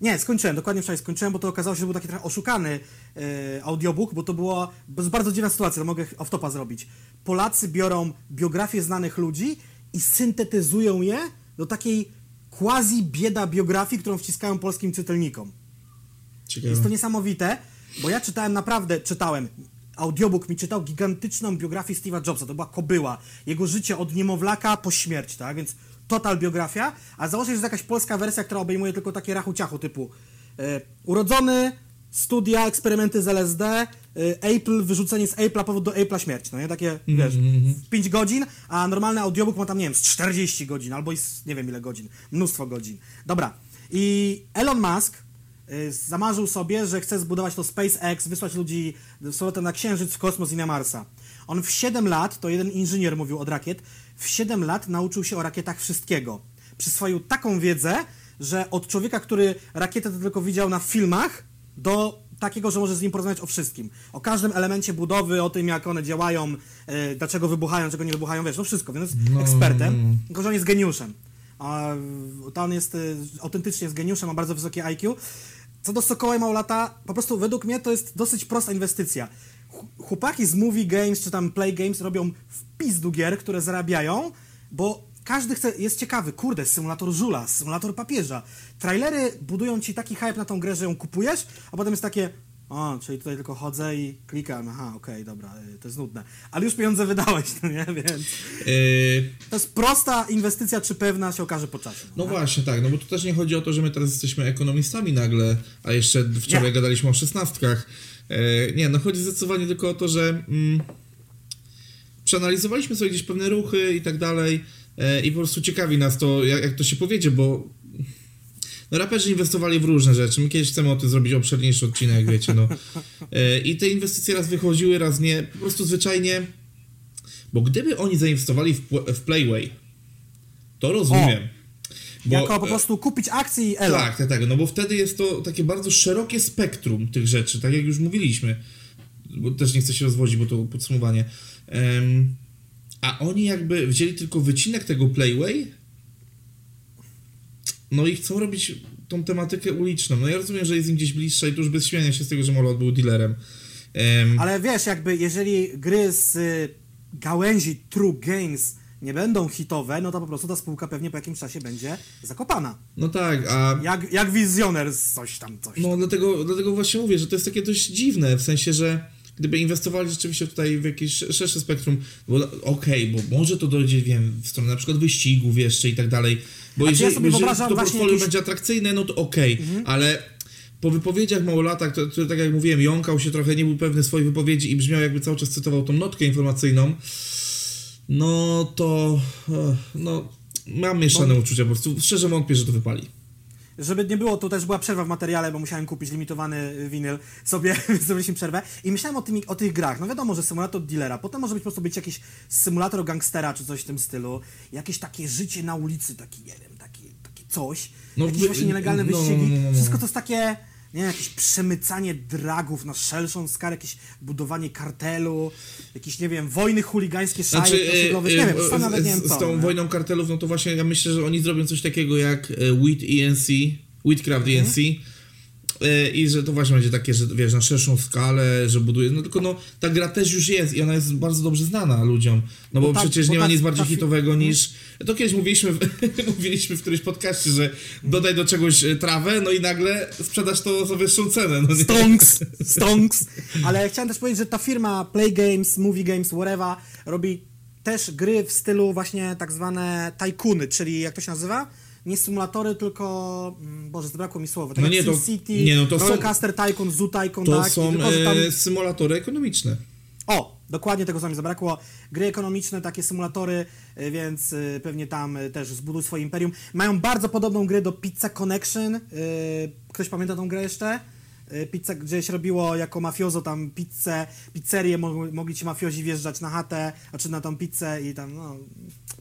Nie, skończyłem, dokładnie wczoraj skończyłem, bo to okazało się, że był taki trochę oszukany y, audiobook, bo to jest bardzo dziwna sytuacja, to mogę off-topa zrobić. Polacy biorą biografie znanych ludzi i syntetyzują je do takiej quasi-bieda biografii, którą wciskają polskim czytelnikom. Ciekawe. Jest to niesamowite, bo ja czytałem naprawdę, czytałem, audiobook mi czytał gigantyczną biografię Steve'a Jobsa, to była kobyła, jego życie od niemowlaka po śmierć, tak, więc total biografia, a założę, że jest jakaś polska wersja, która obejmuje tylko takie rachu-ciachu typu e, urodzony, studia, eksperymenty z LSD, e, Apple, wyrzucenie z Apple'a, powód do Apple'a śmierć, no nie, takie, wiesz, w 5 godzin, a normalny audiobook ma tam, nie wiem, z 40 godzin, albo z nie wiem ile godzin, mnóstwo godzin. Dobra, i Elon Musk y, zamarzył sobie, że chce zbudować to SpaceX, wysłać ludzi z powrotem na Księżyc, w kosmos i na Marsa. On w 7 lat, to jeden inżynier mówił od rakiet, w 7 lat nauczył się o rakietach wszystkiego. Przyswoił taką wiedzę, że od człowieka, który rakietę to tylko widział na filmach, do takiego, że może z nim porozmawiać o wszystkim. O każdym elemencie budowy, o tym, jak one działają, y, dlaczego wybuchają, czego nie wybuchają, wiesz, no wszystko, więc jest No, ekspertem, tylko że on jest geniuszem. A to on jest y, autentycznie jest geniuszem, ma bardzo wysokie IQ. Co do Sokoła i Małolata, po prostu według mnie to jest dosyć prosta inwestycja. Ch- Chłopaki z Movie Games czy tam Play Games robią w do gier, które zarabiają, bo każdy chce, jest ciekawy, kurde, symulator żula, symulator papieża. Trailery budują ci taki hype na tą grę, że ją kupujesz, a potem jest takie, O, czyli tutaj tylko chodzę i klikam, aha, okej, dobra, y, to jest nudne. Ale już pieniądze wydałeś, no nie, więc Yy, to jest prosta inwestycja, czy pewna się okaże po czasie. no właśnie, tak, no bo tu też nie chodzi o to, że my teraz jesteśmy ekonomistami nagle, a jeszcze wczoraj Nie. gadaliśmy o szesnastkach. Yy, nie, no chodzi zdecydowanie tylko o to, że mm, przeanalizowaliśmy sobie gdzieś pewne ruchy i tak dalej yy, i po prostu ciekawi nas to, jak, jak to się powiedzie, bo no raperzy inwestowali w różne rzeczy. My kiedyś chcemy o tym zrobić obszerniejszy odcinek, wiecie, no. Yy, I te inwestycje raz wychodziły, raz nie. Po prostu zwyczajnie, bo gdyby oni zainwestowali w, w Playway, to rozumiem. Bo, jako po e, prostu kupić akcje i elo. tak, tak, tak, no bo wtedy jest to takie bardzo szerokie spektrum tych rzeczy, tak jak już mówiliśmy. Bo też nie chcę się rozwodzić, bo to podsumowanie. Em, a oni jakby wzięli tylko wycinek tego Playway, no i chcą robić tą tematykę uliczną. No ja rozumiem, że jest im gdzieś bliższa i tu już bez śmiania się z tego, że Molot był dealerem. Em, Ale wiesz, jakby jeżeli gry z y, gałęzi True Games nie będą hitowe, no to po prostu ta spółka pewnie po jakimś czasie będzie zakopana. no tak, a Jak, jak wizjoner z coś tam, coś tam. No dlatego, dlatego właśnie mówię, że to jest takie dość dziwne, w sensie, że gdyby inwestowali rzeczywiście tutaj w jakieś szersze spektrum, bo okej, bo może to dojdzie, wiem, w stronę na przykład wyścigów jeszcze i tak dalej, bo ja jeżeli, sobie jeżeli to portfolio Mhm. będzie atrakcyjne, no to okej, ale po wypowiedziach Małolata, który, który, tak jak mówiłem, jąkał się trochę, nie był pewny swojej wypowiedzi i brzmiał jakby cały czas cytował tą notkę informacyjną, no to, e, no, mam mieszane uczucia po prostu, szczerze wątpię, że to wypali. Żeby nie było, to też była przerwa w materiale, bo musiałem kupić limitowany winyl sobie, więc zrobiliśmy przerwę. I myślałem o, tymi, o tych grach. No wiadomo, że symulator dealera, potem może być po prostu być jakiś symulator gangstera, czy coś w tym stylu. Jakieś takie życie na ulicy, taki, nie wiem, taki, taki coś. No, jakieś właśnie nielegalne no, no, wyścigi. no, no, no. Wszystko to jest takie, nie jakieś przemycanie dragów na szerszą skalę, jakieś budowanie kartelu, jakieś, nie wiem, wojny chuligańskie, szajek Znaczy, osiedlowych, e, nie e, wiem, sam z, nawet nie wiem z, co. z tą nie? wojną kartelów, no to właśnie ja myślę, że oni zrobią coś takiego jak e, Wheat ENC, Wheatcraft Mhm. ENC e, i że to właśnie będzie takie, że wiesz, na szerszą skalę, że buduje, no tylko no ta gra też już jest i ona jest bardzo dobrze znana ludziom, no bo, Bo ta- przecież bo nie ma ta- nic bardziej fi- hitowego niż, to kiedyś mówiliśmy, w, mówiliśmy w którymś podcaście, że dodaj do czegoś e, trawę, no i nagle sprzedasz to za wyższą cenę, no? Stonks, stonks. Ale chciałem też powiedzieć, że ta firma Play Games, Movie Games, whatever, robi też gry w stylu właśnie tak zwane tajkuny, czyli jak to się nazywa? Nie symulatory, tylko... mm, Boże, zabrakło mi słowa. Tak No nie, to- SimCity, nie, no to są- Rollercoaster Tycoon, Zoo Tycoon, To tak? Są tylko, że tam... e, symulatory ekonomiczne. O, dokładnie tego co mi zabrakło. Gry ekonomiczne, takie symulatory, y, więc y, pewnie tam też zbuduj swoje imperium. Mają bardzo podobną grę do Pizza Connection. Ktoś pamięta tą grę jeszcze? Y, Pizza, gdzieś robiło jako mafiozo tam pizzę, pizzerię, mogli, ci mafiozi wjeżdżać na chatę, znaczy na tą pizzę i tam, no...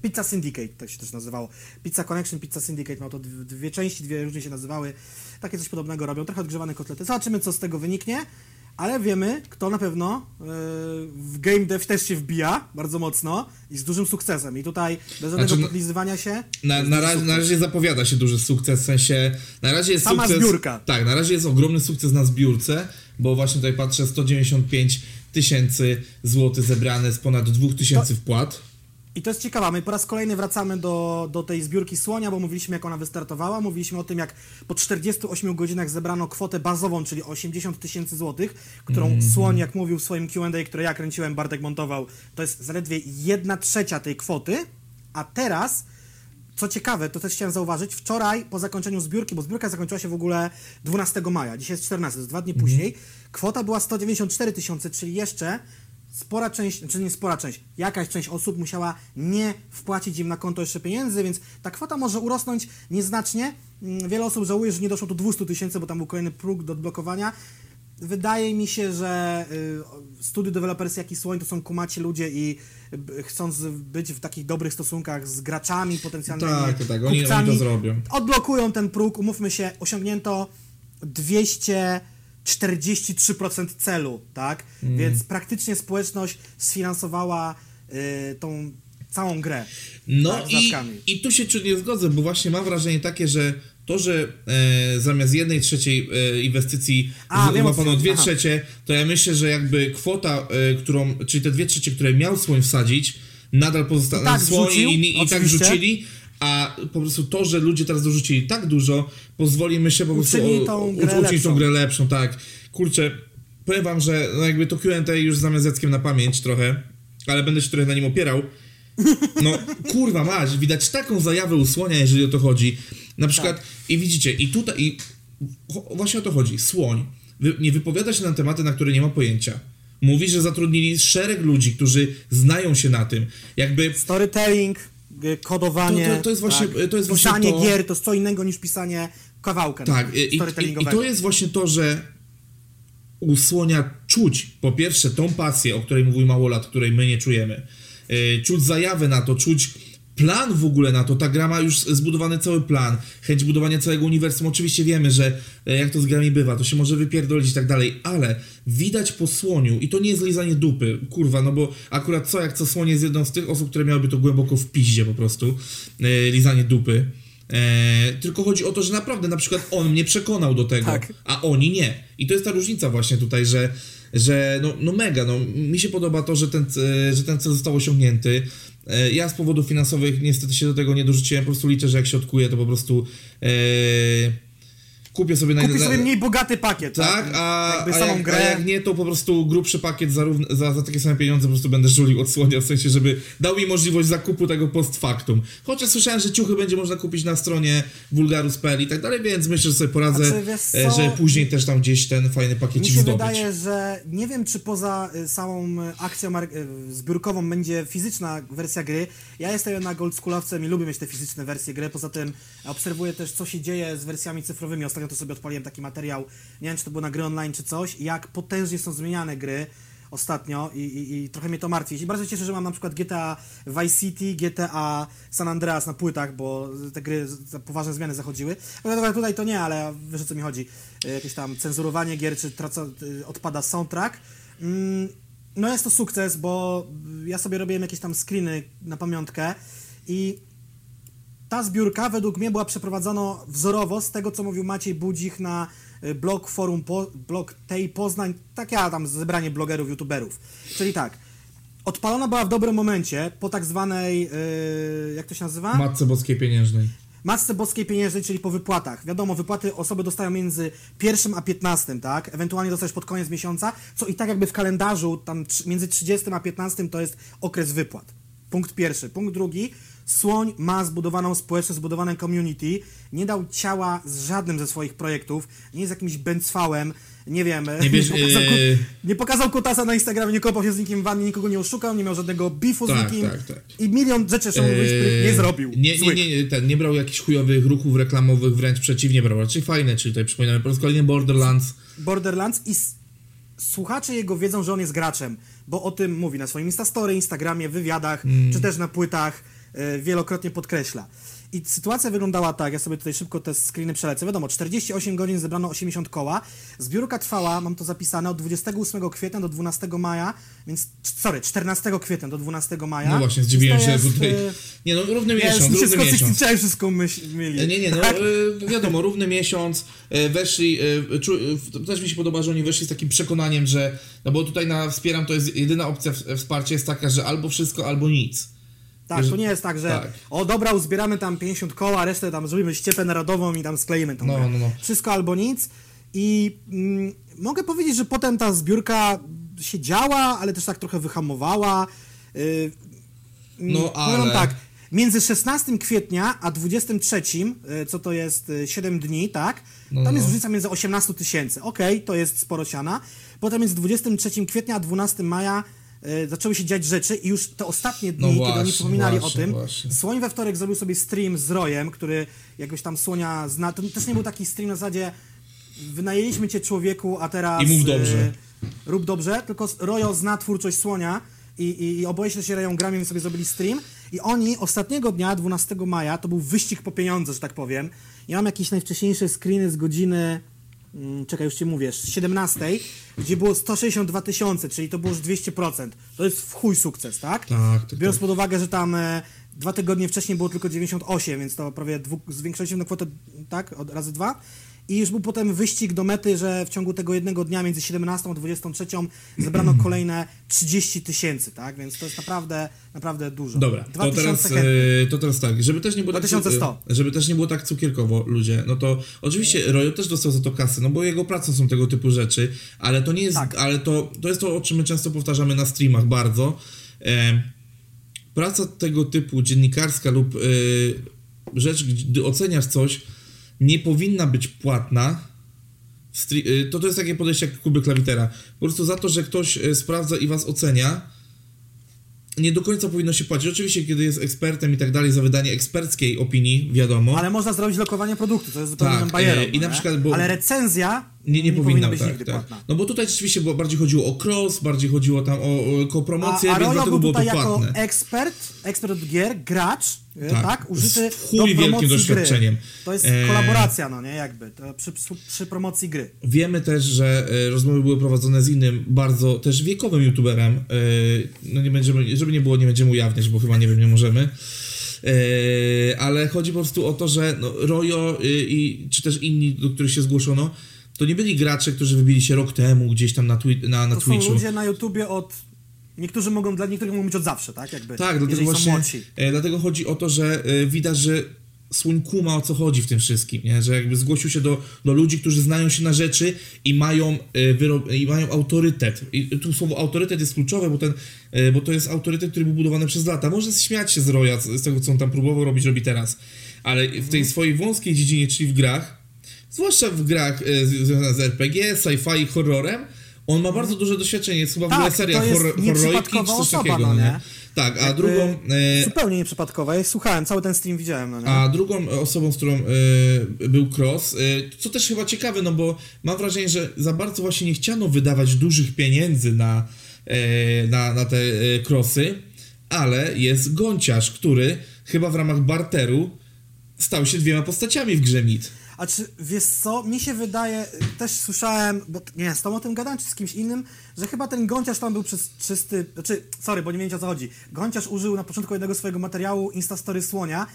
Pizza Syndicate, tak się też nazywało. Pizza Connection, Pizza Syndicate, miał to dwie, dwie części, dwie różnie się nazywały. Takie coś podobnego robią, trochę odgrzewane kotlety. Zobaczymy, co z tego wyniknie. Ale wiemy, kto na pewno yy, w game dev też się wbija bardzo mocno i z dużym sukcesem. I tutaj bez żadnego Znaczy, no- podlizywania się. Na, na, razie, na razie zapowiada się duży sukces, w sensie na razie jest Sama sukces... zbiórka. Tak, na razie jest ogromny sukces na zbiórce, bo właśnie tutaj patrzę 195 tysięcy złotych zebrane z ponad 2000 wpłat. I to jest ciekawe, my po raz kolejny wracamy do, do tej zbiórki słonia, bo mówiliśmy jak ona wystartowała, mówiliśmy o tym jak po 48 godzinach zebrano kwotę bazową, czyli 80 tysięcy złotych, którą Mhm. słoń, jak mówił w swoim Q&A, które ja kręciłem, Bartek montował, to jest zaledwie 1 trzecia tej kwoty, a teraz co ciekawe, to też chciałem zauważyć, wczoraj po zakończeniu zbiórki, bo zbiórka zakończyła się w ogóle 12 maja, dzisiaj jest 14, to jest dwa dni później, kwota była 194 tysiące, czyli jeszcze spora część, czy nie spora część, jakaś część osób musiała nie wpłacić im na konto jeszcze pieniędzy, więc ta kwota może urosnąć nieznacznie. Mm, Wiele osób żałuje, że nie doszło do 200 tysięcy, bo tam był kolejny próg do odblokowania. Wydaje mi się, że y, studio deweloperskie jak i Słoń to są kumaci ludzie i y, chcąc być w takich dobrych stosunkach z graczami potencjalnymi, Tak, tak, tak, oni- oni kupcami, to zrobią. odblokują ten próg, umówmy się, osiągnięto 243% celu, tak? Mm. Więc praktycznie społeczność sfinansowała y, tą całą grę. No tak, i, i tu się nie zgodzę, bo właśnie mam wrażenie takie, że to, że e, zamiast jednej trzeciej e, inwestycji złapano dwie Aha. trzecie, to ja myślę, że jakby kwota, e, którą, czyli te dwie trzecie, które miał słoń wsadzić, nadal pozostała. I tak słoń i, inni- i tak rzucili, a po prostu to, że ludzie teraz dorzucili tak dużo, pozwoli myślę po prostu tą uczynić tą lepszą. grę lepszą, tak. Kurczę, powiem wam, że no jakby to Q&A już znam z Jackiem na pamięć trochę, ale będę się trochę na nim opierał. No, kurwa mać, widać taką zajawę usłonia, jeżeli o to chodzi. Na przykład, Tak. i widzicie, i tutaj, i właśnie o to chodzi, słoń. Wy, nie wypowiada się na tematy, na które nie ma pojęcia. Mówi, że zatrudnili szereg ludzi, którzy znają się na tym. Jakby Storytelling, kodowanie. To- to- to jest właśnie- to jest właśnie pisanie to- gier to jest co innego niż pisanie kawałka Tak, i, i, i, i to jest właśnie to, że u Słonia czuć po pierwsze tą pasję, o której mówił Małolat, której my nie czujemy. Yy, czuć zajawę na to, czuć plan w ogóle na to. Ta gra ma już zbudowany cały plan, chęć budowania całego uniwersum. Oczywiście wiemy, że e, jak to z grami bywa, to się może wypierdolić i tak dalej, ale widać po Słoniu i to nie jest lizanie dupy, kurwa, no bo akurat co jak co Słoń jest jedną z tych osób, które miałyby to głęboko w piździe po prostu, e, lizanie dupy. E, tylko chodzi o to, że naprawdę na przykład on mnie przekonał do tego, Tak. a oni nie. I to jest ta różnica właśnie tutaj, że, że no, no mega, no mi się podoba to, że ten, że ten cel został osiągnięty. E, Ja z powodów finansowych niestety się do tego nie dorzuciłem, po prostu liczę, że jak się odkuję, to po prostu e, kupię sobie... na- na- sobie mniej bogaty pakiet. tak, a, Jakby a, samą jak, grę. a jak nie, to po prostu grubszy pakiet za, równe, za, za takie same pieniądze po prostu będę żulił od słonia, w sensie, żeby dał mi możliwość zakupu tego post factum. Chociaż słyszałem, że ciuchy będzie można kupić na stronie Vulgarus.pl i tak dalej, więc myślę, że sobie poradzę, Znaczy, e, że później też tam gdzieś ten fajny Mi pakiecik się zdobyć. wydaje, że nie wiem, czy poza y, samą y, akcją zbiórkową będzie fizyczna wersja gry. Ja jestem jednak oldschoolowcem i lubię mieć te fizyczne wersje gry. Poza tym obserwuję też, co się dzieje z wersjami cyfrowymi. Ostatnio to sobie odpaliłem taki materiał, nie wiem, czy to było na gry online, czy coś, jak potężnie są zmieniane gry ostatnio i, i, i trochę mnie to martwi. I bardzo się cieszę, że mam na przykład GTA Vice City, GTA San Andreas na płytach, bo te gry poważne zmiany zachodziły. Tutaj to nie, ale wiesz o co mi chodzi. Y, Jakieś tam cenzurowanie gier, czy traca, y, odpada soundtrack. Mm, No jest to sukces, bo ja sobie robiłem jakieś tam screeny na pamiątkę i ta zbiórka według mnie była przeprowadzona wzorowo z tego, co mówił Maciej Budzich na y, blog forum, po, blog tej Poznań, tak ja tam zebranie blogerów, youtuberów. Czyli tak, odpalona była w dobrym momencie po tak zwanej, y, jak to się nazywa? Matce boskiej pieniężnej. Matce Boskiej Pieniężnej, czyli po wypłatach. Wiadomo, wypłaty osoby dostają między pierwszym a 15, tak? Ewentualnie dostajesz pod koniec miesiąca, co i tak jakby w kalendarzu tam między 30 a 15 to jest okres wypłat. Punkt pierwszy. Punkt drugi. Słoń ma zbudowaną społeczność, zbudowane community. Nie dał ciała z żadnym ze swoich projektów. Nie jest jakimś bęcwałem. Nie wiem. Nie bierz- pokazał, ku- yy. nie pokazał kutasa na Instagramie, nie kopał się z nikim w wannie, nikogo nie oszukał, nie miał żadnego beefu z Tak, nikim. tak, tak. I milion rzeczy, szanowni państwo, których nie zrobił. Nie, nie, nie, nie, ten, nie brał jakichś chujowych ruchów reklamowych, wręcz przeciwnie brał, raczej fajne, czyli tutaj przypominamy po raz kolejny Borderlands. Borderlands i słuchacze jego wiedzą, że on jest graczem, bo o tym mówi na swoim Instastory, Instagramie, wywiadach, Mm. czy też na płytach, wielokrotnie podkreśla. I sytuacja wyglądała tak, ja sobie tutaj szybko te screeny przelecę. Wiadomo, 48 godzin zebrano 80 koła. Zbiórka trwała, mam to zapisane, od 28 kwietnia do 12 maja, więc, sorry, 14 kwietnia do 12 maja. No właśnie, zdziwiłem się tutaj. e, Nie no, równy Ja miesiąc, równy z miesiąc. chciałem wszystko myśl, myli. E, Nie, nie, no Tak? e, wiadomo, równy miesiąc, e, weszli, e, czu, e, też mi się podoba, że oni weszli z takim przekonaniem, że, no bo tutaj na Wspieram to jest jedyna opcja wsparcia jest taka, że albo wszystko, albo nic. Tak, to nie jest tak, że tak. o dobra, uzbieramy tam 50 koła, resztę tam zrobimy ściepę narodową i tam skleimy tą No, no, no. Wszystko albo nic. I mm, mogę powiedzieć, że potem ta zbiórka się działa, ale też tak trochę wyhamowała. Yy, No, mm, powiem ale- tak, między 16 kwietnia a 23, y, co to jest y, 7 dni, tak? No, Tam no. jest różnica między 18 tysięcy. Okej, to jest sporo siana. Potem między 23 kwietnia a 12 maja y, zaczęły się dziać rzeczy i już te ostatnie dni, No kiedy właśnie, oni przypominali właśnie, o tym, właśnie. Słoń we wtorek zrobił sobie stream z Rojem, który jakoś tam Słonia zna. To też nie był taki stream na zasadzie wynajęliśmy cię człowieku, a teraz... I mów dobrze. y, rób dobrze, tylko Rojo zna twórczość Słonia i, i, i oboje się się grami, więc sobie zrobili stream i oni ostatniego dnia, 12 maja, to był wyścig po pieniądze, że tak powiem. Ja mam jakieś najwcześniejsze screeny z godziny, czekaj, już ci mówię, z 17, gdzie było 162 tysiące, czyli to było już 200%. To jest w chuj sukces, tak? Tak, tak, Biorąc tak. pod uwagę, że tam e, dwa tygodnie wcześniej było tylko 98, więc to prawie dwu, zwiększyliśmy na kwotę, tak, od razy dwa. I już był potem wyścig do mety, że w ciągu tego jednego dnia między 17 a 23 zebrano kolejne 30 tysięcy, tak? Więc to jest naprawdę, naprawdę dużo. Dobra, to 2000 teraz, e, to teraz tak, żeby też nie było 2100. tak, żeby też nie było tak cukierkowo, ludzie, no to oczywiście Rojo też dostał za to kasy, no bo jego pracą są tego typu rzeczy, ale to nie jest, Tak. ale to, to jest to, o czym my często powtarzamy na streamach bardzo. E, praca tego typu dziennikarska lub e, rzecz, gdy oceniasz coś, nie powinna być płatna, y, to to jest takie podejście jak Kuby Klawitera. Po prostu za to, że ktoś y, sprawdza i was ocenia, nie do końca powinno się płacić. Oczywiście, kiedy jest ekspertem i tak dalej, za wydanie eksperckiej opinii, wiadomo. Ale można zrobić lokowanie produktu, to jest zupełnie Tak, bajerą. e, i no na nie? przykład, bo- Ale recenzja nie, nie, powinna, być tak, nigdy tak. płatna. No bo tutaj rzeczywiście było, bardziej chodziło o cross, bardziej chodziło tam o, o kopromocję, A, a więc dlatego był było to tutaj jako płatne. ekspert, ekspert od gier, gracz, tak, Tak, tak użyty z do wielkim doświadczeniem. Gry. To jest E, kolaboracja, no nie, jakby, przy, przy, promocji gry. Wiemy też, że e, rozmowy były prowadzone z innym, bardzo też wiekowym youtuberem. E, no nie będziemy, żeby nie było, nie będziemy ujawniać, bo chyba nie wiem, nie możemy. E, ale chodzi po prostu o to, że no, Rojo i czy też inni, do których się zgłoszono, to nie byli gracze, którzy wybili się rok temu gdzieś tam na, twi- na, na To Twitchu. są ludzie na YouTubie od... Niektórzy mogą, dla niektórych mogą być od zawsze, tak? Jakby, Tak, dlatego właśnie e, dlatego chodzi o to, że e, widać, że Słoń kuma o co chodzi w tym wszystkim, nie? że jakby zgłosił się do, do ludzi, którzy znają się na rzeczy i mają, e, wyro- i mają autorytet. I tu słowo autorytet jest kluczowe, bo, ten, e, bo to jest autorytet, który był budowany przez lata. Może śmiać się z Roya, z z tego, co on tam próbował robić, robi teraz, ale w Mhm. tej swojej wąskiej dziedzinie, czyli w grach, zwłaszcza w grach e, z- związanych z RPG, sci-fi i horrorem, on ma bardzo duże doświadczenie. Jest chyba w Tak, ogóle seria to jest horror, czy coś osoba, takiego. no No, nie? nie? Tak, a Jakby drugą... E, Zupełnie nieprzypadkowa. Ja słuchałem, cały ten stream widziałem, no nie? a drugą osobą, z którą e, był Cross, e, co też chyba ciekawe, no bo mam wrażenie, że za bardzo właśnie nie chciano wydawać dużych pieniędzy na, e, na, na te e, Crossy, ale jest Gąciarz, który chyba w ramach barteru stał się dwiema postaciami w grze Mit. A czy wiesz co, mi się wydaje, też słyszałem, bo nie wiem, z tą o tym gadałem, czy z kimś innym, że chyba ten gąciarz tam był przez czysty, znaczy, sorry, bo nie wiem o co chodzi. Gąciarz użył na początku jednego swojego materiału Instastory słonia,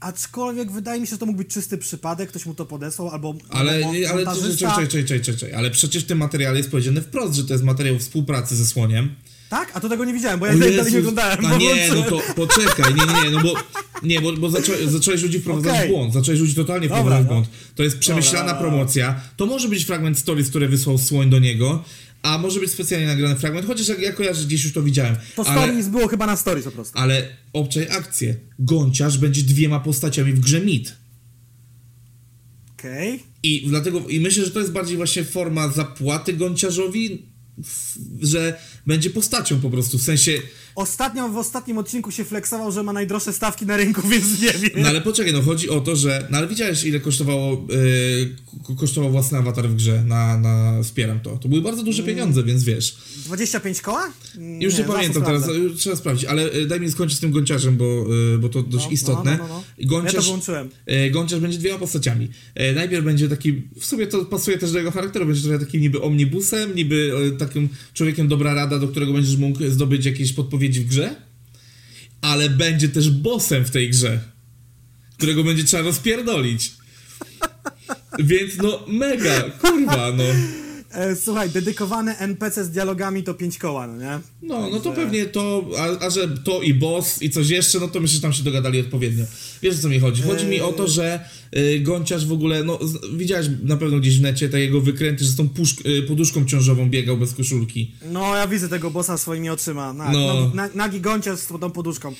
aczkolwiek wydaje mi się, że to mógł być czysty przypadek, ktoś mu to podesłał, albo Ale, albo ale, czekaj, czekaj, czekaj, ale przecież w tym materiale jest powiedziane wprost, że to jest materiał współpracy ze Słoniem. Tak? A to tego nie widziałem, bo ja O dalej nie Jezus, oglądałem. A nie, no to poczekaj, nie, nie, no bo, nie, bo, bo zaczą, zacząłeś ludzi wprowadzać Okej. w błąd, zacząłeś ludzi totalnie Dobra, wprowadzać w no. błąd. To jest przemyślana Dobra. promocja, to może być fragment stories, które wysłał Słoń do niego, a może być specjalnie nagrany fragment, chociaż jak ja kojarzę, gdzieś już to widziałem. To ale, stories było chyba na stories po prostu. ale obczaj akcję. Gąciarz będzie dwiema postaciami w grze Mit. Okej. I dlatego, i myślę, że to jest bardziej właśnie forma zapłaty gąciarzowi, że będzie postacią po prostu, w sensie Ostatnio, w ostatnim odcinku się flexował, że ma najdroższe stawki na rynku, więc nie wiem. No ale poczekaj, no chodzi o to, że. No ale widziałeś, ile kosztowało, yy, kosztował własny awatar w grze na, na Wspieram to. To były bardzo duże pieniądze, więc wiesz. 25 koła? Mm, Już nie, zaraz pamiętam teraz, już trzeba sprawdzić, ale y, daj mi skończyć z tym gąciarzem, bo, y, bo to dość No, istotne. no, no, no. Gąciarz, Ja to włączyłem. y, Gąciarz będzie dwiema postaciami. Najpierw będzie taki, w sumie to pasuje też do jego charakteru, będzie trochę takim niby omnibusem, niby takim człowiekiem dobra rada, do którego będziesz mógł zdobyć jakieś podpowiedzi w grze, ale będzie też bossem w tej grze, którego będzie trzeba rozpierdolić. Więc no mega, kurwa, no. E, słuchaj, dedykowany NPC z dialogami to 5 koła, no nie? No, no to pewnie to, a, a że to i boss i coś jeszcze, no to myślę, że tam się dogadali odpowiednio. Wiesz o co mi chodzi? Chodzi mi o to, że y, Gąciarz w ogóle, no z, widziałeś na pewno gdzieś w necie te jego wykręty, że z tą puszk, y, poduszką ciążową biegał bez koszulki. No, ja widzę tego bossa swoimi oczyma. Na, No. no. na, nagi gąciarz z tą poduszką.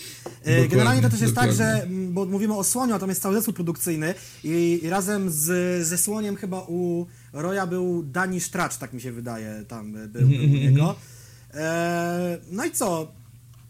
Dokładnie, Generalnie to też jest tak, dokładnie. że, mm, bo mówimy o Słoniu, a tam jest cały zespół produkcyjny i, i razem z, ze Słoniem chyba u Roya był Dani Stracz, tak mi się wydaje, tam był, był u niego. E, no i co?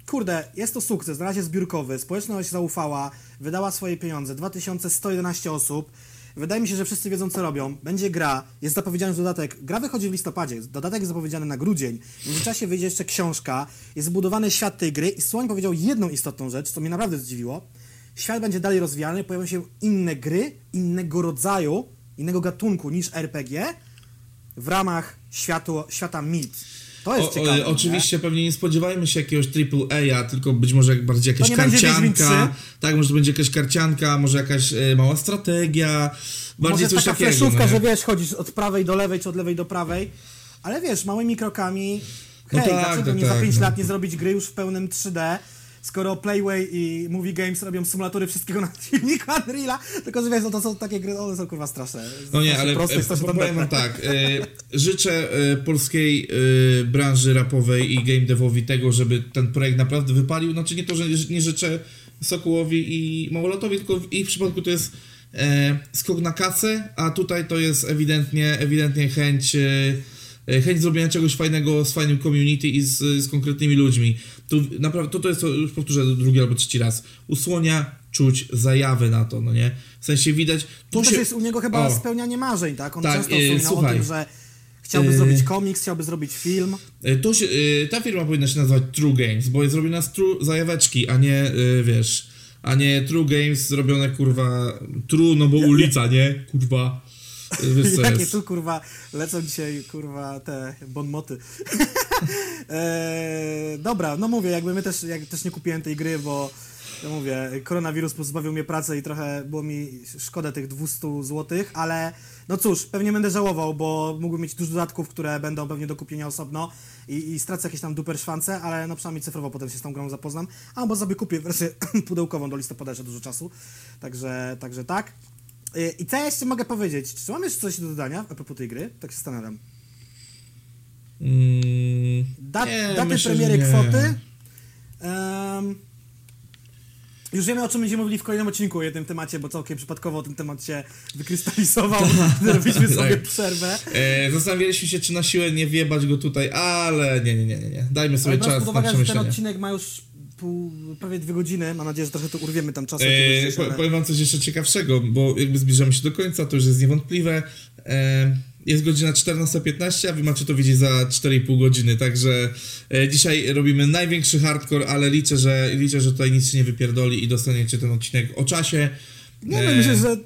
Kurde, jest to sukces, na razie zbiórkowy, społeczność zaufała, wydała swoje pieniądze, 2111 osób. Wydaje mi się, że wszyscy wiedzą, co robią. Będzie gra, jest zapowiedziany dodatek. Gra wychodzi w listopadzie, dodatek jest zapowiedziany na grudzień. W międzyczasie wyjdzie jeszcze książka, jest zbudowany świat tej gry i Słoń powiedział jedną istotną rzecz, co mnie naprawdę zdziwiło. Świat będzie dalej rozwijany, pojawią się inne gry, innego rodzaju, innego gatunku niż RPG w ramach światu, świata mit. To jest o, ciekawe, nie? Oczywiście pewnie nie spodziewajmy się jakiegoś AAA, tylko być może jak bardziej jakaś nie karcianka. 3? Tak, może to będzie jakaś karcianka, może jakaś e, mała strategia. Bardziej Może coś taka takiego. fleszówka, no nie? że wiesz, chodzisz od prawej do lewej, czy od lewej do prawej, ale wiesz, małymi krokami, No hej, tak, dlaczego tak, nie za tak, 5 no. lat nie zrobić gry już w pełnym 3D, skoro Playway i Movie Games robią symulatory wszystkiego na silniku Unreala, tylko że wiesz, no to są takie gry, one są kurwa straszne. No nie, ale proste e, powiem wam tak. E, życzę e, polskiej e, branży rapowej i game devowi tego, żeby ten projekt naprawdę wypalił. Znaczy nie to, że nie życzę Sokołowi i Małolotowi, tylko w ich przypadku to jest e, skok na kasę, a tutaj to jest ewidentnie, ewidentnie chęć. E, e, Chęć zrobienia czegoś fajnego z fajnym community i z, z konkretnymi ludźmi. Tu naprawdę, to, to jest, to już powtórzę drugi albo trzeci raz. Usłonia czuć zajawy na to, no nie? W sensie widać, to To się... też jest u niego chyba O. spełnianie marzeń, tak? On Tak, często e, wspominał o tym, że chciałby E, zrobić komiks, chciałby zrobić film. E, To się, e, ta firma powinna się nazywać True Games, bo jest zrobiona z True zajaweczki, a nie, wiesz, a nie True Games zrobione, kurwa, True, no bo ulica, nie? Kurwa. Wiesz co Jakie jest. tu kurwa lecą dzisiaj kurwa te bonmoty. eee, dobra, no mówię, jakby my też, jak też nie kupiłem tej gry, bo no mówię, koronawirus pozbawił mnie pracy i trochę było mi szkoda tych 200 zł, ale no cóż, pewnie będę żałował, bo mógłbym mieć dużo dodatków, które będą pewnie do kupienia osobno i, i stracę jakieś tam duper szwance, ale no przynajmniej cyfrowo potem się z tą grą zapoznam, albo sobie kupię wersję pudełkową do listopada jeszcze dużo czasu, także, także tak. Y, I co ja jeszcze mogę powiedzieć? Czy mam jeszcze coś do dodania a propos tej gry? Tak się zastanawiam. Mm, Dat, nie, daty myślę, premiery, kwoty. Em, już wiemy, o czym będziemy mówili w kolejnym odcinku o jednym temacie, bo całkiem przypadkowo ten temat się wykrystalizował. Robiliśmy sobie tak. przerwę. E, zastanawialiśmy się, czy na siłę nie wjebać go tutaj, ale nie, nie, nie, nie. Dajmy sobie Ale czas pod na uwagę, że ten przemyślenie. odcinek ma już pół, prawie dwie godziny. Mam nadzieję, że trochę tu urwiemy tam czasem. E, po, powiem wam coś jeszcze ciekawszego, bo jakby zbliżamy się do końca, to już jest niewątpliwe. E, jest godzina 14.15, a wy macie to widzieć za 4,5 godziny, także e, dzisiaj robimy największy hardcore, ale liczę, że liczę, że tutaj nic się nie wypierdoli i dostaniecie ten odcinek o czasie. Nie E, myślę, że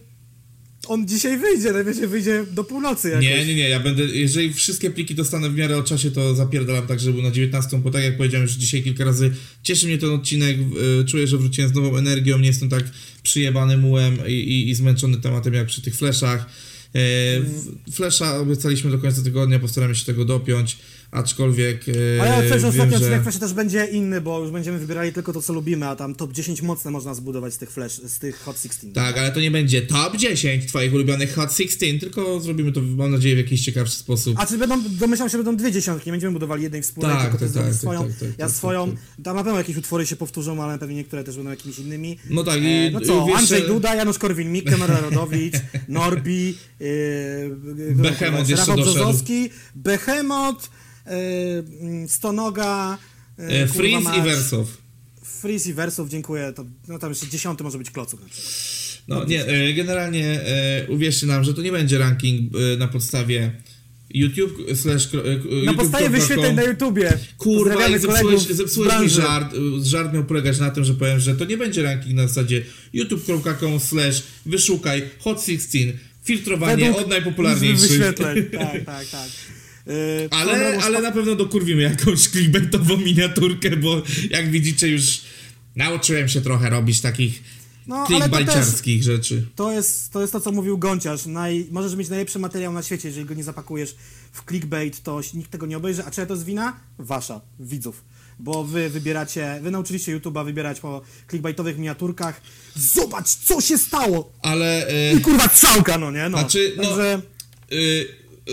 on dzisiaj wyjdzie, najwyżej wyjdzie do północy jakoś. Nie, nie, nie, ja będę, jeżeli wszystkie pliki dostanę w miarę o czasie, to zapierdalam tak, żeby był na 19, bo tak jak powiedziałem już dzisiaj kilka razy, cieszy mnie ten odcinek, y, czuję, że wróciłem z nową energią, nie jestem tak przyjebany mułem i, i, i zmęczony tematem jak przy tych fleszach. E, Flesza obiecaliśmy do końca tygodnia, postaramy się tego dopiąć, aczkolwiek e, Ale ja chcę, że wiem, ostatni że... odcinek też będzie inny, bo już będziemy wybierali tylko to, co lubimy, a tam top 10 mocne można zbudować z tych Flash, z tych Hot 16. Tak, ale to nie będzie top 10 twoich ulubionych Hot 16, tylko zrobimy to, mam nadzieję, w jakiś ciekawszy sposób. A czy będą, domyślam się, że będą dwie dziesiątki, nie będziemy budowali jednej wspólnej, Tak, tylko ty tak, tak, swoją, tak, tak, ja tak, swoją, tak, tam na pewno jakieś utwory się powtórzą, ale pewnie niektóre też będą jakimiś innymi. No tak, i E, no co, wiesz, Andrzej Duda, Janusz Korwin-Mikke, Konrad Rodowicz, Norbi, yy, Behemoth Rafał. Brzozowski, Behemoth, yy, Stonoga, yy, E, kurwa Freeze i Wersow. Freeze i Wersów, dziękuję, to, no tam jeszcze dziesiąty może być kloców na przykład. No nie, e, generalnie e, uwierzcie nam, że to nie będzie ranking e, na podstawie YouTube slash e, Na podstawie wyświetleń na YouTubie. Kurwa, i zepsułeś, zepsułeś mi żart. e, Żart miał polegać na tym, że powiem, że to nie będzie ranking na zasadzie youtube.com slash wyszukaj hot 16 filtrowanie Według od najpopularniejszych. Wyświetleń, tak, tak, tak. Yy, Ale, ale na pewno dokurwimy jakąś clickbaitową miniaturkę, bo jak widzicie już nauczyłem się trochę robić takich No, clickbaitiarskich rzeczy. To jest, to jest to, co mówił Gąciarz. Naj, możesz mieć najlepszy materiał na świecie, jeżeli go nie zapakujesz w clickbait, to nikt tego nie obejrzy. A czyja to jest wina? Wasza, widzów. Bo wy wybieracie, wy nauczyliście YouTube'a wybierać po clickbaitowych miniaturkach. Zobacz, co się stało! Ale... E, I kurwa całka, no nie? No. Znaczy, no- Także, y,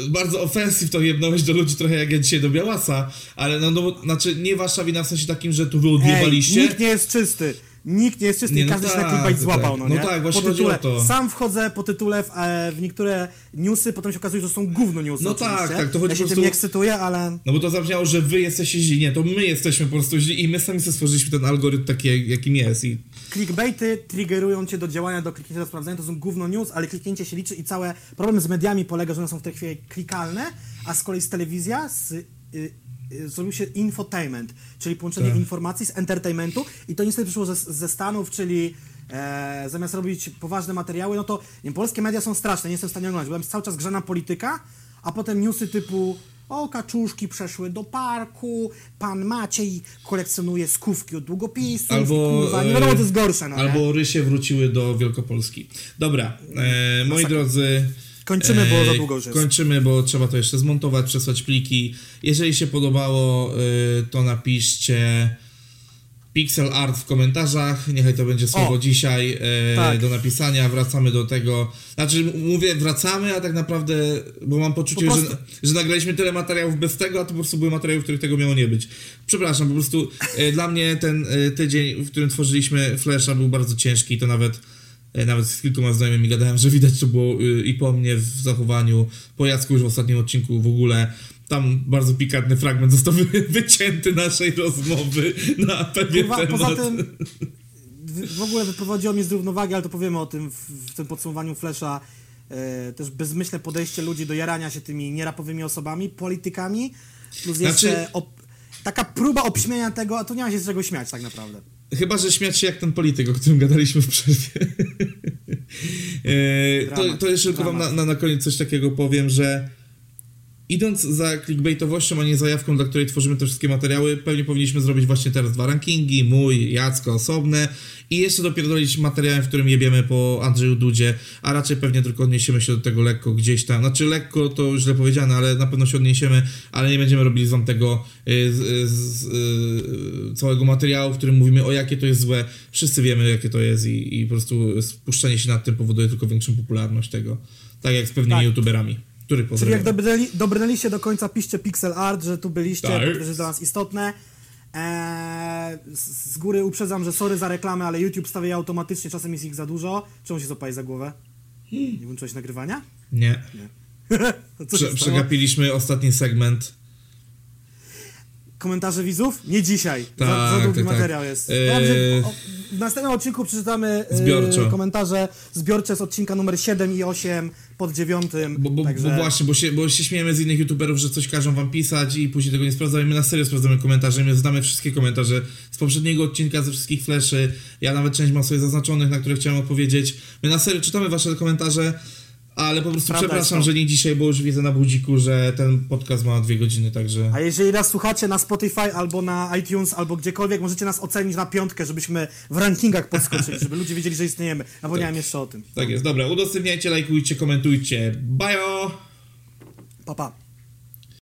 bardzo ofensyw to jebnąłeś do ludzi trochę jak ja dzisiaj do Białasa, ale no, no znaczy nie wasza wina w sensie takim, że tu wy ej, odjebaliście. nikt nie jest czysty. Nikt nie jest czysty Nie, i no każdy się na tak, clickbait tak. złapał, no No nie? tak, właśnie po tytule. to. Sam wchodzę po tytule w, e, w niektóre newsy, potem się okazuje, że to są gówno newsy No tak, oczywiście. tak, to chodzi Ja się po tym prostu- nie ekscytuję, ale... No bo to zabrzmiało, że wy jesteście źli. Nie, to my jesteśmy po prostu źli i my sami sobie stworzyliśmy ten algorytm taki, jakim jest. I Clickbaity triggerują cię do działania, do kliknięcia, do sprawdzenia, to są gówno news, ale kliknięcie się liczy i całe problem z mediami polega, że one są w tej chwili klikalne, a z kolei z telewizja z, zrobił się infotainment, czyli połączenie Tak. informacji z entertainmentu i to niestety przyszło ze, ze Stanów, czyli e, zamiast robić poważne materiały, no to nie, wiem, polskie media są straszne, nie jestem w stanie oglądać, jest cały czas grzana polityka, a potem newsy typu o, kaczuszki przeszły do parku, pan Maciej kolekcjonuje skówki od długopisów, Albo, nie wiadomo, co jest gorsze, no nie? Albo rysie wróciły do Wielkopolski. Dobra, e, moi drodzy. Kończymy, bo za długo już jest. Kończymy, bo trzeba to jeszcze zmontować, przesłać pliki. Jeżeli się podobało, y, to napiszcie pixel art w komentarzach. Niechaj to będzie słowo O, dzisiaj e, tak. do napisania. Wracamy do tego. Znaczy, mówię wracamy, a tak naprawdę, bo mam poczucie, Po że, że nagraliśmy tyle materiałów bez tego, a to po prostu były materiały, w których tego miało nie być. Przepraszam, po prostu e, dla mnie ten tydzień, w którym tworzyliśmy Flasha był bardzo ciężki. To nawet nawet z kilkoma znajomymi gadałem, że widać to było y, i po mnie w zachowaniu, po Jacku już w ostatnim odcinku w ogóle. Tam bardzo pikantny fragment został wy- wycięty naszej rozmowy na pewien Kurwa, temat. poza tym w- ogóle wyprowadziło mnie z równowagi, ale to powiemy o tym w, w tym podsumowaniu Flesza. E, też bezmyślne podejście ludzi do jarania się tymi nierapowymi osobami, politykami, plus Znaczy- jeszcze taka próba obśmienia tego, a tu nie ma się z czego śmiać tak naprawdę. Chyba, że śmiać się jak ten polityk, o którym gadaliśmy w przerwie. E, to, to jeszcze tylko wam na, na, na koniec coś takiego powiem, że idąc za clickbaitowością, a nie zajawką, dla której tworzymy te wszystkie materiały, pewnie powinniśmy zrobić właśnie teraz dwa rankingi, mój, Jacka osobne i jeszcze dopierdolić materiałem, w którym jebiemy po Andrzeju Dudzie, a raczej pewnie tylko odniesiemy się do tego lekko gdzieś tam, znaczy lekko to źle powiedziane, ale na pewno się odniesiemy, ale nie będziemy robili wam tego y, z, z, y, całego materiału, w którym mówimy o jakie to jest złe, wszyscy wiemy jakie to jest i, i po prostu spuszczenie się nad tym powoduje tylko większą popularność tego, tak jak z pewnymi Tak. youtuberami, których Czyli jak pozdrawiam. dobrnęli, dobrnęliście do końca, piszcie pixel art, że tu byliście, Tak. to jest dla nas istotne. Eee, z góry uprzedzam, że sorry za reklamę, ale YouTube stawia je automatycznie, czasem jest ich za dużo. Czemu się złapałeś za głowę? Hmm. Nie włączyłeś nagrywania? Nie. Się Prze, przegapiliśmy ostatni segment. Komentarze widzów? Nie dzisiaj. za, Tak, za długi tak, tak. materiał jest. Eee. W następnym odcinku przeczytamy e, Zbiorczo. komentarze zbiorcze z odcinka numer 7 i 8 pod dziewiątym. Bo, bo, także... bo właśnie, bo się, bo się śmiejemy z innych youtuberów, że coś każą wam pisać i później tego nie sprawdzamy. My na serio sprawdzamy komentarze, my znamy wszystkie komentarze z poprzedniego odcinka, ze wszystkich fleszy. Ja nawet część mam sobie zaznaczonych, na które chciałem odpowiedzieć. My na serio czytamy wasze komentarze, ale po prostu Prawda przepraszam, że nie dzisiaj, bo już widzę na budziku, że ten podcast ma dwie godziny, także... A jeżeli nas słuchacie na Spotify albo na iTunes albo gdziekolwiek, możecie nas ocenić na piątkę, żebyśmy w rankingach podskoczyli, żeby ludzie wiedzieli, że istniejemy. Napomniałem jeszcze o tym. Tak jest, dobra, udostępniajcie, lajkujcie, komentujcie. Bajo! Pa, pa.